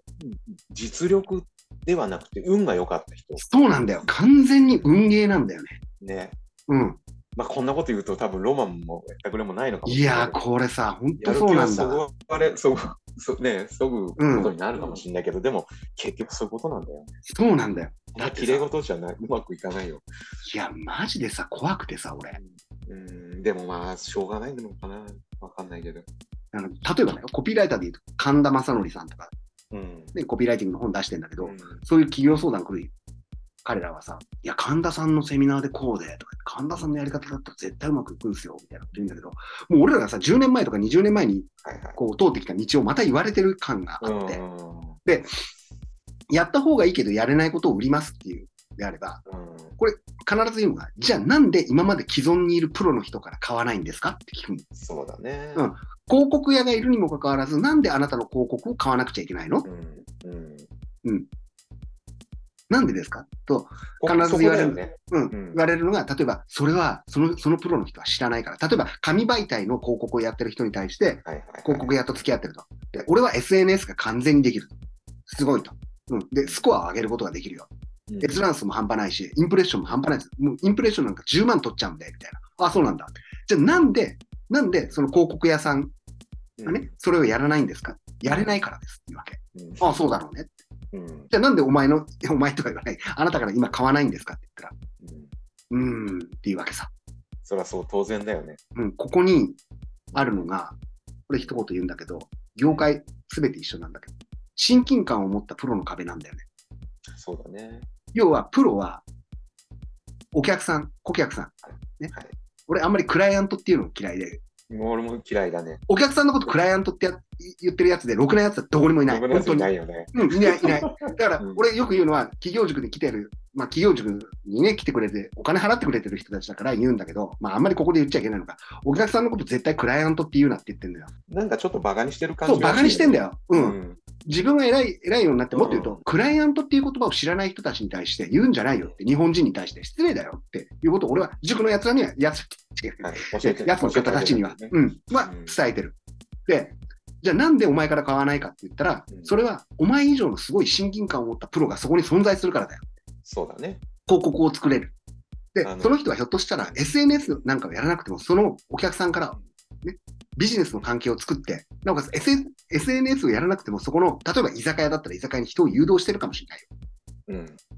実力ではなくて運が良かった人。そうなんだよ。完全に運ゲーなんだよね。ね。うん。まあこんなこと言うと多分ロマンもやったくれもないのかもしれないけど。これさ、ほんとやる気はそうなんだ。そぐわれ、そぐ、そね、そぐことになるかもしれないけど、でも結局そういうことなんだよね。そうなんだよ。だってさ綺麗事じゃない、うまくいかないよ。いや、マジでさ、怖くてさ、俺。うん、でもまあ、しょうがないのかな。わかんないけど。あの例えばね、コピーライターで言うと、神田正則さんとか、うん。ね、コピーライティングの本出してんだけど、うんそういう企業相談来る彼らはさ、いや、神田さんのセミナーでこうで、とか、神田さんのやり方だったら絶対うまくいくんですよ、みたいなこと言うんだけど、もう俺らがさ、10年前とか20年前に。こう通ってきた道をまた言われてる感があって、うんやった方がいいけどやれないことを売りますっていうであれば、うん必ず言うのが、じゃあなんで今まで既存にいるプロの人から買わないんですか？って聞くの。そうだね。うん広告屋がいるにもかかわらず、なんであなたの広告を買わなくちゃいけないの？うん。うん。なんでですか？と、こ必ず言われるね。うん、うん言われるのが、例えば、それはその、そのプロの人は知らないから。例えば、紙媒体の広告をやってる人に対して。広告屋と付き合ってると。で、俺は SNS が完全にできると。すごいと。うん。で、スコアを上げることができるよ。うん閲覧数も半端ないし、インプレッションも半端ないです。もうインプレッションなんか10万取っちゃうんで、みたいな。あ、そうなんだ。じゃあなんで、なんでその広告屋さんがね、それをやらないんですか？やれないからですっていうわけ。うんあ、そうだろうね。うんじゃあなんでお前の、お前とか言わない、あなたから今買わないんですかって言ったら、うんうーんっていうわけさ。そりゃそう、当然だよね。うん、ここにあるのが、これ一言言うんだけど、業界すべて一緒なんだけど、親近感を持ったプロの壁なんだよね。そうだね。要は、プロは、お客さん、顧客さん。ねはい俺、あんまりクライアントっていうの嫌いで、もう俺も嫌いだね。お客さんのことクライアントってや言ってるやつで、ろくなやつはどこにもいない。本当に。ないよね。うん、いない、いない。だからうん、俺よく言うのは、企業塾に来てる、まあ、企業塾にね、来てくれて、お金払ってくれてる人たちだから言うんだけど、まあ、あんまりここで言っちゃいけないのか、お客さんのこと絶対クライアントって言うなって言ってんだよ。なんかちょっとバカにしてる感そう、じがバカにしてんだよ。よ。う。うんん。自分が偉い、偉いようになって、もっと言うと、うんクライアントっていう言葉を知らない人たちに対して言うんじゃないよって、日本人に対して失礼だよっていうことを、俺は塾の奴らには、やつ、はい。教えて。やつの方たちには、教えてあげうん、はうん伝えてる。で、じゃあなんでお前から買わないかって言ったらう、んそれはお前以上のすごい親近感を持ったプロがそこに存在するからだよ。そうだね。広告を作れる。でその人はひょっとしたら SNS なんかをやらなくても、そのお客さんから、ね、ビジネスの関係を作って、なおかつ SN SNS をやらなくても、そこの、例えば居酒屋だったら居酒屋に人を誘導してるかもしれないよ。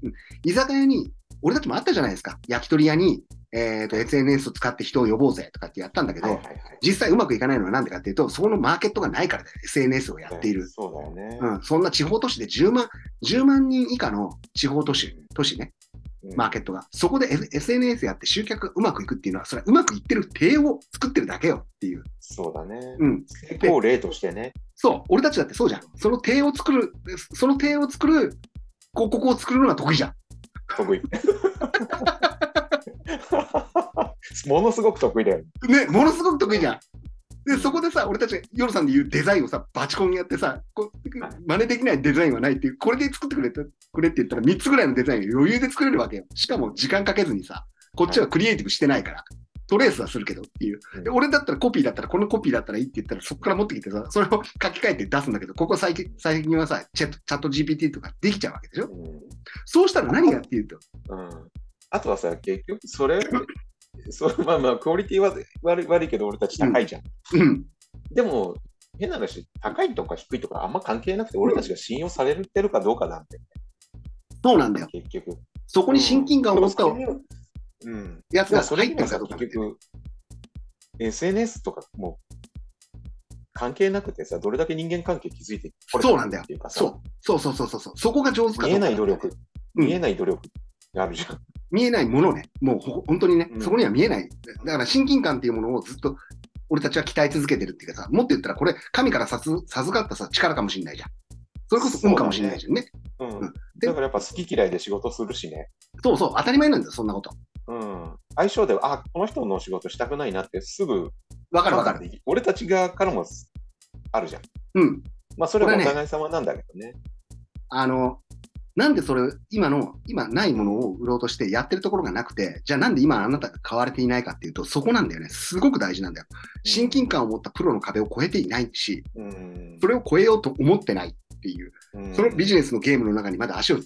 うん。居酒屋に、俺たちもあったじゃないですか。焼き鳥屋に、えっ、と、SNS を使って人を呼ぼうぜとかってやったんだけど、はいはいはい。実際うまくいかないのはなんでかっていうと、そこのマーケットがないからだよ。SNS をやっている。そうだよね。うん、そんな地方都市で10万、10万人以下の地方都市、都市ね、うんマーケットが。そこで SNS やって集客がうまくいくっていうのは、それはうまくいってる体を作ってるだけよっていう。そうだね。うん。成功例としてね。そう。俺たちだってそうじゃん。その体を作る、その体を作る広告を作るのが得意じゃん。得意。ものすごく得意だよね。ね、ものすごく得意じゃん。で、そこでさ、俺たちが夜さんで言うデザインをさ、バチコンやってさ、こう真似できないデザインはないっていう、これで作ってくれてくれって言ったら3つぐらいのデザインを余裕で作れるわけよ。しかも時間かけずにさ、こっちはクリエイティブしてないから、トレースはするけどっていう。でうん。俺だったらコピーだったら、このコピーだったらいいって言ったら、そこから持ってきてさ、それを書き換えて出すんだけど、ここ最近最近はさ、チャットチャット GPT とかできちゃうわけでしょ？そうしたら何がっていうと、うんうん。あとはさ、結局それ、そうまあまあ、クオリティは悪い悪いけど、俺たち高いじゃん。うん、でも、変な話、高いとか低いとかあんま関係なくて、俺たちが信用されてるかどうかなんて、そうなんだよ。結局。そこに親近感を持ったうん。やつがそれ入ってるかどうか結局、SNS とかもう関係なくてさ、どれだけ人間関係築いてこれたそうなんだよっていうかさ、そうそうそうそうそうそこが上手か見えない努力、うん見えない努力があるじゃん。見えないものね。もうほ本当にね、うんそこには見えない。だから親近感っていうものをずっと俺たちは鍛え続けてるっていうかさ、もっと言ったらこれ神から授授かったさ力かもしれないじゃん。それこそ運かもしれないじゃんね。うんうんだからやっぱ好き嫌いで仕事するしね。そうそう、当たり前なんだよ、そんなこと。うん。相性では、あ、この人の仕事したくないなってすぐ、わかるわかる。る。俺たち側からもあるじゃん。うん。まあそれはお互い様なんだけどね。あの、なんでそれ、今の、今ないものを売ろうとしてやってるところがなくて、じゃあなんで今あなたが買われていないかっていうと、そこなんだよね。すごく大事なんだよ。親近感を持ったプロの壁を越えていないし、うん。それを越えようと思ってないっていう、うんそのビジネスのゲームの中にまで足を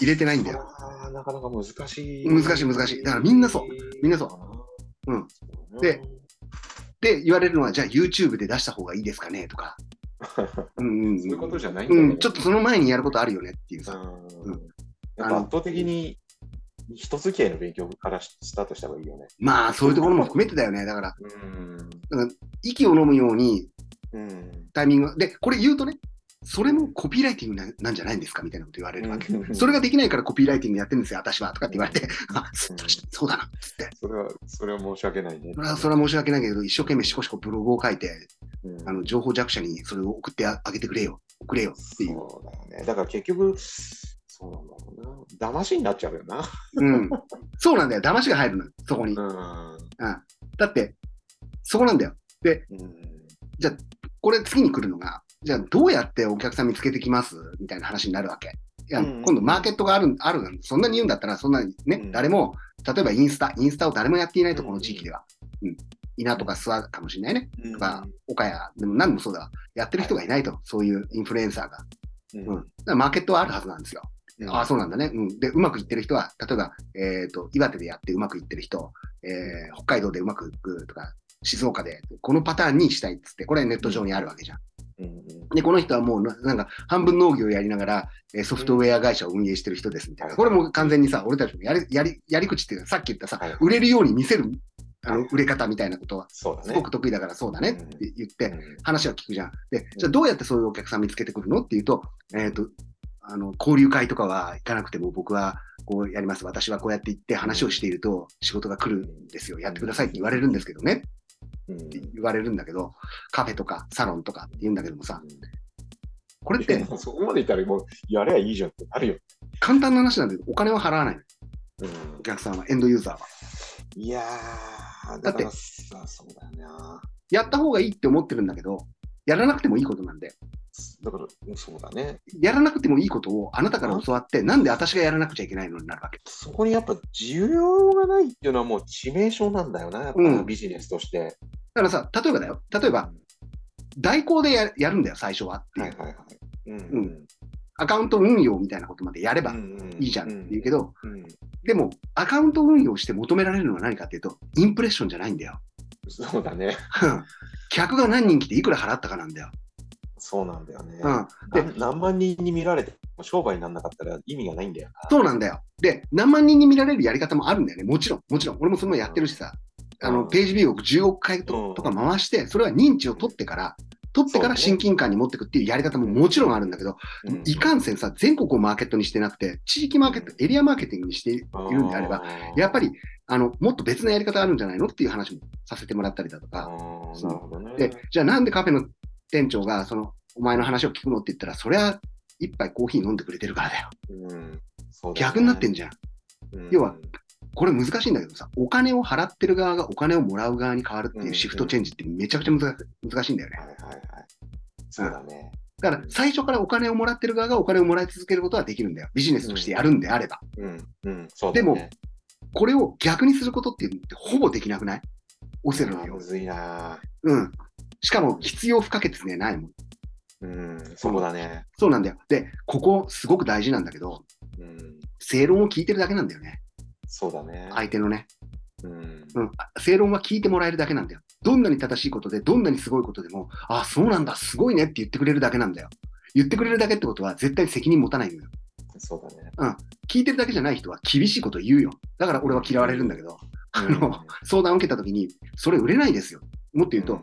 入れてないんだよ。なかなか難しい。難しい難しいだからみんなそうみんなそううんでで、言われるのは、じゃあ YouTube で出した方がいいですかねとか。うんうんうんそういうことじゃないんだよねうん、ちょっとその前にやることあるよねっていうさ。うんうんやっぱ圧倒的に人付き合いの勉強からスタートした方がいいよね。まあ、そういうところも含めてだよね。だから、うん。息を飲むようにうん。タイミング、で、これ言うとね、それもコピーライティングななんじゃないんですか？みたいなこと言われるわけ。それができないからコピーライティングやってるんですよ、私は。とかって言われて、あ、そうんそうだな、つって。それは、それは申し訳ないね。それは、それは申し訳ないけど、一生懸命しこしこブログを書いて、うんあの、情報弱者にそれを送ってあげてくれよ。送れよっていう。そうだよね。だから結局、そうなんだろうな。騙しになっちゃうよな。うん。そうなんだよ。騙しが入るのよ、そこに。うん。うん。だって、そこなんだよ。で、うん。じゃあ、これ次に来るのが、じゃあどうやってお客さん見つけてきます？みたいな話になるわけ。いや、うん今度マーケットがある、ある、そんなに言うんだったら、そんなにね、うん誰も、例えばインスタ、インスタを誰もやっていないと、この地域では。うん。稲とか諏訪かもしれないね。とか、岡谷、でも何でもそうだわ。やってる人がいないと、そういうインフルエンサーが。うん。うんだからマーケットはあるはずなんですよ。うんああ、そうなんだね。うん。で、うまくいってる人は、例えば、えっ、と、岩手でやってうまくいってる人、えー北海道でうまくいくとか、静岡で、このパターンにしたいっつって、これネット上にあるわけじゃん。うんで、この人はもうな、なんか、半分農業やりながら、えーソフトウェア会社を運営してる人ですみたいな。うんこれも完全にさ、俺たちもやり、やり、やり口っていうか、さっき言ったさはい、売れるように見せる、あの、売れ方みたいなことは。すごく得意だからそうだねって言って、うん話は聞くじゃん。で、じゃあどうやってそういうお客さん見つけてくるのっていうと、えっ、と、あの、交流会とかは行かなくても僕はこうやります。私はこうやって行って話をしていると仕事が来るんですよ。やってくださいって言われるんですけどね。うんって言われるんだけど、カフェとかサロンとかって言うんだけどもさ、これってそこまでいったらもうやればいいじゃんってなるよ。簡単な話なんでお金は払わないの。うんお客さんは、エンドユーザーは。いやー、だってそうだよな。やった方がいいって思ってるんだけど、やらなくてもいいことなんで、だから、そうだね。やらなくてもいいことをあなたから教わって、なんで私がやらなくちゃいけないのになるわけ。そこにやっぱ需要がないっていうのはもう致命傷なんだよな、やっぱうんビジネスとして。だからさ、例えばだよ。例えば、代行でややるんだよ、最初はっていう。はいはいはい。うんうんアカウント運用みたいなことまでやればうんいいじゃんって言うけど、うんでも、アカウント運用して求められるのは何かっていうと、インプレッションじゃないんだよ。そうだね。客が何人来ていくら払ったかなんだよ。そうなんだよね。うん。で何何万人に見られても商売にならなかったら意味がないんだよな。そうなんだよ。で、何万人に見られるやり方もあるんだよね。もちろん、もちろん。俺もそれもやってるしさ。あの、うんページビューを10億回とか回して、それは認知を取ってから、取ってから親近感に持っていくっていうやり方ももちろんあるんだけど、うんいかんせんさ、全国をマーケットにしてなくて、地域マーケット、エリアマーケティングにしているんであれば、、やっぱり、あの、もっと別なやり方あるんじゃないのっていう話もさせてもらったりだとあか。で、じゃあなんでカフェの店長が、その、お前の話を聞くのって言ったら、そりゃ、一杯コーヒー飲んでくれてるからだよ。うんね逆になってんじゃん。うん要はこれ難しいんだけどさ、お金を払ってる側がお金をもらう側に変わるっていうシフトチェンジってめちゃくちゃ難しいんだよね。はいはいはい。そうだね。だから最初からお金をもらってる側がお金をもらい続けることはできるんだよ。ビジネスとしてやるんであれば。うん、うん、そうだね。でもこれを逆にすることってほぼできなくない？オセロのように。むずいなうん。しかも必要不可欠でないもん。うん、そうだね。そうなんだよ。で、ここすごく大事なんだけど、うん、正論を聞いてるだけなんだよね。そうだね。相手のね。うん、うん。正論は聞いてもらえるだけなんだよ。どんなに正しいことで、どんなにすごいことでも、あ、そうなんだ、すごいねって言ってくれるだけなんだよ。言ってくれるだけってことは絶対責任持たないのよ。そうだね。聞いてるだけじゃない人は厳しいこと言うよ。だから俺は嫌われるんだけど、あの、相談を受けたときに、それ売れないですよ。もっと言うと、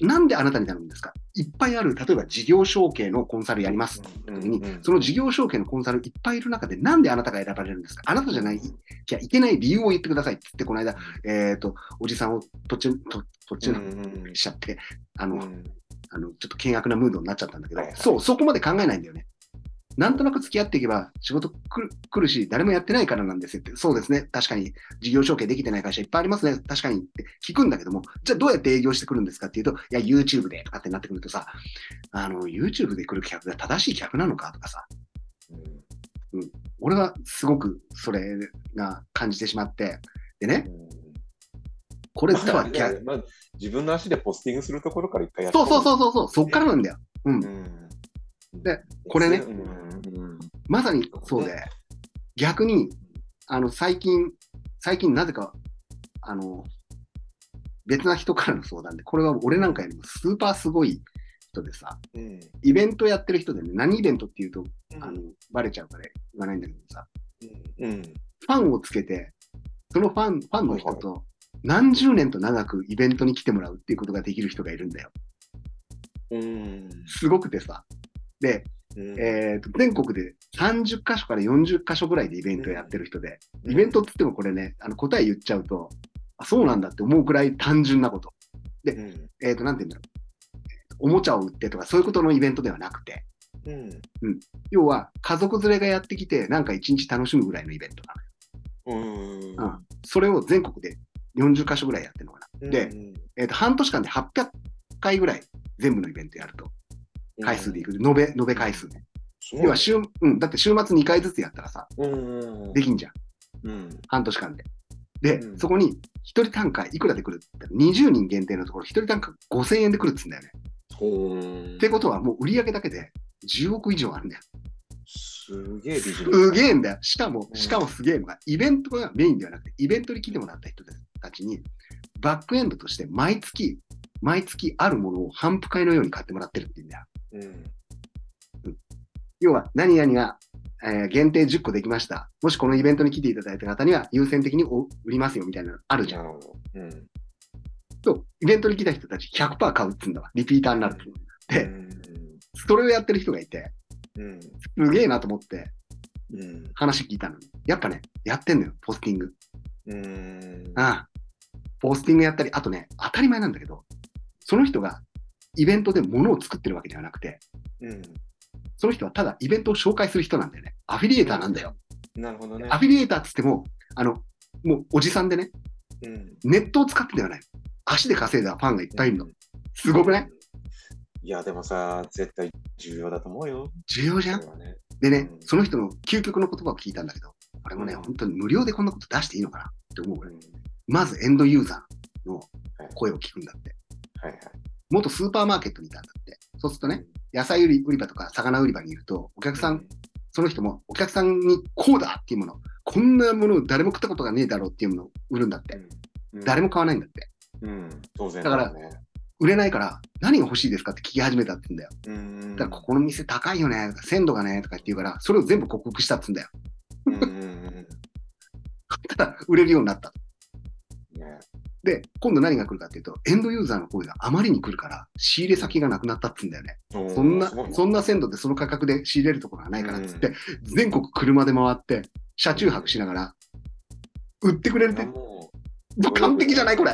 なんであなたに頼むんですか？いっぱいある、例えば事業承継のコンサルやりますって時に、その事業承継のコンサルいっぱいいる中で、なんであなたが選ばれるんですか？あなたじゃない、きゃいけない理由を言ってくださいって言って、この間、えっ、ー、と、おじさんをとっち、ととっちのしちゃって、あの、あの、ちょっと険悪なムードになっちゃったんだけど、そう、そこまで考えないんだよね。なんとなく付き合っていけば仕事来るし、誰もやってないからなんですよって。そうですね。確かに事業承継できてない会社いっぱいありますね。確かにって聞くんだけども、じゃあどうやって営業してくるんですかっていうと、いや、YouTube でとかってなってくるとさ、あの、YouTube で来る客が正しい客なのかとかさ、うん、俺はすごくそれが感じてしまって、でね、これとは逆、まあ、自分の足でポスティングするところから一回やってそうそうそうそう、そっからなんだよ。うん。で、これね、まさにそうで、逆に、あの、最近、最近なぜか、あの、別な人からの相談で、これは俺なんかよりもスーパーすごい人でさ、うん、イベントやってる人でね、何イベントっていうと、あの、バレちゃうから言わないんだけどさ、うん、ファンをつけて、そのファン、ファンの人と何十年と長くイベントに来てもらうっていうことができる人がいるんだよ。うん、すごくてさ。で、えーと、全国で30箇所から40箇所ぐらいでイベントやってる人で、イベントって言ってもこれね、あの答え言っちゃうと、あ、そうなんだって思うくらい単純なこと。で、えっ、ー、と、なんて言うんだろう。おもちゃを売ってとかそういうことのイベントではなくて、うん、うん、要は家族連れがやってきて、なんか一日楽しむぐらいのイベントなのよ。うん、うん、それを全国で40箇所ぐらいやってるのかな。で、えーと、半年間で800回ぐらい全部のイベントやると。回数でいく、延べ、延べ回数ね。要は週、うん、だって週末2回ずつやったらさ、できんじゃん。うん、半年間で。で、うん、そこに1人単価いくらで来るって20人限定のところ1人単価5000円で来るっつうんだよね。ってことはもう売上だけで10億以上あるんだよ。すげえビジネス。すげえんだよ。しかも、しかもすげえのが、イベントがメインではなくて、イベントに来てもらった人たちに、バックエンドとして毎月、毎月あるものを反復会のように買ってもらってるって言うんだよ。うん、要は、何々が、えー、限定10個できました。もしこのイベントに来ていただいた方には優先的に売りますよみたいなのあるじゃん。うん、と、イベントに来た人たち100%買うっつうんだわ。リピーターになるっで、うん、それをやってる人がいて、うん、すげえなと思って、うん、話聞いたのに。やっぱね、やってんのよ、ポスティング。うん、ああポスティングやったり、あとね、当たり前なんだけど、その人がイベントで物を作ってるわけではなくて、うん、その人はただイベントを紹介する人なんだよね。アフィリエーターなんだよ。なるほどね。アフィリエーターっつっても、あの、もうおじさんでね、うん、ネットを使ってではない。足で稼いだファンがいっぱいいるの。すごくない、いや、でもさ、絶対重要だと思うよ。重要じゃん、ね、でね、うん、その人の究極の言葉を聞いたんだけど、あれもね、本当に無料でこんなこと出していいのかなって思うぐらい。まずエンドユーザーの声を聞くんだって。はいはい元スーパーマーケットにいたんだって。そうするとね、野菜売り売り場とか魚売り場にいると、お客さん、その人もお客さんにこうだっていうもの、こんなものを誰も食ったことがねえだろうっていうものを売るんだって。うん、誰も買わないんだって。うん、当然だ、ね、から、売れないから、何が欲しいですかって聞き始めたって言うんだよ。うん、だから、ここの店高いよね、鮮度がね、とか言って言うから、それを全部克服したって言うんだよ。うん ただ、売れるようになった。ね、で、今度何が来るかっていうと、エンドユーザーの声があまりに来るから、仕入れ先がなくなったっつうんだよね。そんな、そんな鮮度でその価格で仕入れるところがないからっつって、全国車で回って、車中泊しながら、売ってくれるって。もう完璧じゃないこれ。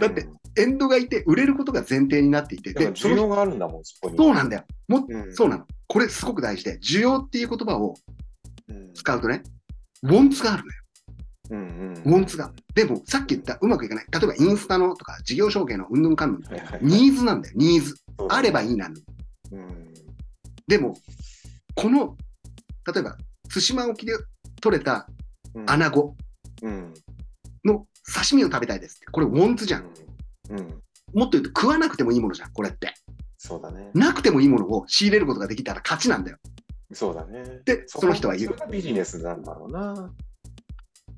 だって、エンドがいて、売れることが前提になっていて、で、需要があるんだもん、そこに。そうなんだよ。も、うん、そうなの。これすごく大事で、需要っていう言葉を使うとね、ウォンツがあるのよ。うんうん、ウォンツが。でも、さっき言ったうまくいかない。例えば、インスタのとか、事業承継のうんぬんかんぬん、ニーズなんだよ、ニーズ。あればいいなの。うん、でも、この、例えば、対馬沖で取れたアナゴの刺身を食べたいですって。これ、ウォンツじゃん。うん、もっと言うと、食わなくてもいいものじゃん、これって。そうだね。なくてもいいものを仕入れることができたら勝ちなんだよ。そうだね。で、その人は言う。それがビジネスなんだろうな。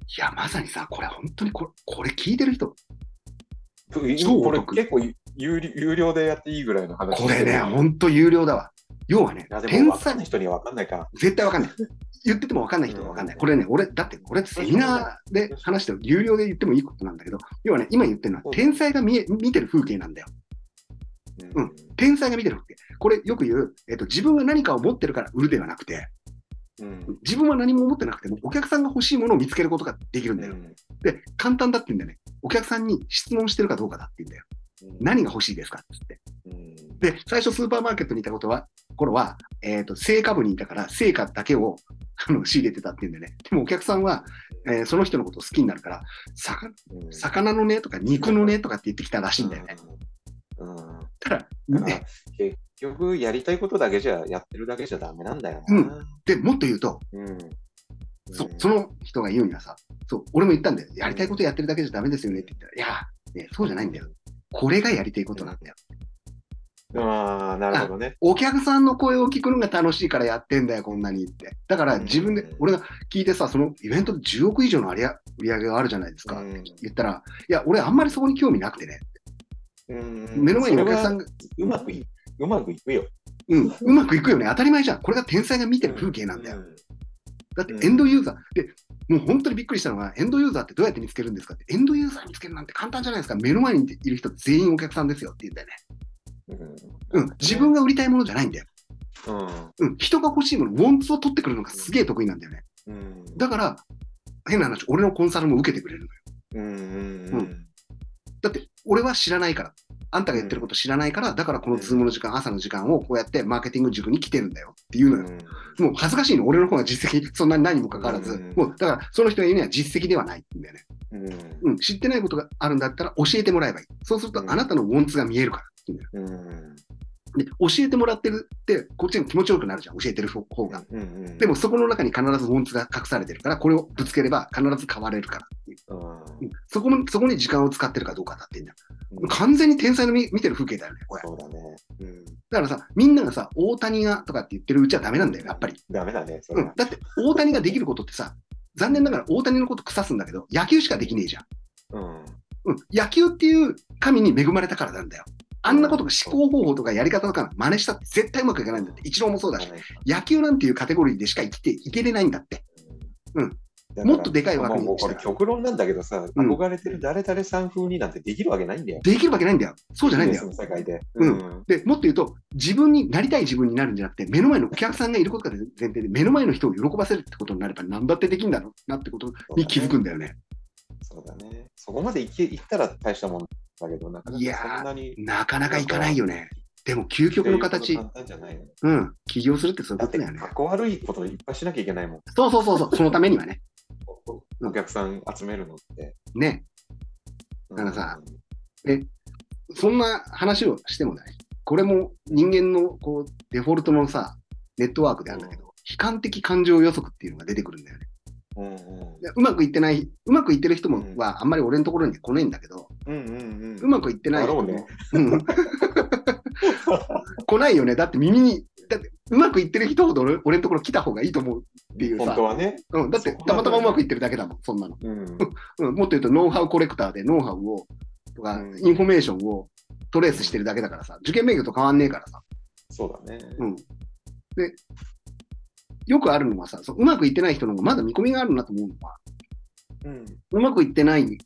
いや、まさにさ、これ本当にこれ、これ聞いてる人、これ結構有料でやっていいぐらいの話。これね、本当有料だわ。要はね、天才。人には分かんないか絶対分かんない。言ってても分かんない人は分かんない。これね、俺、だってこれセミナーで話してる、有料で言ってもいいことなんだけど、要はね、今言ってるのは天才が見え見てる風景なんだよ。うん天才が見てる風景。これよく言う、えっと、自分が何かを持ってるから売るではなくて、うん自分は何も持ってなくても、お客さんが欲しいものを見つけることができるんだよ。で、簡単だって言うんだよね。お客さんに質問してるかどうかだって言うんだよ。何が欲しいですかって言って。うんで、最初スーパーマーケットにいたことは、頃は、えっ、と、成果部にいたから、成果だけをあの仕入れてたっていうんでね。でもお客さんは、えーその人のことを好きになるから、魚のねとか肉のねとかって言ってきたらしいんだよね。うんただ、ね、結局、やりたいことだけじゃ、やってるだけじゃダメなんだよな。うんで、もっと言うと、うん。そその人が言うにはさ、そう、俺も言ったんだよ。やりたいことやってるだけじゃダメですよねって言ったら、いや、ね、そうじゃないんだよ。これがやりたいことなんだよ。ああ、なるほどね。お客さんの声を聞くのが楽しいからやってんだよ、こんなにって。だから自分でうん、俺が聞いてさ、そのイベントで10億以上の売り上売り上げがあるじゃないですか。うん言ったら、いや、俺あんまりそこに興味なくてね。うん目の前にお客さんが、うまくい、うまくいくよ。うん、うまくいくよね。当たり前じゃん。これが天才が見てる風景なんだよ。うだってエンドユーザー、で、もう本当にびっくりしたのが、エンドユーザーってどうやって見つけるんですかって、エンドユーザー見つけるなんて簡単じゃないですか。目の前にいる人全員お客さんですよって言うんだよね。んうん、自分が売りたいものじゃないんだよ。うん。うん、人が欲しいもの、ウォンツを取ってくるのがすげえ得意なんだよね。うん。だから、変な話、俺のコンサルも受けてくれるのよ。うん。うん。だって、俺は知らないから。あんたが言ってること知らないから、だからこのズームの時間、朝の時間をこうやってマーケティング塾に来てるんだよっていうのよ。もう恥ずかしいの、俺の方が実績、そんなに何もかかわらず、うんもうだからその人が言うには実績ではないんだよね。うん。うん、知ってないことがあるんだったら教えてもらえばいい。そうするとうんあなたのウォンツが見えるからっていう。うん。で、教えてもらってるって、こっちが気持ちよくなるじゃん、教えてる方が。うん。でもそこの中に必ずウォンツが隠されてるから、これをぶつければ必ず変われるからっていう。うん、うんそこもそこに時間を使ってるかどうかだってんだよ。うん完全に天才の見見てる風景だよね、これ。そうだね。うん。だからさ、みんながさ、大谷がとかって言ってるうちはダメなんだよ、やっぱり。ダメだね、それは。。うんだって、大谷ができることってさ、残念ながら大谷のこと腐すんだけど、野球しかできねえじゃん。うん。うん。野球っていう神に恵まれたからなんだよ。あんなことが思考方法とかやり方とか真似したって絶対うまくいかないんだって。一郎もそうだし、野球なんていうカテゴリーでしか生きていけれないんだって。うんもっとでかい枠にもうこれ極論なんだけどさ、うん憧れてる誰々さん風になんてできるわけないんだよ。できるわけないんだよ。そうじゃないんだよ。世界で。うんで、もっと言うと、自分になりたい自分になるんじゃなくて、目の前のお客さんがいることが前提で、目の前の人を喜ばせるってことになれば、何だってできるんだろうなってことに気づくんだよね。そうだね。そこまでいったら大したもんだけど、なかないやーかそんなに。なかなかいかないよね。でも、究極の形、簡単じゃないのうん、起業するってそういうだって、ことだよねか。っこ悪いこといっぱいしなきゃいけないもん。そうそうそうそう、そのためにはね。お客さん集めるのって。ね。だからさそんな話をしてもね、これも人間のこうデフォルトのさ、ネットワークであるんだけど、悲観的感情予測っていうのが出てくるんだよね。うんうんでうまくいってない、うまくいってる人もうんはあんまり俺のところに来ないんだけど、うんうんうんうまくいってない人も、だろうね。うん 来ないよね。だって耳に、だってうまくいってる人ほど俺俺のところ来た方がいいと思うっていうさ本当、はね。うん、だってたまたまうまくいってるだけだもん、そんなの。うん。うん、もっと言うとノウハウコレクターでノウハウを、とか、うんインフォメーションをトレースしてるだけだからさ、受験勉強と変わんねえからさ。そうだね。うん。で、よくあるのはさ、そううまくいってない人の方がまだ見込みがあるなと思うのは、うん。うまくいってないん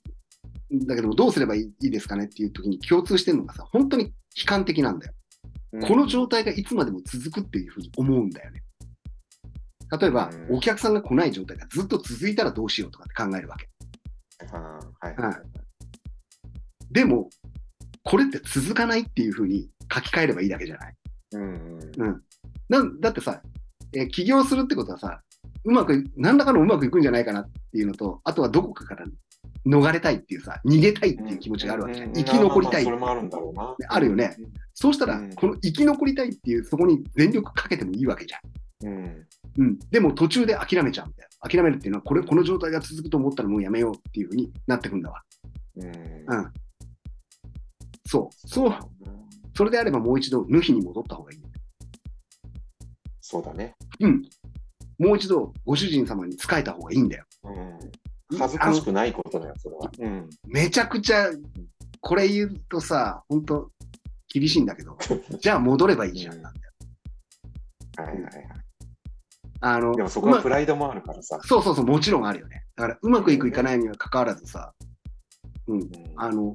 だけども、どうすればいいですかねっていう時に共通してるのがさ、本当に悲観的なんだよ。この状態がいつまでも続くっていうふうに思うんだよね。例えば、うんお客さんが来ない状態がずっと続いたらどうしようとかって考えるわけ。でも、これって続かないっていうふうに書き換えればいいだけじゃない？うんうんうん。なんだってさ、えー起業するってことはさ、うまく、何らかのうまくいくんじゃないかなっていうのと、あとはどこかから逃れたいっていうさ、逃げたいっていう気持ちがあるわけじゃん。生き残りたい。それもあるんだろうな。あるよね。そうしたら、うんこの生き残りたいっていう、そこに全力かけてもいいわけじゃん。うん。うん。でも途中で諦めちゃうんだよ。諦めるっていうのは、これ、この状態が続くと思ったらもうやめようっていうふうになってくんだわ。うん。うん。そう。そう。それであればもう一度、ヌヒに戻った方がいい。そうだね。うん。もう一度、ご主人様に仕えた方がいいんだよ。うん。恥ずかしくないことだよ、それは。うん。めちゃくちゃ、これ言うとさ、本当厳しいんだけど、じゃあ戻ればいいじゃんなんだよ。はいはいはい。あの、でもそこはプライドもあるからさ。そうそうそう、もちろんあるよね。だから、うまくいくいかないには関わらずさ、うん、うんあの、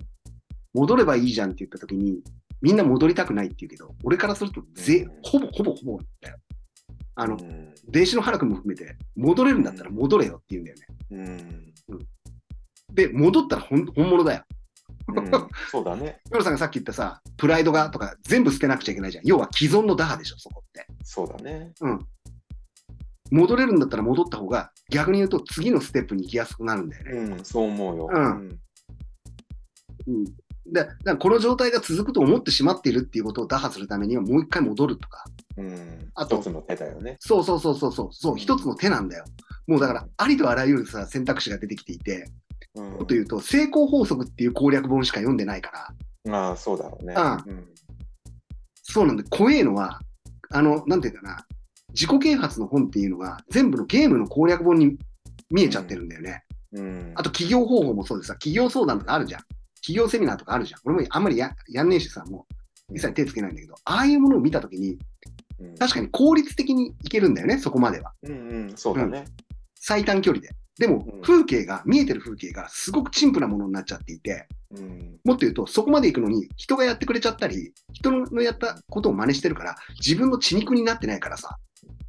戻ればいいじゃんって言った時に、みんな戻りたくないって言うけど、俺からするとぜうん、ほぼほぼほぼだよ。あのう、ん電子の原くんも含めて、戻れるんだったら戻れよって言うんだよね。うんで、戻ったら本本物だよ。うんそうだね。ヨルさんがさっき言ったさ、プライドがとか全部捨てなくちゃいけないじゃん。要は既存の打破でしょ、そこって。そうだね。戻れるんだったら戻った方が、逆に言うと次のステップに行きやすくなるんだよね。うん、そう思うよ。うんんうん。で、だからこの状態が続くと思ってしまっているっていうことを打破するためにはもう一回戻るとか。うん。あと一つの手だよね。そうそうそうそうそう、そう、一つの手なんだよ。もうだから、ありとあらゆるさ、選択肢が出てきていて、うんもっと言うと、成功法則っていう攻略本しか読んでないから、まあ、そうだろうね。うそうなんで、怖えのは、あの、なんていうかな、自己啓発の本っていうのが全部のゲームの攻略本に見えちゃってるんだよね。うん。あと企業方法もそうでさ、企業相談とかあるじゃん。企業セミナーとかあるじゃん。俺もあんまりややんねえしさ、もう一切手つけないんだけど、ああいうものを見たときに、うん、確かに効率的にいけるんだよね、そこまでは。うんうん、そうだね。最短距離で。でもうん、風景が、見えてる風景がすごく陳腐なものになっちゃっていて、うん。もっと言うと、そこまで行くのに人がやってくれちゃったり、人のやったことを真似してるから、自分の血肉になってないからさ。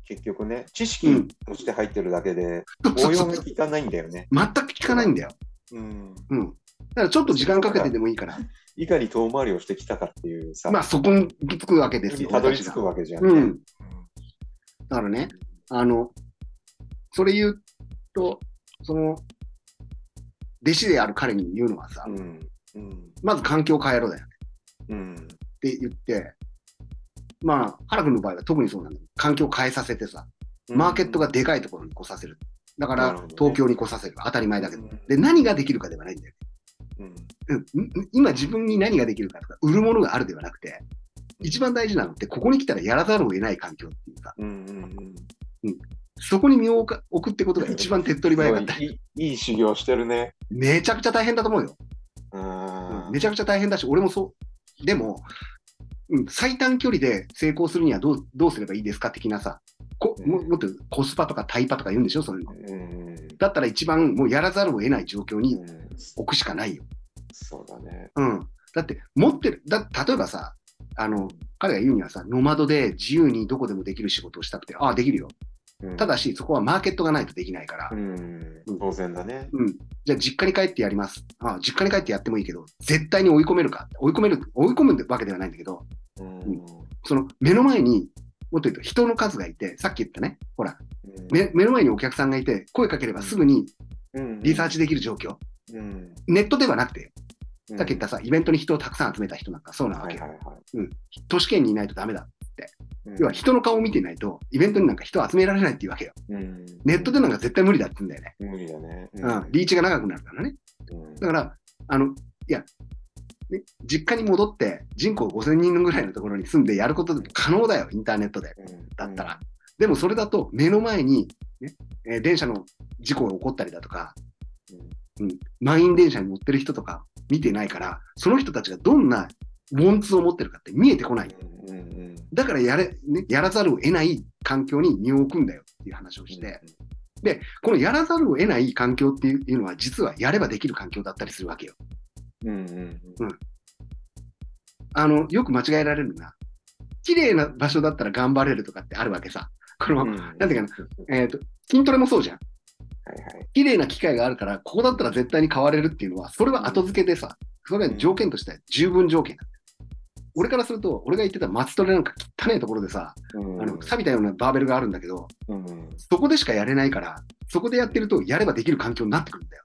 結局ね、知識として入ってるだけで、応用が効かないんだよね。全く効かないんだよ。うん。うん。だからちょっと時間かけてでもいいから、いかに遠回りをしてきたかっていうさ、まあそこに行き着くわけですよ。たどり着くわけじゃん、ね。うん。だからね、あの、それ言うと、その、弟子である彼に言うのはさ、うん。うん。まず環境を変えろだよねうん。って言って、まあ、原君の場合は特にそうなんだけど、環境を変えさせてさ、マーケットがでかいところに来させる。だから東京に来させる。当たり前だけど。うんで、何ができるかではないんだようん。うん。今自分に何ができるかとか、売るものがあるではなくて、一番大事なのって、ここに来たらやらざるを得ない環境っていうか、うん。うん。そこに身を置くってことが一番手っ取り。早かった。いいいい修行してるね。めちゃくちゃ大変だと思うよ。うん。めちゃくちゃ大変だし、俺もそう。でも、うん、最短距離で成功するにはどうどうすればいいですか的なさ、こももっとコスパとかタイパとか言うんでしょ、そういうの。うん。だったら一番もうやらざるを得ない状況にうん置くしかないよ。そうだね。うん。だって、持ってる、だ例えばさ、あの、彼が言うにはさ、ノマドで自由にどこでもできる仕事をしたくて、ああ、できるよ。うんただし、そこはマーケットがないとできないから、うん。当然だね。うん。じゃあ、実家に帰ってやります。ああ、実家に帰ってやってもいいけど、絶対に追い込めるか。追い込める、追い込むわけではないんだけど、うん。その目の前に、もっと言うと人の数がいて、さっき言ったね、ほら、目目の前にお客さんがいて、声かければすぐにうんリサーチできる状況。うん。ネットではなくて、うんさっき言ったさ、イベントに人をたくさん集めた人なんかそうなわけよ。はいはいはい。都市圏にいないとダメだ。うん要は人の顔を見てないと、イベントになんか人を集められないっていうわけよ。うんネットでなんか絶対無理だって言うんだよね。無理だね。ううん、リーチが長くなるからね。うんだから、あの、いや、ね、実家に戻って人口5000人ぐらいのところに住んでやることでも可能だよ、インターネットで。うんだったら。でもそれだと目の前に、ねえー電車の事故が起こったりだとか、うん、満員電車に乗ってる人とか見てないから、その人たちがどんなウォンツを持ってるかって見えてこない。うんうんうんだからやれ、ね、やらざるを得ない環境に身を置くんだよっていう話をして、このやらざるを得ない環境っていうのは実はやればできる環境だったりするわけよ。うんうんあの、よく間違えられるのが、綺麗な場所だったら頑張れるとかってあるわけさ。この、うんなんていうかな、えっ、と、筋トレもそうじゃん。はいはい。綺麗な機械があるから、ここだったら絶対に変われるっていうのは、それは後付けでさ、それは条件としては十分条件なんだよ。俺からすると、俺が言ってた松トレなんか汚いところでさ、うんあの、錆びたようなバーベルがあるんだけど、うんそこでしかやれないから、そこでやってると、やればできる環境になってくるんだよ。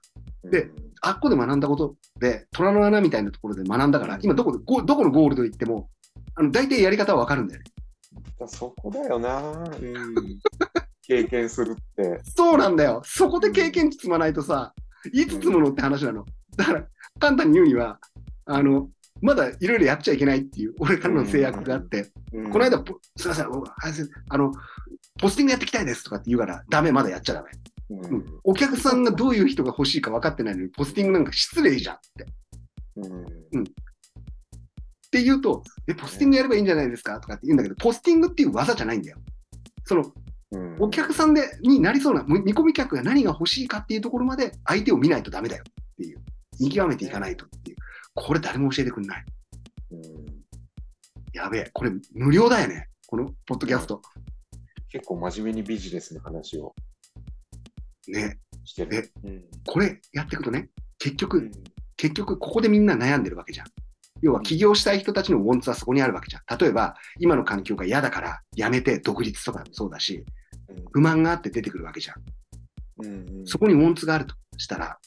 であっこで学んだことで、虎の穴みたいなところで学んだから、今どこどこのゴールド行っても、あの、大体やり方はわかるんだよそこだよな。う ん経験するって。そうなんだよ。そこで経験値積まないとさ、いつ積むのって話なの。だから、簡単に言うには、あの、まだいろいろやっちゃいけないっていう、俺からの制約があって、うん。この間、ポすいません、あの、ポスティングやっていきたいですとかって言うから、ダメ、まだやっちゃダメ。うん。うん。お客さんがどういう人が欲しいか分かってないのに、ポスティングなんか失礼じゃんって。うん。って言うと、え、ポスティングやればいいんじゃないですかとかって言うんだけど、ポスティングっていう技じゃないんだよ。その、うん。お客さんでになりそうな、見込み客が何が欲しいかっていうところまで相手を見ないとダメだよっていう、見極めていかないとこれ誰も教えてくんない。うんやべえ、これ無料だよね、このポッドキャスト。結構真面目にビジネスの話をね、してる。うんこれやっていくとね、結う局ん、結局ここでみんな悩んでるわけじゃん。要は起業したい人たちのウォンツはそこにあるわけじゃん。例えば、今の環境が嫌だから辞めて独立とかもそうだし、不満があって出てくるわけじゃん。うんうんそこにウォンツがあるとしたら、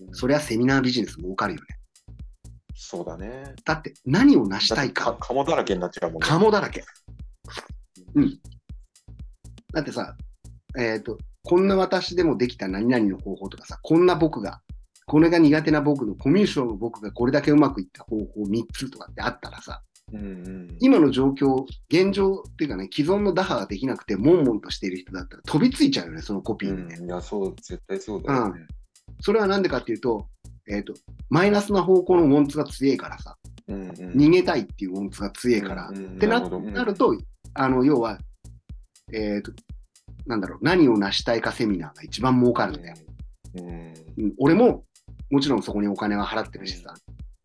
うんそりゃセミナービジネス儲かるよね。そうだね。だって何を成したいか、かもだらけになっちゃうもんね。カモだらけ。うん。だってさ、えっ、と、こんな私でもできた何々の方法とかさ、こんな僕が、これが苦手な僕のコミュ障の僕がこれだけうまくいった方法3つとかってあったらさ、うんうん今の状況、現状っていうかね、既存の打破ができなくて、悶々としている人だったら飛びついちゃうよね、そのコピーにね。うん、いや、そう、絶対そうだよね。それはなんでかっていうと、えっ、と、マイナスな方向のウォンツが強いからさ、うんうん。逃げたいっていうウォンツが強いから、うんうんってななると、あの、要は、えっ、と、なんだろう、何を成したいかセミナーが一番儲かるんだよ。うん。うん。俺も、もちろんそこにお金は払ってるしさ、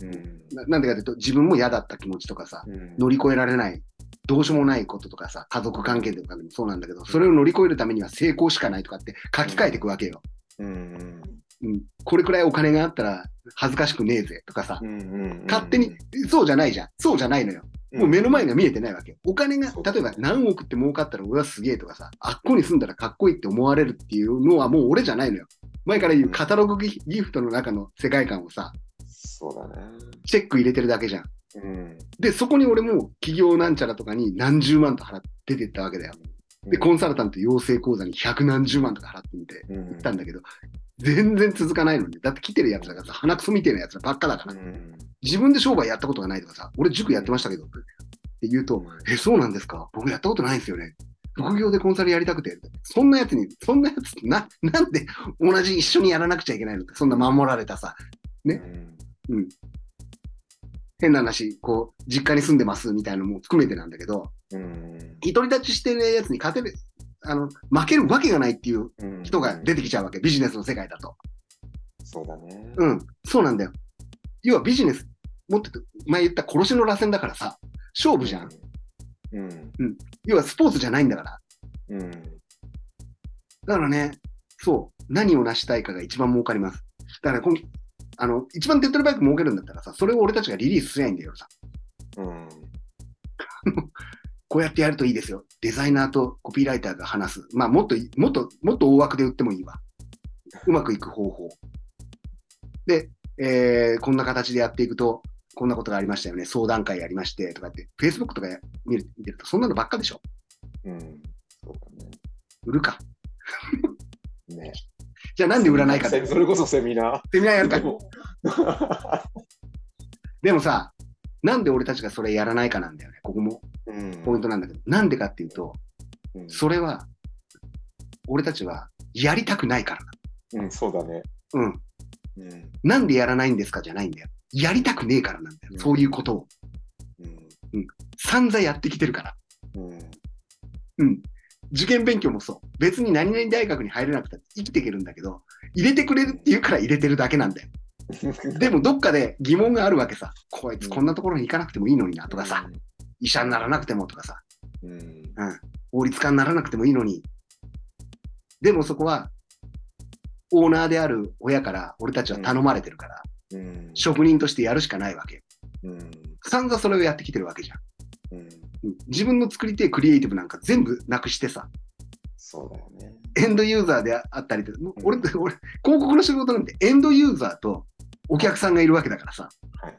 うん。ななんでかっていうと、自分も嫌だった気持ちとかさ、うん。乗り越えられない、どうしようもないこととかさ、家族関係とかでもそうなんだけど、それを乗り越えるためには成功しかないとかって書き換えていくわけよ。うんうん、これくらいお金があったら恥ずかしくねえぜとかさう、んうん勝手に、そうじゃないじゃん。そうじゃないのよ。もう目の前が見えてないわけ。お金が例えば何億って儲かったら俺はすげえとかさ、あっこに住んだらかっこいいって思われるっていうのはもう俺じゃないのよ。前から言うカタログギギフトの中の世界観をさ、そうだね。チェック入れてるだけじゃん。うんで、そこに俺も企業なんちゃらとかに何十万と払って出てったわけだよ。で、コンサルタント養成講座に百何十万とか払ってみてうん行ったんだけど、全然続かないのに。だって来てるやつらがさ、鼻くそみたいなやつらばっかだから。うん。自分で商売やったことがないとかさ、俺塾やってましたけどって。言うと、え、そうなんですか？僕やったことないんですよね。副業でコンサルやりたくて。そんなやつに、そんなやつな、なんで同じ一緒にやらなくちゃいけないのそんな守られたさ、ね？うん。変な話、こう、実家に住んでますみたいなのも含めてなんだけど、うん。独り立ちしてるやつに勝てる、あの、負けるわけがないっていううん人が出てきちゃうわけ、ビジネスの世界だと。そうだね。うん、そうなんだよ。要はビジネス、もっと前言った殺しの螺旋だからさ、勝負じゃん。うん。要はスポーツじゃないんだから。うん。だからね、そう、何を成したいかが一番儲かります。だからこん、あの、一番手っ取り早く儲けるんだったらさ、それを俺たちがリリースすりゃいいんだよさ。うん。こうやってやるといいですよ。デザイナーとコピーライターが話す。まあ、もっとい、もっと、もっと大枠で売ってもいいわ。うまくいく方法。で、えーこんな形でやっていくと、こんなことがありましたよね。相談会やりまして、とかって、Facebook とかや見る見てると、そんなのばっかでしょ。うん。そう売るか。だね。ね。じゃあなんで売らないか。それこそセミナセミナーやるかー。で。もさ、なんで俺たちがそれやらないかなんだよね。ここもうんポイントなんだけど。なんでかっていうと、うんそれは、俺たちはやりたくないからうん、そうだね。な。うん。うん。なんでやらないんですかじゃないんだよ。やりたくねえからなんだよ。うんそういうことを。うん。散々やってきてるから。うん。うん。受験勉強もそう。別に何々大学に入れなくて生きていけるんだけど、入れてくれるって言うから入れてるだけなんだよ。でもどっかで疑問があるわけさ。こいつこんなところに行かなくてもいいのになとかさ、医者にならなくてもとかさ、うん。うん。法律家にならなくてもいいのに。でもそこは、オーナーである親から俺たちは頼まれてるから、うん。職人としてやるしかないわけ。うん。散々それをやってきてるわけじゃん。うん。うん自分の作りてえクリエイティブなんか全部なくしてさ、そうだよね。エンドユーザーであったりと、もう俺、俺、広告の仕事なんてエンドユーザーとお客さんがいるわけだからさ、はい。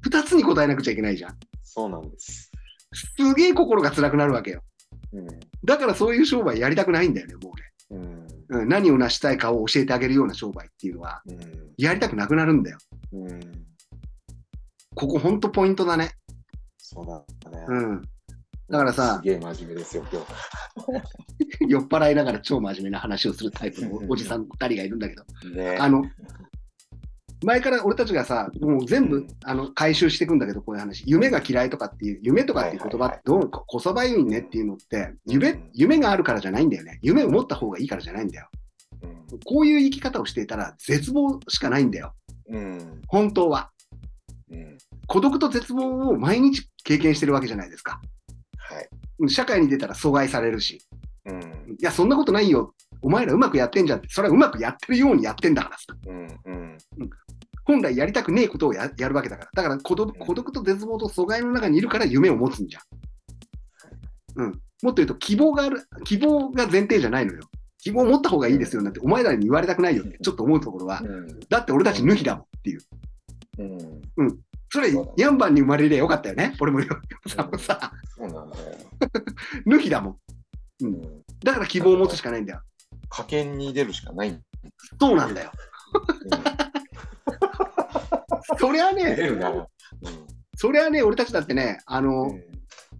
二つに答えなくちゃいけないじゃん。そうなんです。すげえ心が辛くなるわけよ。うん。だからそういう商売やりたくないんだよね、もううん。俺。うん、何を成したいかを教えてあげるような商売っていうのは、うん。やりたくなくなるんだよ。うん。ここほんとポイントだね。そうだね。うん。だからさすげえ真面目ですよ、今日。酔っ払いながら超真面目な話をするタイプのおおじさん二人がいるんだけど、ねあの、前から俺たちがさ、もう全部、うんあの回収していくんだけど、こういう話。夢が嫌いとかっていう、夢とかっていう言葉ってどうここそばゆいねっていうのって、夢、うん夢があるからじゃないんだよね。夢を持った方がいいからじゃないんだよ。うんこういう生き方をしていたら絶望しかないんだよ。うん本当は。うん孤独と絶望を毎日経験してるわけじゃないですか。はい。うん社会に出たら阻害されるし。うんいや、そんなことないよ。お前らうまくやってんじゃんって。それはうまくやってるようにやってんだからさ。うんうん本来やりたくねえことをややるわけだから。だから孤独孤独と絶望と阻害の中にいるから夢を持つんじゃん。うん。もっと言うと希望がある、希望が前提じゃないのよ。希望を持った方がいいですよなんて、お前らに言われたくないよってちょっと思うところは、うんだって俺たち脱ぎだもんっていう。うんそれそうだね、ヤンバンに生まれりゃよかったよね。俺もよさもさ、そうなんだよ。脱ぎだもん。うんだから希望を持つしかないんだよ。加減 に出るしかない。そうなんだよ。そりゃ出ね、そりゃね、俺たちだってね、あの、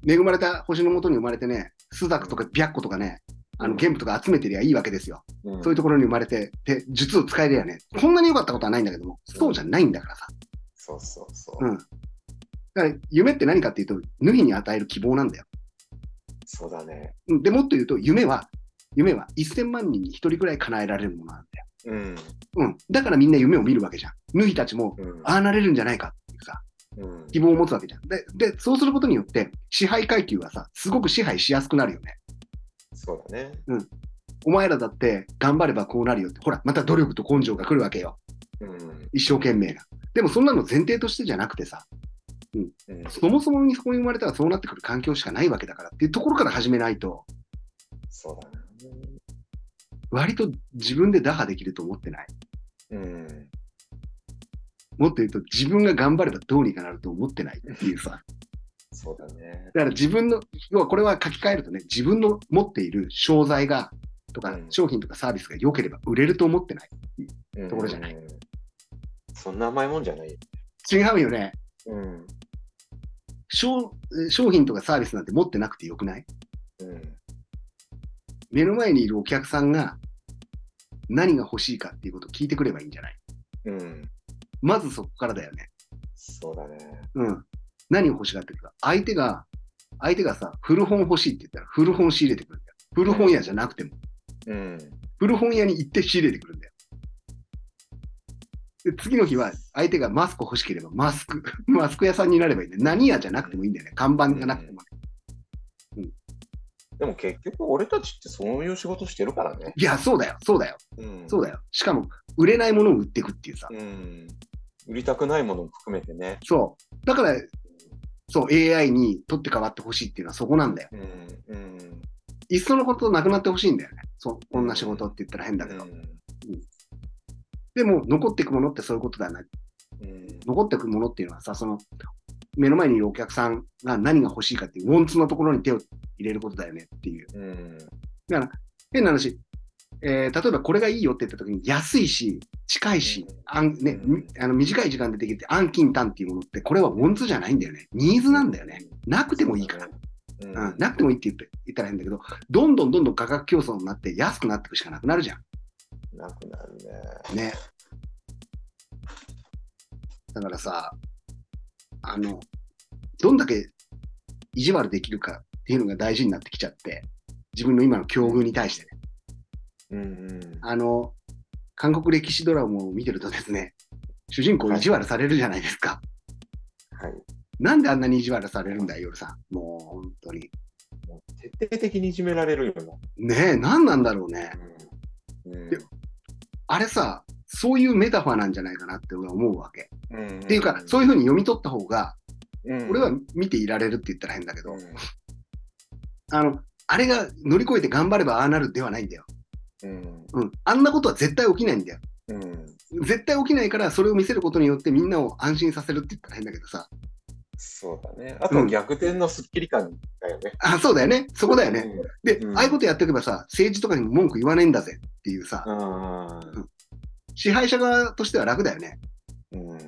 恵まれた星のもとに生まれてね、スザクとかビャッコとかね、あの、ゲンプとか集めてりゃいいわけですよ。うんそういうところに生まれて、で、術を使えりゃね、こんなに良かったことはないんだけども、そうじゃないんだからさ。そうそうそう。うん。だから、夢って何かっていうと、脱ぎに与える希望なんだよ。そうだね。うんでもっと言うと、夢は、夢は1000万人に1人くらい叶えられるものなんだよ。うん。うん。だからみんな夢を見るわけじゃん。脱ぎたちも、うんああなれるんじゃないかっていうさ、うん希望を持つわけじゃん。で、で、そうすることによって、支配階級はさ、すごく支配しやすくなるよね。そうだね。お前らだって頑張ればこうなるよって、ほら、また努力と根性が来るわけよ。うん一生懸命な。でもそんなの前提としてじゃなくてさ、うんそもそもにそこに生まれたらそうなってくる環境しかないわけだからっていうところから始めないと、そうだね。割と自分で打破できると思ってない。うん。もっと言うと自分が頑張ればどうにかなると思ってないっていうさ。そうだね。だから自分の、要はこれは書き換えるとね、自分の持っている商材が、とかうん商品とかサービスが良ければ売れると思ってない。うんところじゃない。そんな甘いもんじゃないよ。違うよね。うん。商商品とかサービスなんて持ってなくてよくない？うん。目の前にいるお客さんが何が欲しいかっていうことを聞いてくればいいんじゃない？うん。まずそこからだよね。そうだね。うん。何を欲しがってるか。相手が、相手がさ、古本欲しいって言ったら古本仕入れてくるんだよ。古本屋じゃなくても、うん。古本屋に行って仕入れてくるんだよ。で次の日は相手がマスク欲しければマスク、マスク屋さんになればいいんだよ。何屋じゃなくてもいいんだよね。看板がなくても。でも結局俺たちってそういう仕事してるからね。いや、そうだよ。そうだよ。うん。そうだよ。しかも、売れないものを売っていくっていうさ。うん。売りたくないものも含めてね。そう。だから、そう、AI に取って代わってほしいっていうのはそこなんだよ。うん。うん。いっそのことなくなってほしいんだよね。そう、こんな仕事って言ったら変だけど。うんでも、残っていくものってそういうことだな。うん。残っていくものっていうのはさ、その、目の前にいるお客さんが何が欲しいかっていう、ウォンツのところに手を入れることだよねっていう。うん。変な話。えー例えばこれがいいよって言った時に安いし、近いし、あんね、みあの短い時間でできて安近短っていうものって、これはウォンツじゃないんだよね。ニーズなんだよね。なくてもいいから。うん。うん、なくてもいいって言って言ったら変だけど、どんどんどんどん価格競争になって安くなっていくしかなくなるじゃん。なくなるね。ね。だからさ、あの、どんだけ意地悪できるかっていうのが大事になってきちゃって、自分の今の境遇に対してね。うんうん。あの、韓国歴史ドラマを見てるとですね、主人公意地悪されるじゃないですか。はい。なんであんなに意地悪されるんだよ、夜さん。もう本当に。もう徹底的にいじめられるよねえ、何なんだろうね。うな。うんであれさ、そういうメタファーなんじゃないかなって俺は思うわけ。うん。っていうか、そういうふうに読み取った方が、うん、俺は見ていられるって言ったら変だけど、うん、あの、あれが乗り越えて頑張ればああなるではないんだよ。うん。うん。あんなことは絶対起きないんだよ。うん。絶対起きないから、それを見せることによってみんなを安心させるって言ったら変だけどさ。そうだね。あと逆転のスッキリ感だよね。あ、そうだよね。そこだよね。で、うんああいうことやっておけばさ、政治とかにも文句言わねえんだぜっていうさ、うん。支配者側としては楽だよね。うん。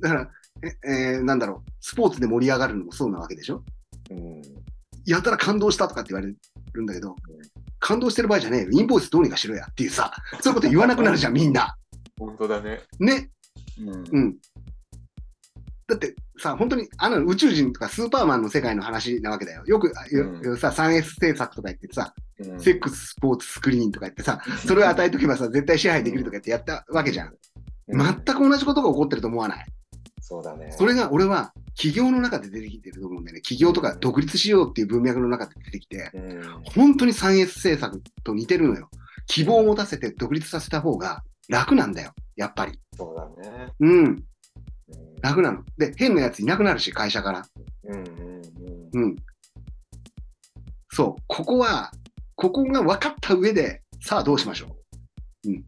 だから、ええーなんだろう、スポーツで盛り上がるのもそうなわけでしょうん。やたら感動したとかって言われるんだけど、感動してる場合じゃねえよ。インボイスどうにかしろやっていうさ、そういうこと言わなくなるじゃん、みんな。本当だね。ね。うんうん。だってさ、本当にあの宇宙人とかスーパーマンの世界の話なわけだよ。よく、よよさ、3S 制作とか言ってさ、うんセックス、スポーツ、スクリーンとか言ってさ、それを与えとけばさ、絶対支配できるとか言ってやったわけじゃん。うん全く同じことが起こってると思わない？そうだね。それが俺は企業の中で出てきてると思うんだよね。企業とか独立しようっていう文脈の中で出てきて、うん、本当に 3S 政策と似てるのよ。希望を持たせて独立させた方が楽なんだよ。やっぱり。そうだね。うん。うん楽なの。で、変なやついなくなるし、会社から。うんうんうんうん。そう。ここは、ここが分かった上で、さあどうしましょう。うん。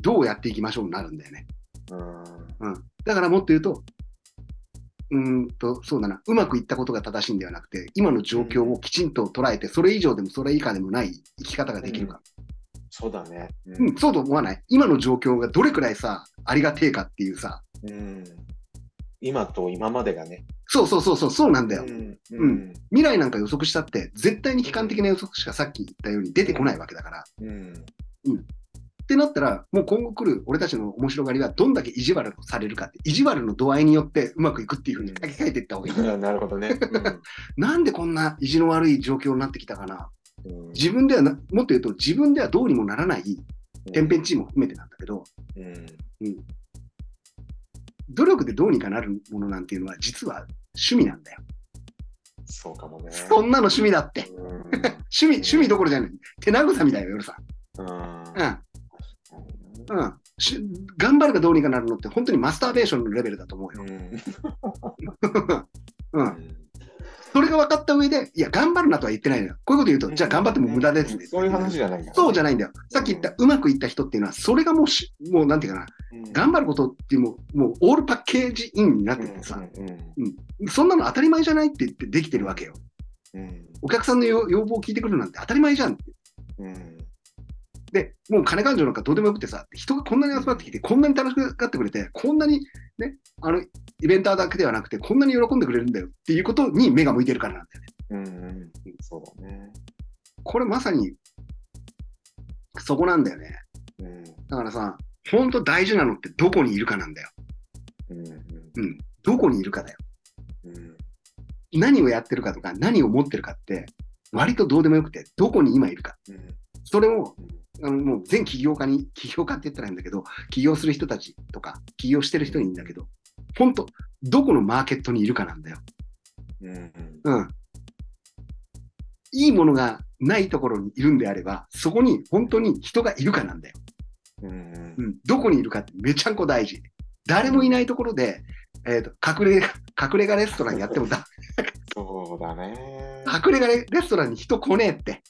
どうやっていきましょうになるんだよね。うんうん。だからもっと言うと、うーんと、そうだな。うまくいったことが正しいんではなくて、今の状況をきちんと捉えて、それ以上でもそれ以下でもない生き方ができるか。そうだね。うん、そうと思わない？今の状況がどれくらいさ、ありがてえかっていうさ、うん今と今までがね。そうそうそうそう、そうなんだよ。うんうん未来なんか予測したって、絶対に悲観的な予測しかさっき言ったように出てこないわけだから。うんってなったら、もう今後来る俺たちの面白がりは、どんだけ意地悪をされるかって、意地悪の度合いによってうまくいくっていうふうに書き換えていった方がいい。なるほどね。なんでこんな意地の悪い状況になってきたかな。うん自分ではな、もっと言うと、自分ではどうにもならない天変地異も含めてなんだけど、うん努力でどうにかなるものなんていうのは、実は趣味なんだよ。そうかもね。そんなの趣味だって。うん趣味、趣味どころじゃない。手慰みだよ、夜さうんん。うん。うん。し頑張ればどうにかなるのって、本当にマスターベーションのレベルだと思うよ。うん。それが分かった上で、いや、頑張るなとは言ってないのよ。こういうこと言うと、じゃあ頑張っても無駄ですね。そういう話じゃないんだ。そうじゃないんだよ。さっき言った、うまくいった人っていうのは、それがもうし、もうなんていうかな、うん頑張ることっていうもう、もうオールパッケージインになっててさ、うんうんそんなの当たり前じゃないって言ってできてるわけよ。うんお客さんの要要望を聞いてくるなんて当たり前じゃんって。うんで、もう金勘定なんかどうでもよくてさ、人がこんなに集まってきて、こんなに楽しくがってくれて、こんなにね、あの、イベンターだけではなくて、こんなに喜んでくれるんだよっていうことに目が向いてるからなんだよね。うんうんそうだね。これまさに、そこなんだよね。うんだからさ、本当大事なのってどこにいるかなんだよ。うんうん。どこにいるかだよ。うん何をやってるかとか、何を持ってるかって、割とどうでもよくて、どこに今いるか。うんそれを、あのもう全起業家に、起業家って言ったらいいんだけど、起業する人たちとか、起業してる人にいいんだけど、本当どこのマーケットにいるかなんだよ。うんうん。いいものがないところにいるんであれば、そこに本当に人がいるかなんだよ。うんうん。どこにいるかってめちゃんこ大事。誰もいないところで、えっ、と、隠れ、隠れ家レストランやってもだ、そうだね。隠れ家レレストランに人来ねえって。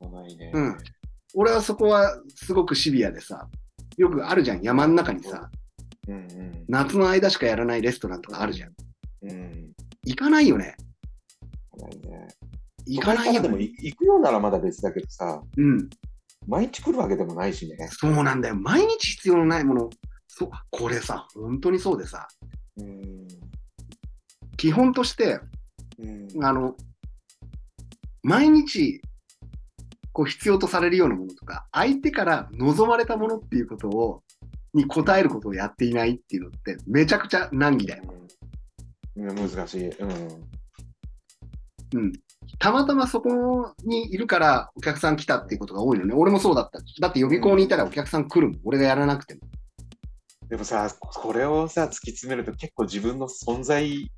ないね。うん俺はそこはすごくシビアでさ、よくあるじゃん、山の中にさ、うんうん夏の間しかやらないレストランとかあるじゃん。うん。行かないよね。ないね。行かないよでもね。行くようならまだ別だけどさ、うん。毎日来るわけでもないしね。そうなんだよ。毎日必要のないもの。そう、これさ、本当にそうでさ、うん。基本として、うんあの、毎日、こう必要とされるようなものとか、相手から望まれたものっていうことを、に応えることをやっていないっていうのって、めちゃくちゃ難儀だよ。うん難しい。うん。うん。たまたまそこにいるからお客さん来たっていうことが多いのね。俺もそうだった。だって予備校にいたらお客さん来るもん。俺がやらなくても。でもさ、これをさ、突き詰めると結構自分の存在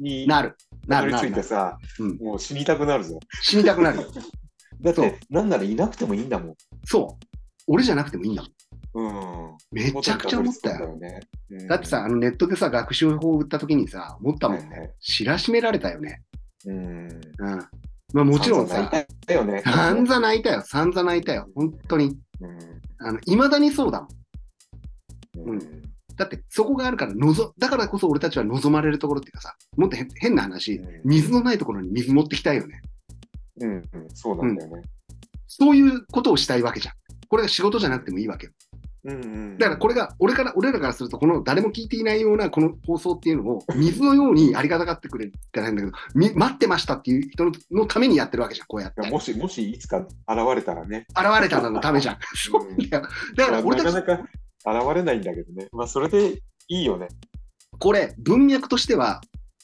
になる。なるなるなる。いてさ、うんもう死にたくなるぞ。死にたくなるよ。だって、なんならいなくてもいいんだもん。そう。俺じゃなくてもいいんだもん。うん。めちゃくちゃ思ったよ。よね。うんだってさ、あ、のネットでさ、学習法を売った時にさ、思ったもんね。はいはい知らしめられたよね。うん。うん。まあもちろんさ、散々泣いたよね。泣いたよ。散々泣いたよ。本当に。うん。あの、未だにそうだもん。うん。だって、そこがあるから、のぞ、だからこそ俺たちは望まれるところっていうかさ、もっと変変な話、うん水のないところに水持ってきたいよね。うん。うん。そうなんだよね。そういうことをしたいわけじゃん。これが仕事じゃなくてもいいわけよ。うんうん。だからこれが、俺から、俺らからすると、この誰も聞いていないようなこの放送っていうのを、水のようにありがたがってくれるってないんだけど、み待ってましたっていう人ののためにやってるわけじゃん、こうやって。もし、もしいつか現れたらね。現れたのためじゃん。そうだよ。だから俺たちなかなか現れないんだけどね。まあ、それでいいよね。これ、文脈としては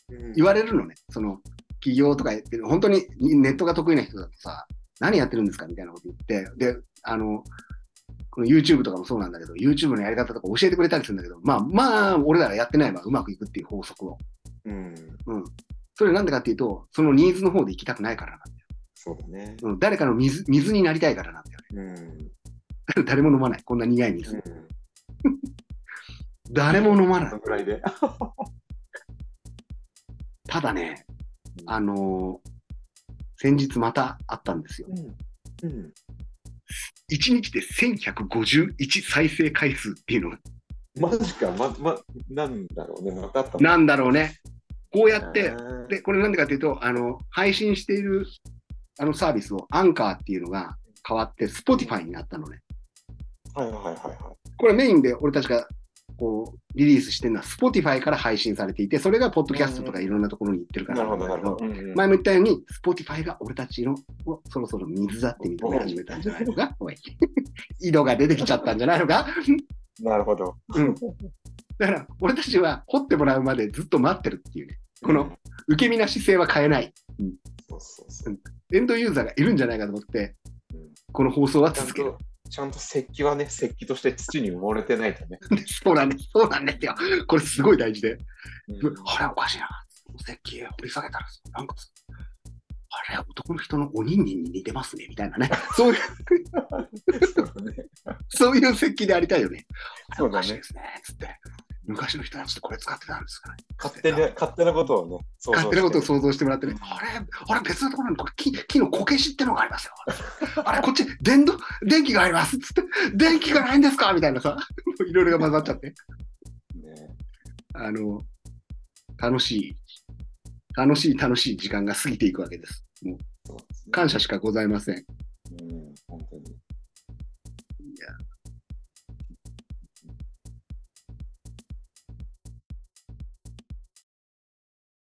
うん言われるのね。その、企業とかやってる、本当にネットが得意な人だとさ、何やってるんですかみたいなこと言って、で、あの、この YouTube とかもそうなんだけど、YouTube のやり方とか教えてくれたりするんだけど、まあまあ、俺らがやってない場合うまくいくっていう法則を。うん。うん。それなんでかっていうと、そのニーズの方で行きたくないからなんだよ。そうだね。うん、誰かの水水になりたいからなんだよね。うん。誰も飲まない。こんな苦い水。うん。誰も飲まない。ぐらいで。ただね、あのー先日またあったんですよ。うん。うん。1日で1151再生回数っていうのが、マジか、ま、ま、なんだろうね、またあったのなんだろうね。こうやって、で、これなんでかっていうと、あの、配信しているあのサービスをアンカーっていうのが変わって Spotify になったのね。はいはいはいはこれメインで俺たちがこうリリースしてるのは Spotify から配信されていて、それがポッドキャストとかいろんなところに行ってるい。からなるほど、なるほど。前も言ったように、Spotify が俺たちのをそろそろ水だって認め始めたんじゃないのかおい。井戸が出てきちゃったんじゃないのか？なるほど。うん。だから、俺たちは掘ってもらうまでずっと待ってるっていうね。このうん、受け身な姿勢は変えない。そうそうそう。エンドユーザーがいるんじゃないかと思って、うんこの放送は続ける。と、ちゃんと石器はね、石器として土に埋もれてないとね。そうなんです。そうなんですよ。これすごい大事で。うんあれおかしいな。石器掘り下げたら、なんか、あれ男の人のおにんにんに似てますね、みたいなね。そういう、そうだね。そういう石器でありたいよね。そうだねですね。つって。昔の人たちってこれ使ってたんですかね。勝手な、勝手なことをね、勝手なことを想像してもらってね、あれ、あれ別のところにこれ木木のこけしってのがありますよ。あれ、こっち電動、電気がありますっつって、電気がないんですか？みたいなさ、いろいろが混ざっちゃって。ねあの、楽しい、楽しい楽しい時間が過ぎていくわけです。もうね感謝しかございません。いうん、本当に。や、